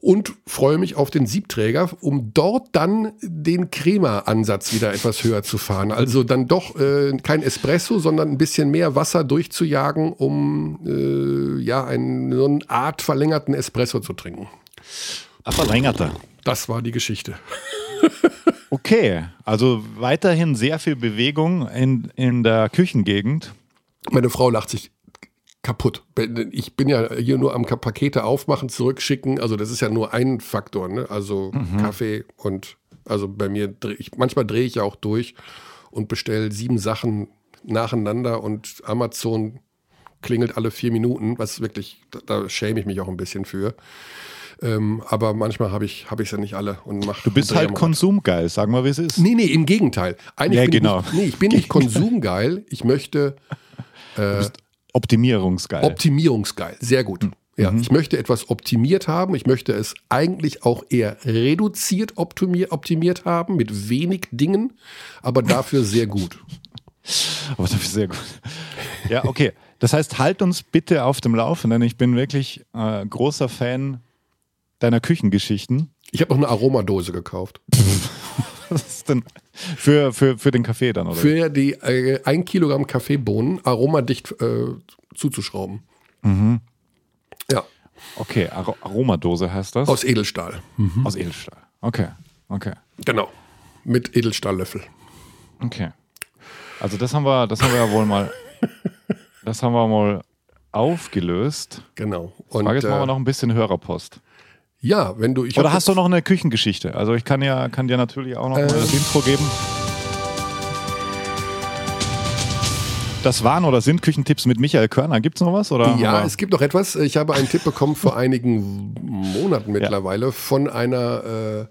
und freue mich auf den Siebträger, um dort dann den Crema-Ansatz wieder etwas höher zu fahren. Also dann doch äh, kein Espresso, sondern ein bisschen mehr Wasser durchzujagen, um äh, ja einen, so eine Art verlängerten Espresso zu trinken. Ach, verlängerter. Das war die Geschichte. [LAUGHS] okay, also weiterhin sehr viel Bewegung in, in der Küchengegend. Meine Frau lacht sich kaputt. Ich bin ja hier nur am Pakete aufmachen, zurückschicken. Also das ist ja nur ein Faktor. Ne? Also mhm. Kaffee und also bei mir, ich, manchmal drehe ich ja auch durch und bestelle sieben Sachen nacheinander und Amazon klingelt alle vier Minuten, was wirklich, da, da schäme ich mich auch ein bisschen für. Ähm, aber manchmal habe ich es hab ja nicht alle und mache. Du bist halt konsumgeil, sagen wir, wie es ist. Nee, nee, im Gegenteil. Eigentlich ja, genau. Ich nee, ich bin nicht [LAUGHS] konsumgeil. Ich möchte. Äh, Optimierungsgeil. Optimierungsgeil, sehr gut. Mhm. Ja, ich möchte etwas optimiert haben. Ich möchte es eigentlich auch eher reduziert optimiert, optimiert haben, mit wenig Dingen, aber dafür sehr gut. [LAUGHS] Aber dafür sehr gut. Ja, okay. Das heißt, halt uns bitte auf dem Laufenden. Ich bin wirklich äh, großer Fan deiner Küchengeschichten. Ich habe noch eine Aromadose gekauft. [LAUGHS] Was ist denn für, für, für den Kaffee dann, oder? Für die äh, 1 Kilogramm Kaffeebohnen aromadicht äh, zuzuschrauben. Mhm. Ja. Okay, Ar Aromadose heißt das? Aus Edelstahl. Mhm. Aus Edelstahl. Okay, okay. Genau. Mit Edelstahllöffel. Okay. Also das haben wir, das haben wir ja wohl mal, [LAUGHS] das haben wir mal aufgelöst. Genau. Und Frage jetzt äh, machen wir noch ein bisschen Hörerpost. Ja, wenn du. Oder hast du noch eine Küchengeschichte? Also ich kann ja, kann dir natürlich auch noch äh, mal das Intro geben. Das waren oder sind Küchentipps mit Michael Körner. Gibt es noch was? Oder? Ja, es gibt noch etwas. Ich habe einen Tipp bekommen vor einigen Monaten [LAUGHS] mittlerweile ja. von einer äh,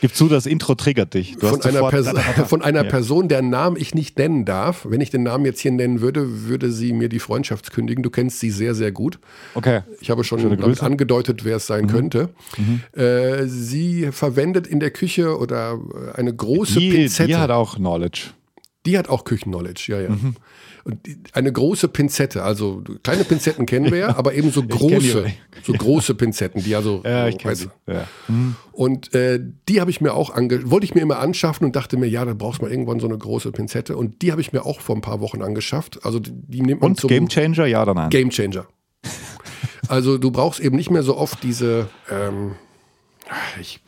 Gib zu, das Intro triggert dich. von, einer, Perso [LAUGHS] von einer ja. Person, deren Namen ich nicht nennen darf. Wenn ich den Namen jetzt hier nennen würde, würde sie mir die Freundschaft kündigen. Du kennst sie sehr, sehr gut. Okay. Ich habe schon damit angedeutet, wer es sein mhm. könnte. Mhm. Äh, sie verwendet in der Küche oder eine große die, Pinzette. Die hat auch Knowledge. Die hat auch Küchen-Knowledge, ja, ja. Mhm. Eine große Pinzette, also kleine Pinzetten kennen wir ja, [LAUGHS] aber eben so große, so große Pinzetten, die also. Ja, ich kenne ja. mhm. Und äh, die habe ich mir auch ange wollte ich mir immer anschaffen und dachte mir, ja, da brauchst du mal irgendwann so eine große Pinzette. Und die habe ich mir auch vor ein paar Wochen angeschafft. Also die, die nimmt man Und Game Changer, ja oder nein? Game Changer. also du brauchst eben nicht mehr so oft diese. Ähm, ich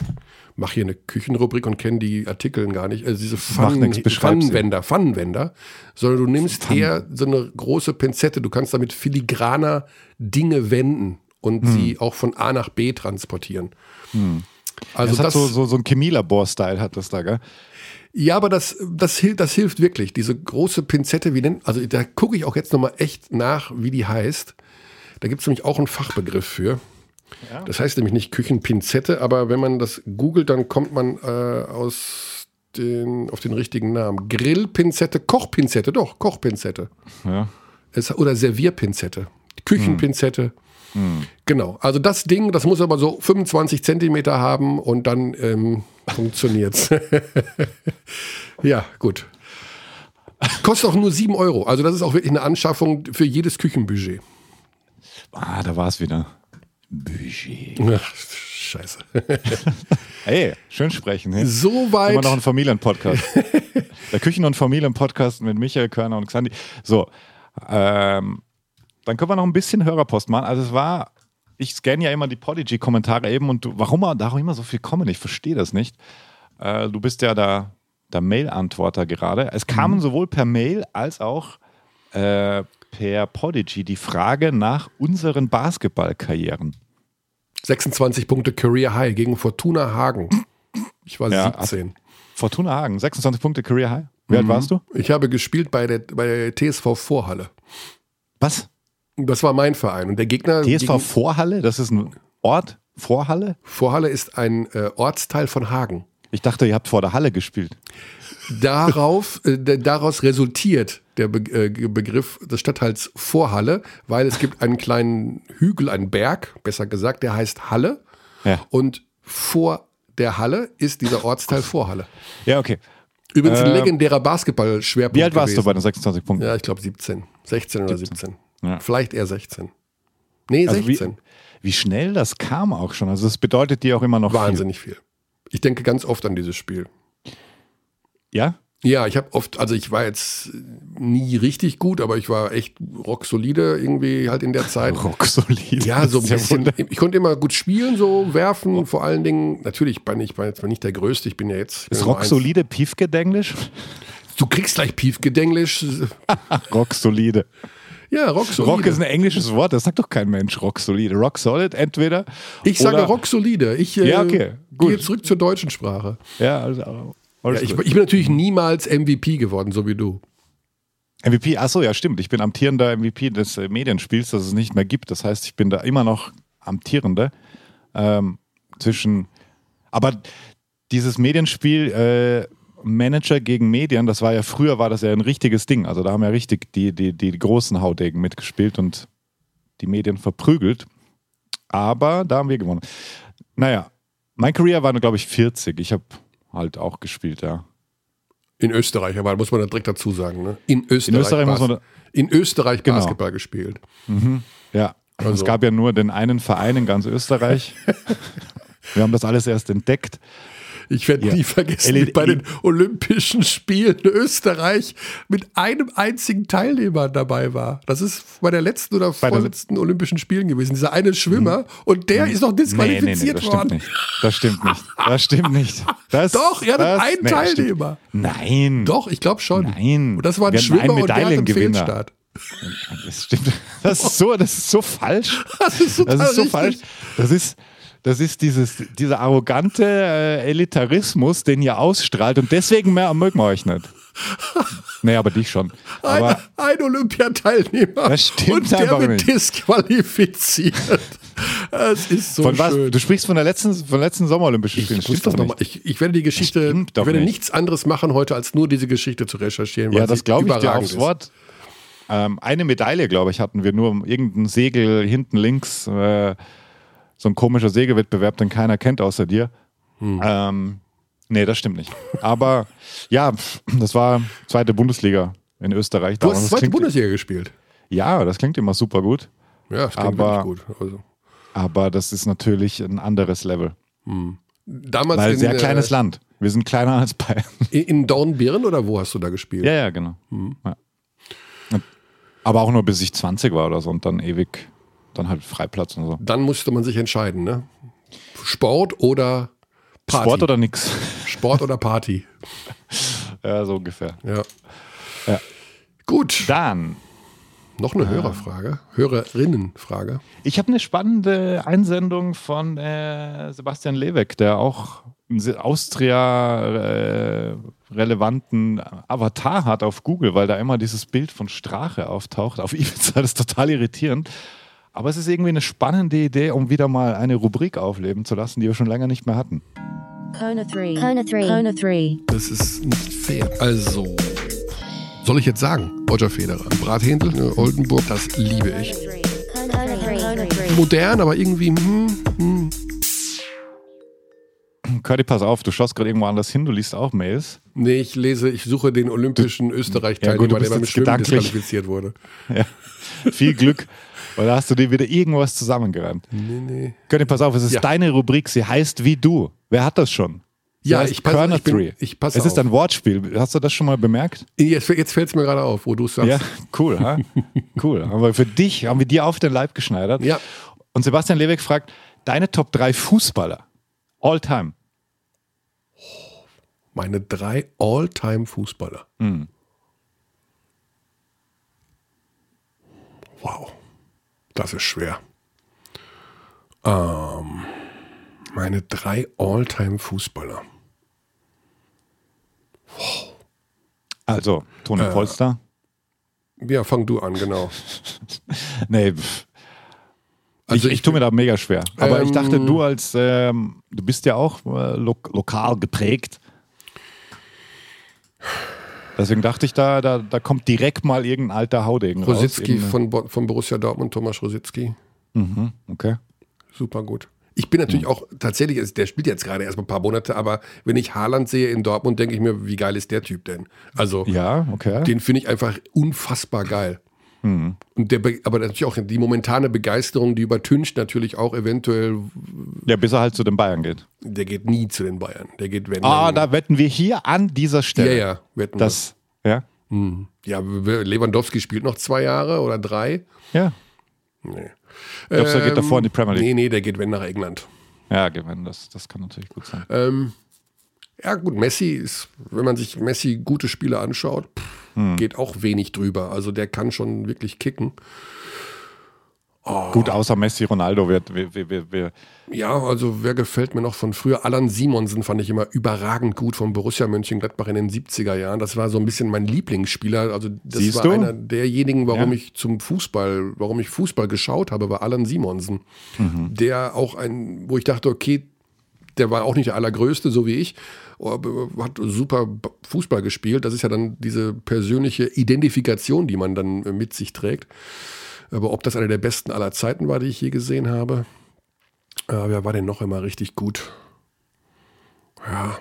mache hier eine Küchenrubrik und kenne die Artikel gar nicht. Also diese Pfannen, Pfannenwender, Pfannenwender, sondern du nimmst Pfannen. eher so eine große Pinzette. Du kannst damit filigraner Dinge wenden und hm. sie auch von A nach B transportieren. Hm. Also das, das hat so, so, so ein Chemielabor-Style hat das da, gell? Ja, aber das, das, das hilft wirklich. Diese große Pinzette, wie nennt, also da gucke ich auch jetzt nochmal echt nach, wie die heißt. Da gibt es nämlich auch einen Fachbegriff für. Ja. Das heißt nämlich nicht Küchenpinzette, aber wenn man das googelt, dann kommt man äh, aus den, auf den richtigen Namen. Grillpinzette, Kochpinzette, doch, Kochpinzette. Ja. Es, oder Servierpinzette. Küchenpinzette. Hm. Genau. Also das Ding, das muss aber so 25 Zentimeter haben und dann ähm, funktioniert's. [LAUGHS] ja, gut. Kostet auch nur 7 Euro. Also das ist auch wirklich eine Anschaffung für jedes Küchenbudget. Ah, da war es wieder. Budget. Ach, scheiße. [LAUGHS] hey, schön sprechen. Hey. Soweit. Immer noch ein Familienpodcast. [LAUGHS] Der Küchen- und Familienpodcast mit Michael Körner und Xandi. So, ähm, dann können wir noch ein bisschen Hörerpost machen. Also es war, ich scanne ja immer die Podigy-Kommentare eben und du, warum da auch immer so viel kommen, ich verstehe das nicht. Äh, du bist ja der, der Mail-Antworter gerade. Es kamen mhm. sowohl per Mail als auch äh, per Podigy die Frage nach unseren Basketballkarrieren. 26 Punkte Career High gegen Fortuna Hagen. Ich war ja, 17. Fortuna Hagen, 26 Punkte Career High. Wie mhm. alt warst du? Ich habe gespielt bei der, bei der TSV Vorhalle. Was? Das war mein Verein. Und der Gegner. TSV Vorhalle? Das ist ein Ort? Vorhalle? Vorhalle ist ein äh, Ortsteil von Hagen. Ich dachte, ihr habt vor der Halle gespielt. Darauf, äh, daraus resultiert der Be äh, Begriff des Stadtteils Vorhalle, weil es gibt einen kleinen Hügel, einen Berg, besser gesagt, der heißt Halle. Ja. Und vor der Halle ist dieser Ortsteil Vorhalle. Ja, okay. Übrigens ein äh, legendärer Basketball-Schwerpunkt. Wie alt warst gewesen. du bei den 26 Punkten? Ja, ich glaube 17. 16 oder 17. 17. Ja. Vielleicht eher 16. Nee, also 16. Wie, wie, schnell das kam auch schon. Also es bedeutet dir auch immer noch Wahnsinnig viel. viel. Ich denke ganz oft an dieses Spiel. Ja? Ja, ich habe oft, also ich war jetzt nie richtig gut, aber ich war echt rocksolide irgendwie halt in der Zeit. [LAUGHS] Rocksolide. Ja, so ein bisschen. Ich konnte immer gut spielen, so werfen. Oh. Vor allen Dingen, natürlich, ich bin, ich bin jetzt nicht der Größte, ich bin ja jetzt. Ist rocksolide Piefgedenglisch? Du kriegst gleich Piefgedenglisch. [LAUGHS] rocksolide. Ja, rock solide. Rock ist ein englisches Wort, das sagt doch kein Mensch, rock solide. Rock solid entweder. Ich sage rock solide. Ich äh, ja, okay, gehe zurück zur deutschen Sprache. Ja, also ja, ich, ich, bin natürlich niemals MVP geworden, so wie du. MVP, achso, ja, stimmt. Ich bin amtierender MVP des äh, Medienspiels, das es nicht mehr gibt. Das heißt, ich bin da immer noch amtierender. Ähm, zwischen. Aber dieses Medienspiel, äh, Manager gegen Medien, das war ja früher war das ja ein richtiges Ding. Also da haben ja richtig die, die, die großen Haudegen mitgespielt und die Medien verprügelt. Aber da haben wir gewonnen. Naja, mein Career war, glaube ich, 40. Ich habe halt auch gespielt, ja. In Österreich, aber muss man da direkt dazu sagen, ne? In Österreich, in Österreich, muss man in Österreich genau. Basketball gespielt. Mhm. Ja, also. es gab ja nur den einen Verein in ganz Österreich. [LAUGHS] Wir haben das alles erst entdeckt. Ich werde ja. nie vergessen, wie bei den Olympischen Spielen in Österreich mit einem einzigen Teilnehmer dabei war. Das ist bei der letzten oder vorletzten Olympischen Spielen gewesen. Dieser eine Schwimmer mhm. und der ist noch disqualifiziert nee, nee, nee, worden. Das stimmt nicht. Das stimmt nicht. [LAUGHS] Das, Doch, er hat einen Teilnehmer. Nein. Doch, ich glaube schon. Nein. Und das war ein Schwimmer und der hat einen Fehlstart. Das stimmt. Das ist so, das ist so falsch. [LAUGHS] Das ist, das ist so richtig. falsch. Das ist, das ist dieses, dieser arrogante äh, Elitarismus, den ihr ausstrahlt und deswegen mehr mögen wir euch nicht. [LAUGHS] Nee, aber dich schon. Aber ein, ein Olympiateilnehmer das stimmt und der wird nicht. disqualifiziert. [LAUGHS] Das ist so von was? schön. Du sprichst von der letzten, von der letzten Sommerolympischen Spiele. Ich, das noch ich, ich werde die Geschichte, ich werde nicht. nichts anderes machen heute, als nur diese Geschichte zu recherchieren. Ja, das glaube ich dir aufs ist. Wort. Ähm, eine Medaille, glaube ich, hatten wir nur irgendein Segel hinten links. Äh, so ein komischer Sägewettbewerb, den keiner kennt außer dir. Hm. Ähm, nee, das stimmt nicht. Aber ja, das war zweite Bundesliga in Österreich. Du hast zweite Bundesliga gespielt? Ja, das klingt immer super gut. Ja, das klingt aber, gut. Also. Aber das ist natürlich ein anderes Level. Hm. Damals Weil in, sehr kleines äh, Land. Wir sind kleiner als Bayern. [LAUGHS] In, Dornbirn oder wo hast du da gespielt? Ja, ja, genau. Hm. Ja. Aber auch nur bis ich 20 war oder so und dann ewig dann halt Freiplatz und so. Dann musste man sich entscheiden, ne? Sport oder Party? Sport oder nix? Sport oder Party? [LAUGHS] ja, so ungefähr. Ja. ja. Gut. Dann. Noch eine Hörerfrage, Hörerinnenfrage. Ich habe eine spannende Einsendung von äh, Sebastian Leweck, der auch einen Austria-relevanten äh, Avatar hat auf Google, weil da immer dieses Bild von Strache auftaucht. Auf Ibiza, das ist total irritierend. Aber es ist irgendwie eine spannende Idee, um wieder mal eine Rubrik aufleben zu lassen, die wir schon länger nicht mehr hatten. Kona 3. Kona 3. Kona 3. Das ist nicht fair. Also, soll ich jetzt sagen, Roger Federer, Brathändel, ne, Oldenburg, das liebe ich. Modern, aber irgendwie, hm, hm. Curdy, pass auf, du schaust gerade irgendwo anders hin, du liest auch Mails. Nee, ich lese, ich suche den olympischen Österreich-Teilnehmer, ja, der beim Schwimmen disqualifiziert wurde. Ja. Viel Glück. Oder hast du dir wieder irgendwas zusammengereimt? Nee, nee. Könnt pass auf, es ist ja. deine Rubrik, sie heißt wie du. Wer hat das schon? Sie ja, ich passe ich, bin, ich passe Es ist ein Wortspiel. Hast du das schon mal bemerkt? Jetzt, jetzt fällt es mir gerade auf, wo du es sagst. Ja, cool. ha? [LAUGHS] cool. Haben wir für dich, haben wir dir auf den Leib geschneidert. Ja. Und Sebastian Lebeck fragt, deine Top 3 Fußballer. All time. Meine drei All-Time Fußballer. Mhm. Wow. Das ist schwer. Ähm, meine drei All-Time-Fußballer. Wow. Also, Toni äh, Polster. Ja, fang du an, genau. [LAUGHS] nee. Also ich, ich tue mir da mega schwer. Aber ähm, ich dachte, du als, ähm, du bist ja auch äh, lo lokal geprägt. Deswegen dachte ich, da, da, da kommt direkt mal irgendein alter Haudegen Rositzky raus. von, von Borussia Dortmund, Thomas Rositzky. Mhm, okay. Super gut. Ich bin natürlich mhm. auch tatsächlich, der spielt jetzt gerade erst mal ein paar Monate, aber wenn ich Haaland sehe in Dortmund, denke ich mir, wie geil ist der Typ denn? Also, ja, okay. den finde ich einfach unfassbar geil. Mhm. Und der, aber natürlich auch die momentane Begeisterung, die übertüncht natürlich auch eventuell. Ja, bis er halt zu den Bayern geht. Der geht nie zu den Bayern. Der geht, wenn. Ah, da wetten wir hier an dieser Stelle. Ja, ja, wetten das. Wir. Ja. Mhm. Ja, Lewandowski spielt noch zwei Jahre oder drei. Ja. Nee. Glaubst du, er geht davor in die Premier League? Nee, nee, der geht wenn nach England. Ja, gewinnen, das, das kann natürlich gut sein. Ähm, ja, gut, Messi ist, wenn man sich Messi gute Spiele anschaut, pff, hm. geht auch wenig drüber. Also der kann schon wirklich kicken. Oh. Gut, außer Messi, Ronaldo wird. Wir, wir, wir, ja, also wer gefällt mir noch von früher? Alan Simonsen fand ich immer überragend gut von Borussia Mönchengladbach in den 70er Jahren. Das war so ein bisschen mein Lieblingsspieler. Also das Siehst war du? einer derjenigen, warum ja. ich zum Fußball, warum ich Fußball geschaut habe, war Alan Simonsen. Mhm. Der auch ein, wo ich dachte, okay, der war auch nicht der allergrößte, so wie ich, hat super Fußball gespielt. Das ist ja dann diese persönliche Identifikation, die man dann mit sich trägt. Aber ob das einer der besten aller Zeiten war, die ich je gesehen habe, äh, wer war denn noch immer richtig gut? Ja,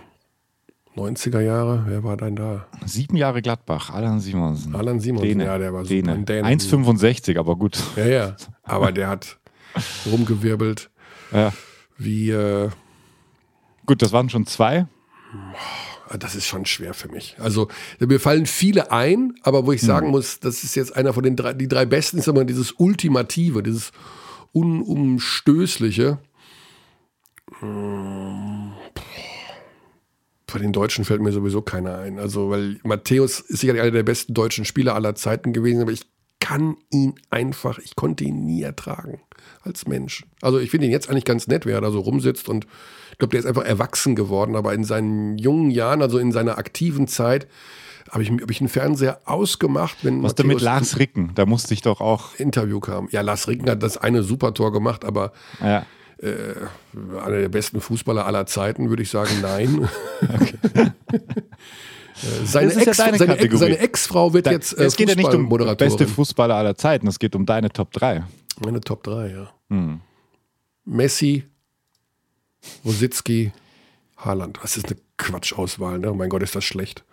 90er Jahre, wer war denn da? Sieben Jahre Gladbach, Alan Simonsen. Alan Simonsen, Däne. ja, der war so ein 1,65, aber gut. Ja, ja, aber der hat rumgewirbelt. Ja. Wie. Äh, gut, das waren schon zwei. Das ist schon schwer für mich. Also mir fallen viele ein, aber wo ich sagen hm. muss, das ist jetzt einer von den drei, die drei besten ist immer dieses Ultimative, dieses Unumstößliche. Hm. Von den Deutschen fällt mir sowieso keiner ein. Also, weil Matthäus ist sicherlich einer der besten deutschen Spieler aller Zeiten gewesen, aber ich kann ihn einfach, ich konnte ihn nie ertragen als Mensch. Also ich finde ihn jetzt eigentlich ganz nett, wer da so rumsitzt und ich glaube, der ist einfach erwachsen geworden, aber in seinen jungen Jahren, also in seiner aktiven Zeit, habe ich, hab ich einen Fernseher ausgemacht. Wenn Was denn mit Lars Ricken? Da musste ich doch auch. Interview kam. Ja, Lars Ricken hat das eine super Tor gemacht, aber ja. äh, einer der besten Fußballer aller Zeiten, würde ich sagen, nein. [LAUGHS] [LAUGHS] Äh, seine, Ex, ja seine, Ex, seine Ex-Frau wird da, jetzt äh, Es geht ja nicht um beste Fußballer aller Zeiten, es geht um deine Top 3. Meine Top 3, ja. Hm. Messi, Rositzky, Haaland. Das ist eine Quatschauswahl, ne? Oh mein Gott, ist das schlecht.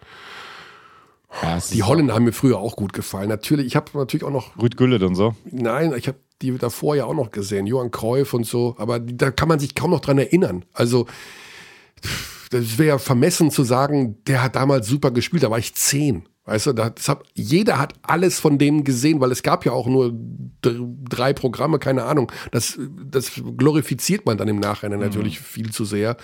Ja, die Holländer haben mir früher auch gut gefallen. Natürlich, ich habe natürlich auch noch. Rüd Güllet und so. Nein, ich habe die davor ja auch noch gesehen, Johann Cruyff und so, aber da kann man sich kaum noch dran erinnern. Also, das wäre ja vermessen zu sagen, der hat damals super gespielt, da war ich zehn. Weißt du, das hat, jeder hat alles von denen gesehen, weil es gab ja auch nur drei Programme, keine Ahnung. Das, das glorifiziert man dann im Nachhinein natürlich mhm. viel zu sehr.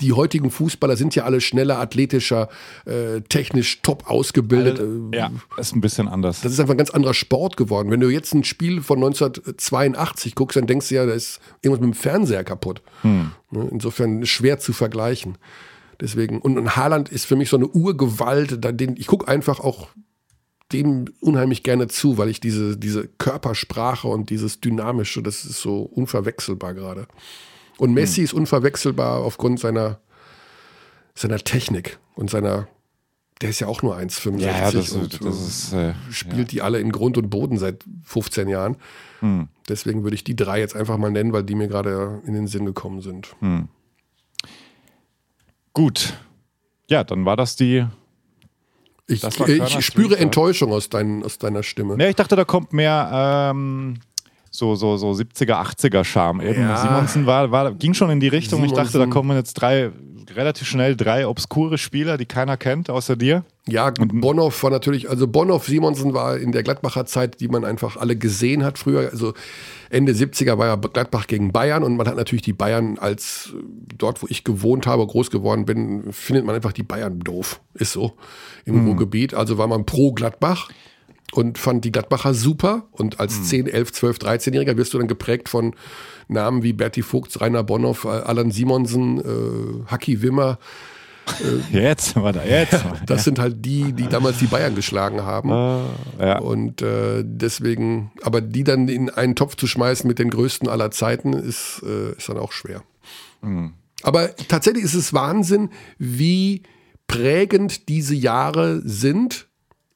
Die heutigen Fußballer sind ja alle schneller, athletischer, äh, technisch top ausgebildet. Alle, ja, ist ein bisschen anders. Das ist einfach ein ganz anderer Sport geworden. Wenn du jetzt ein Spiel von 1982 guckst, dann denkst du ja, da ist irgendwas mit dem Fernseher kaputt. Mhm. Insofern schwer zu vergleichen. Deswegen, und, und Haaland ist für mich so eine Urgewalt, den, ich gucke einfach auch dem unheimlich gerne zu, weil ich diese, diese Körpersprache und dieses Dynamische, das ist so unverwechselbar gerade. Und Messi hm. ist unverwechselbar aufgrund seiner, seiner Technik und seiner, der ist ja auch nur 1,65 ja, das, und das ist, äh, spielt ja. die alle in Grund und Boden seit 15 Jahren. Hm. Deswegen würde ich die drei jetzt einfach mal nennen, weil die mir gerade in den Sinn gekommen sind. Hm. Gut. Ja, dann war das die. Ich, das ich spüre Enttäuschung aus, dein, aus deiner Stimme. Ja, ich dachte, da kommt mehr ähm, so, so, so 70er, 80er Charme. Eben. Ja. Simonsen war, war, ging schon in die Richtung. Simonsen. Ich dachte, da kommen jetzt drei, relativ schnell drei obskure Spieler, die keiner kennt, außer dir. Ja, und Bonhoff war natürlich, also Bonhoff, Simonsen war in der Gladbacher Zeit, die man einfach alle gesehen hat früher. Also Ende 70er war ja Gladbach gegen Bayern und man hat natürlich die Bayern als dort, wo ich gewohnt habe, groß geworden bin, findet man einfach die Bayern doof. Ist so im mhm. Ruhrgebiet. Also war man pro Gladbach und fand die Gladbacher super. Und als mhm. 10, 11, 12, 13-Jähriger wirst du dann geprägt von Namen wie Berti Vogts, Rainer Bonhoff, Alan Simonsen, äh, Haki Wimmer. [LAUGHS] Äh, jetzt war da, jetzt. das sind halt die, die damals die Bayern geschlagen haben. Uh, ja. Und äh, deswegen, aber die dann in einen Topf zu schmeißen mit den größten aller Zeiten, ist, äh, ist dann auch schwer. Mhm. Aber tatsächlich ist es Wahnsinn, wie prägend diese Jahre sind,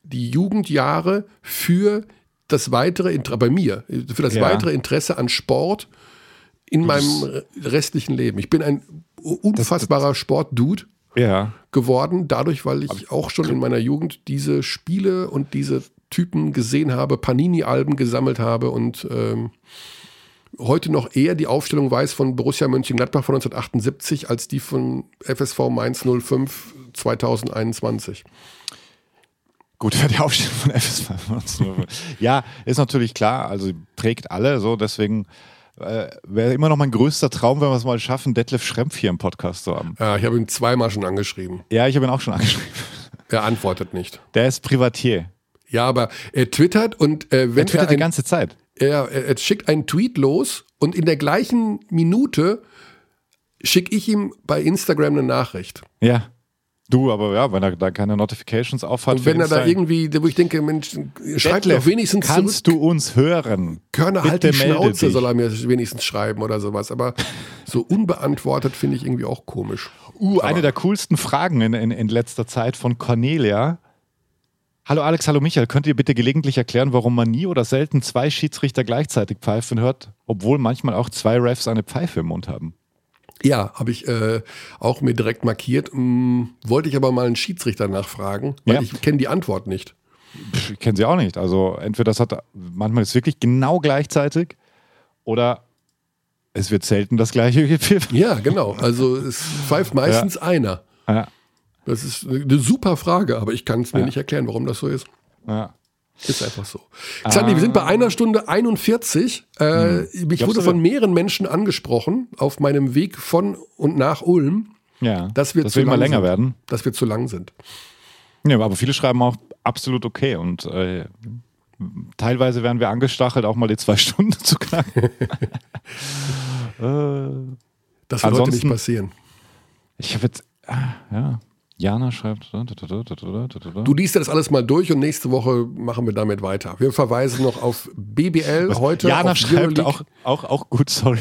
die Jugendjahre für das weitere Interesse, bei mir, für das ja. weitere Interesse an Sport in meinem restlichen Leben. Ich bin ein unfassbarer Sportdude ja. geworden, dadurch, weil ich auch schon in meiner Jugend diese Spiele und diese Typen gesehen habe, Panini-Alben gesammelt habe und ähm, heute noch eher die Aufstellung weiß von Borussia Mönchengladbach von 1978 als die von FSV Mainz 05 2021. Gut, [LAUGHS] für die Aufstellung von FSV. ja, ist natürlich klar, also prägt alle so, deswegen äh, wäre immer noch mein größter Traum, wenn wir es mal schaffen, Detlef Schrempf hier im Podcast zu haben. Ja, ich habe ihn zweimal schon angeschrieben. Ja, ich habe ihn auch schon [LAUGHS] angeschrieben. Er antwortet nicht. Der ist Privatier. Ja, aber er twittert und äh, wenn er twittert er ein, die ganze Zeit. Er, er schickt einen Tweet los und in der gleichen Minute schicke ich ihm bei Instagram eine Nachricht. Ja. Du, aber ja, wenn er da keine Notifications aufhat. Und wenn er da irgendwie, wo ich denke, Mensch, schreibt doch wenigstens Kannst zurück. du uns hören? Körner halt die Schnauze, soll er mir wenigstens schreiben oder sowas. Aber so unbeantwortet finde ich irgendwie auch komisch. Uh, aber eine der coolsten Fragen in, in, in letzter Zeit von Cornelia. Hallo Alex, hallo Michael. Könnt ihr bitte gelegentlich erklären, warum man nie oder selten zwei Schiedsrichter gleichzeitig pfeifen hört, obwohl manchmal auch zwei Refs eine Pfeife im Mund haben? Ja, habe ich äh, auch mir direkt markiert. Hm, wollte ich aber mal einen Schiedsrichter nachfragen, weil ja. ich kenne die Antwort nicht. Ich kenne sie auch nicht. Also entweder das hat manchmal ist wirklich genau gleichzeitig oder es wird selten das gleiche [LAUGHS] gepfiffen. Ja, genau. Also es pfeift meistens ja. einer. Ja. Das ist eine super Frage, aber ich kann es mir nicht erklären, warum das so ist. Ja. Ist einfach so. Xandi, ah. wir sind bei einer Stunde 41. Äh, hm. Ich wurde von mehreren Menschen angesprochen auf meinem Weg von und nach Ulm, ja, dass wir, dass wir immer länger sind, werden. Dass wir zu lang sind. Ja, aber viele schreiben auch absolut okay und äh, teilweise werden wir angestachelt, auch mal die zwei [LAUGHS] Stunden zu knacken. [LAUGHS] äh, das wird heute nicht passieren. Ich habe jetzt, ah, ja, Jana schreibt. Du liest das alles mal durch und nächste Woche machen wir damit weiter. Wir verweisen noch auf BBL Was? heute. Jana schreibt auch, auch, auch gut, sorry.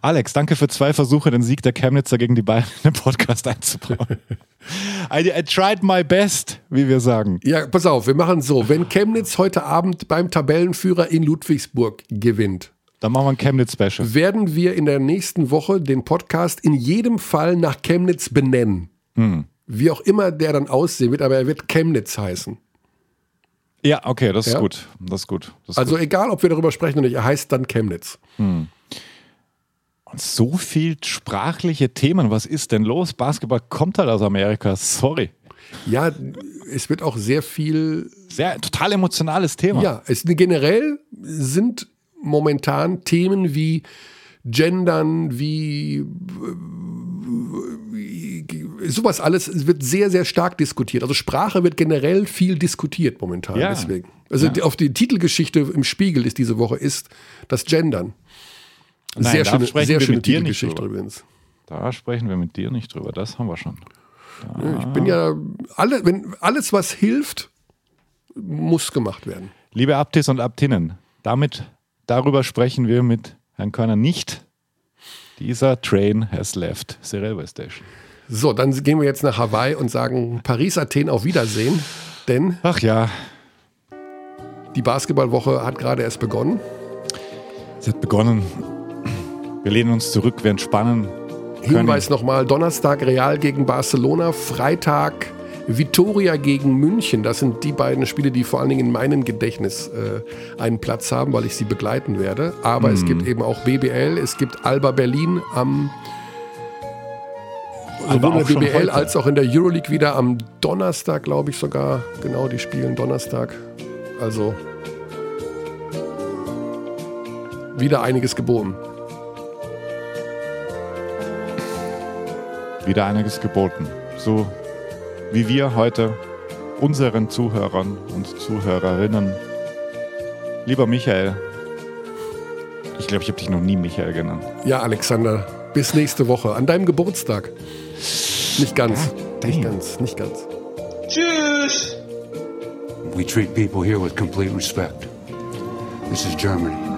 Alex, danke für zwei Versuche, den Sieg der Chemnitzer gegen die Bayern in den Podcast einzubauen. [LAUGHS] I, I, tried my best, wie wir sagen. Ja, pass auf, wir machen so. Wenn Chemnitz heute Abend beim Tabellenführer in Ludwigsburg gewinnt, dann machen wir ein Chemnitz-Special. Werden wir in der nächsten Woche den Podcast in jedem Fall nach Chemnitz benennen. Hm wie auch immer der dann aussehen wird, aber er wird Chemnitz heißen. Ja, okay, das ist ja? gut. Das ist gut. Das ist also gut. egal, ob wir darüber sprechen oder nicht, er heißt dann Chemnitz. Hm. Und so viel sprachliche Themen. Was ist denn los? Basketball kommt halt aus Amerika. Sorry. Ja, es wird auch sehr viel. Sehr total emotionales Thema. Ja, es generell sind momentan Themen wie Gendern, wie sowas alles wird sehr, sehr stark diskutiert. Also Sprache wird generell viel diskutiert momentan. Ja. Deswegen. Also ja. auf die Titelgeschichte im Spiegel ist diese Woche ist das Gendern. Nein, sehr schöne, sehr schöne Titelgeschichte übrigens. Da sprechen wir mit dir nicht drüber. Das haben wir schon. Da. Ich bin ja alle, wenn alles was hilft, muss gemacht werden. Liebe Abtis und Abtinnen, damit darüber sprechen wir mit Herrn Körner nicht. Dieser Train has left the railway station. So, dann gehen wir jetzt nach Hawaii und sagen Paris, Athen auf Wiedersehen. Denn. Ach ja. Die Basketballwoche hat gerade erst begonnen. Sie hat begonnen. Wir lehnen uns zurück, wir entspannen. Hinweis nochmal: Donnerstag Real gegen Barcelona, Freitag Vitoria gegen München. Das sind die beiden Spiele, die vor allen Dingen in meinem Gedächtnis äh, einen Platz haben, weil ich sie begleiten werde. Aber mm. es gibt eben auch BBL, es gibt Alba Berlin am sowohl in der BBL als auch in der Euroleague wieder am Donnerstag, glaube ich sogar. Genau, die spielen Donnerstag. Also wieder einiges geboten. Wieder einiges geboten. So wie wir heute unseren Zuhörern und Zuhörerinnen. Lieber Michael, ich glaube, ich habe dich noch nie Michael genannt. Ja, Alexander, bis nächste Woche, an deinem Geburtstag. Nicht ganz. Ja. Nicht ganz, nicht ganz. Tschüss! We treat people here with complete respect. This is Germany.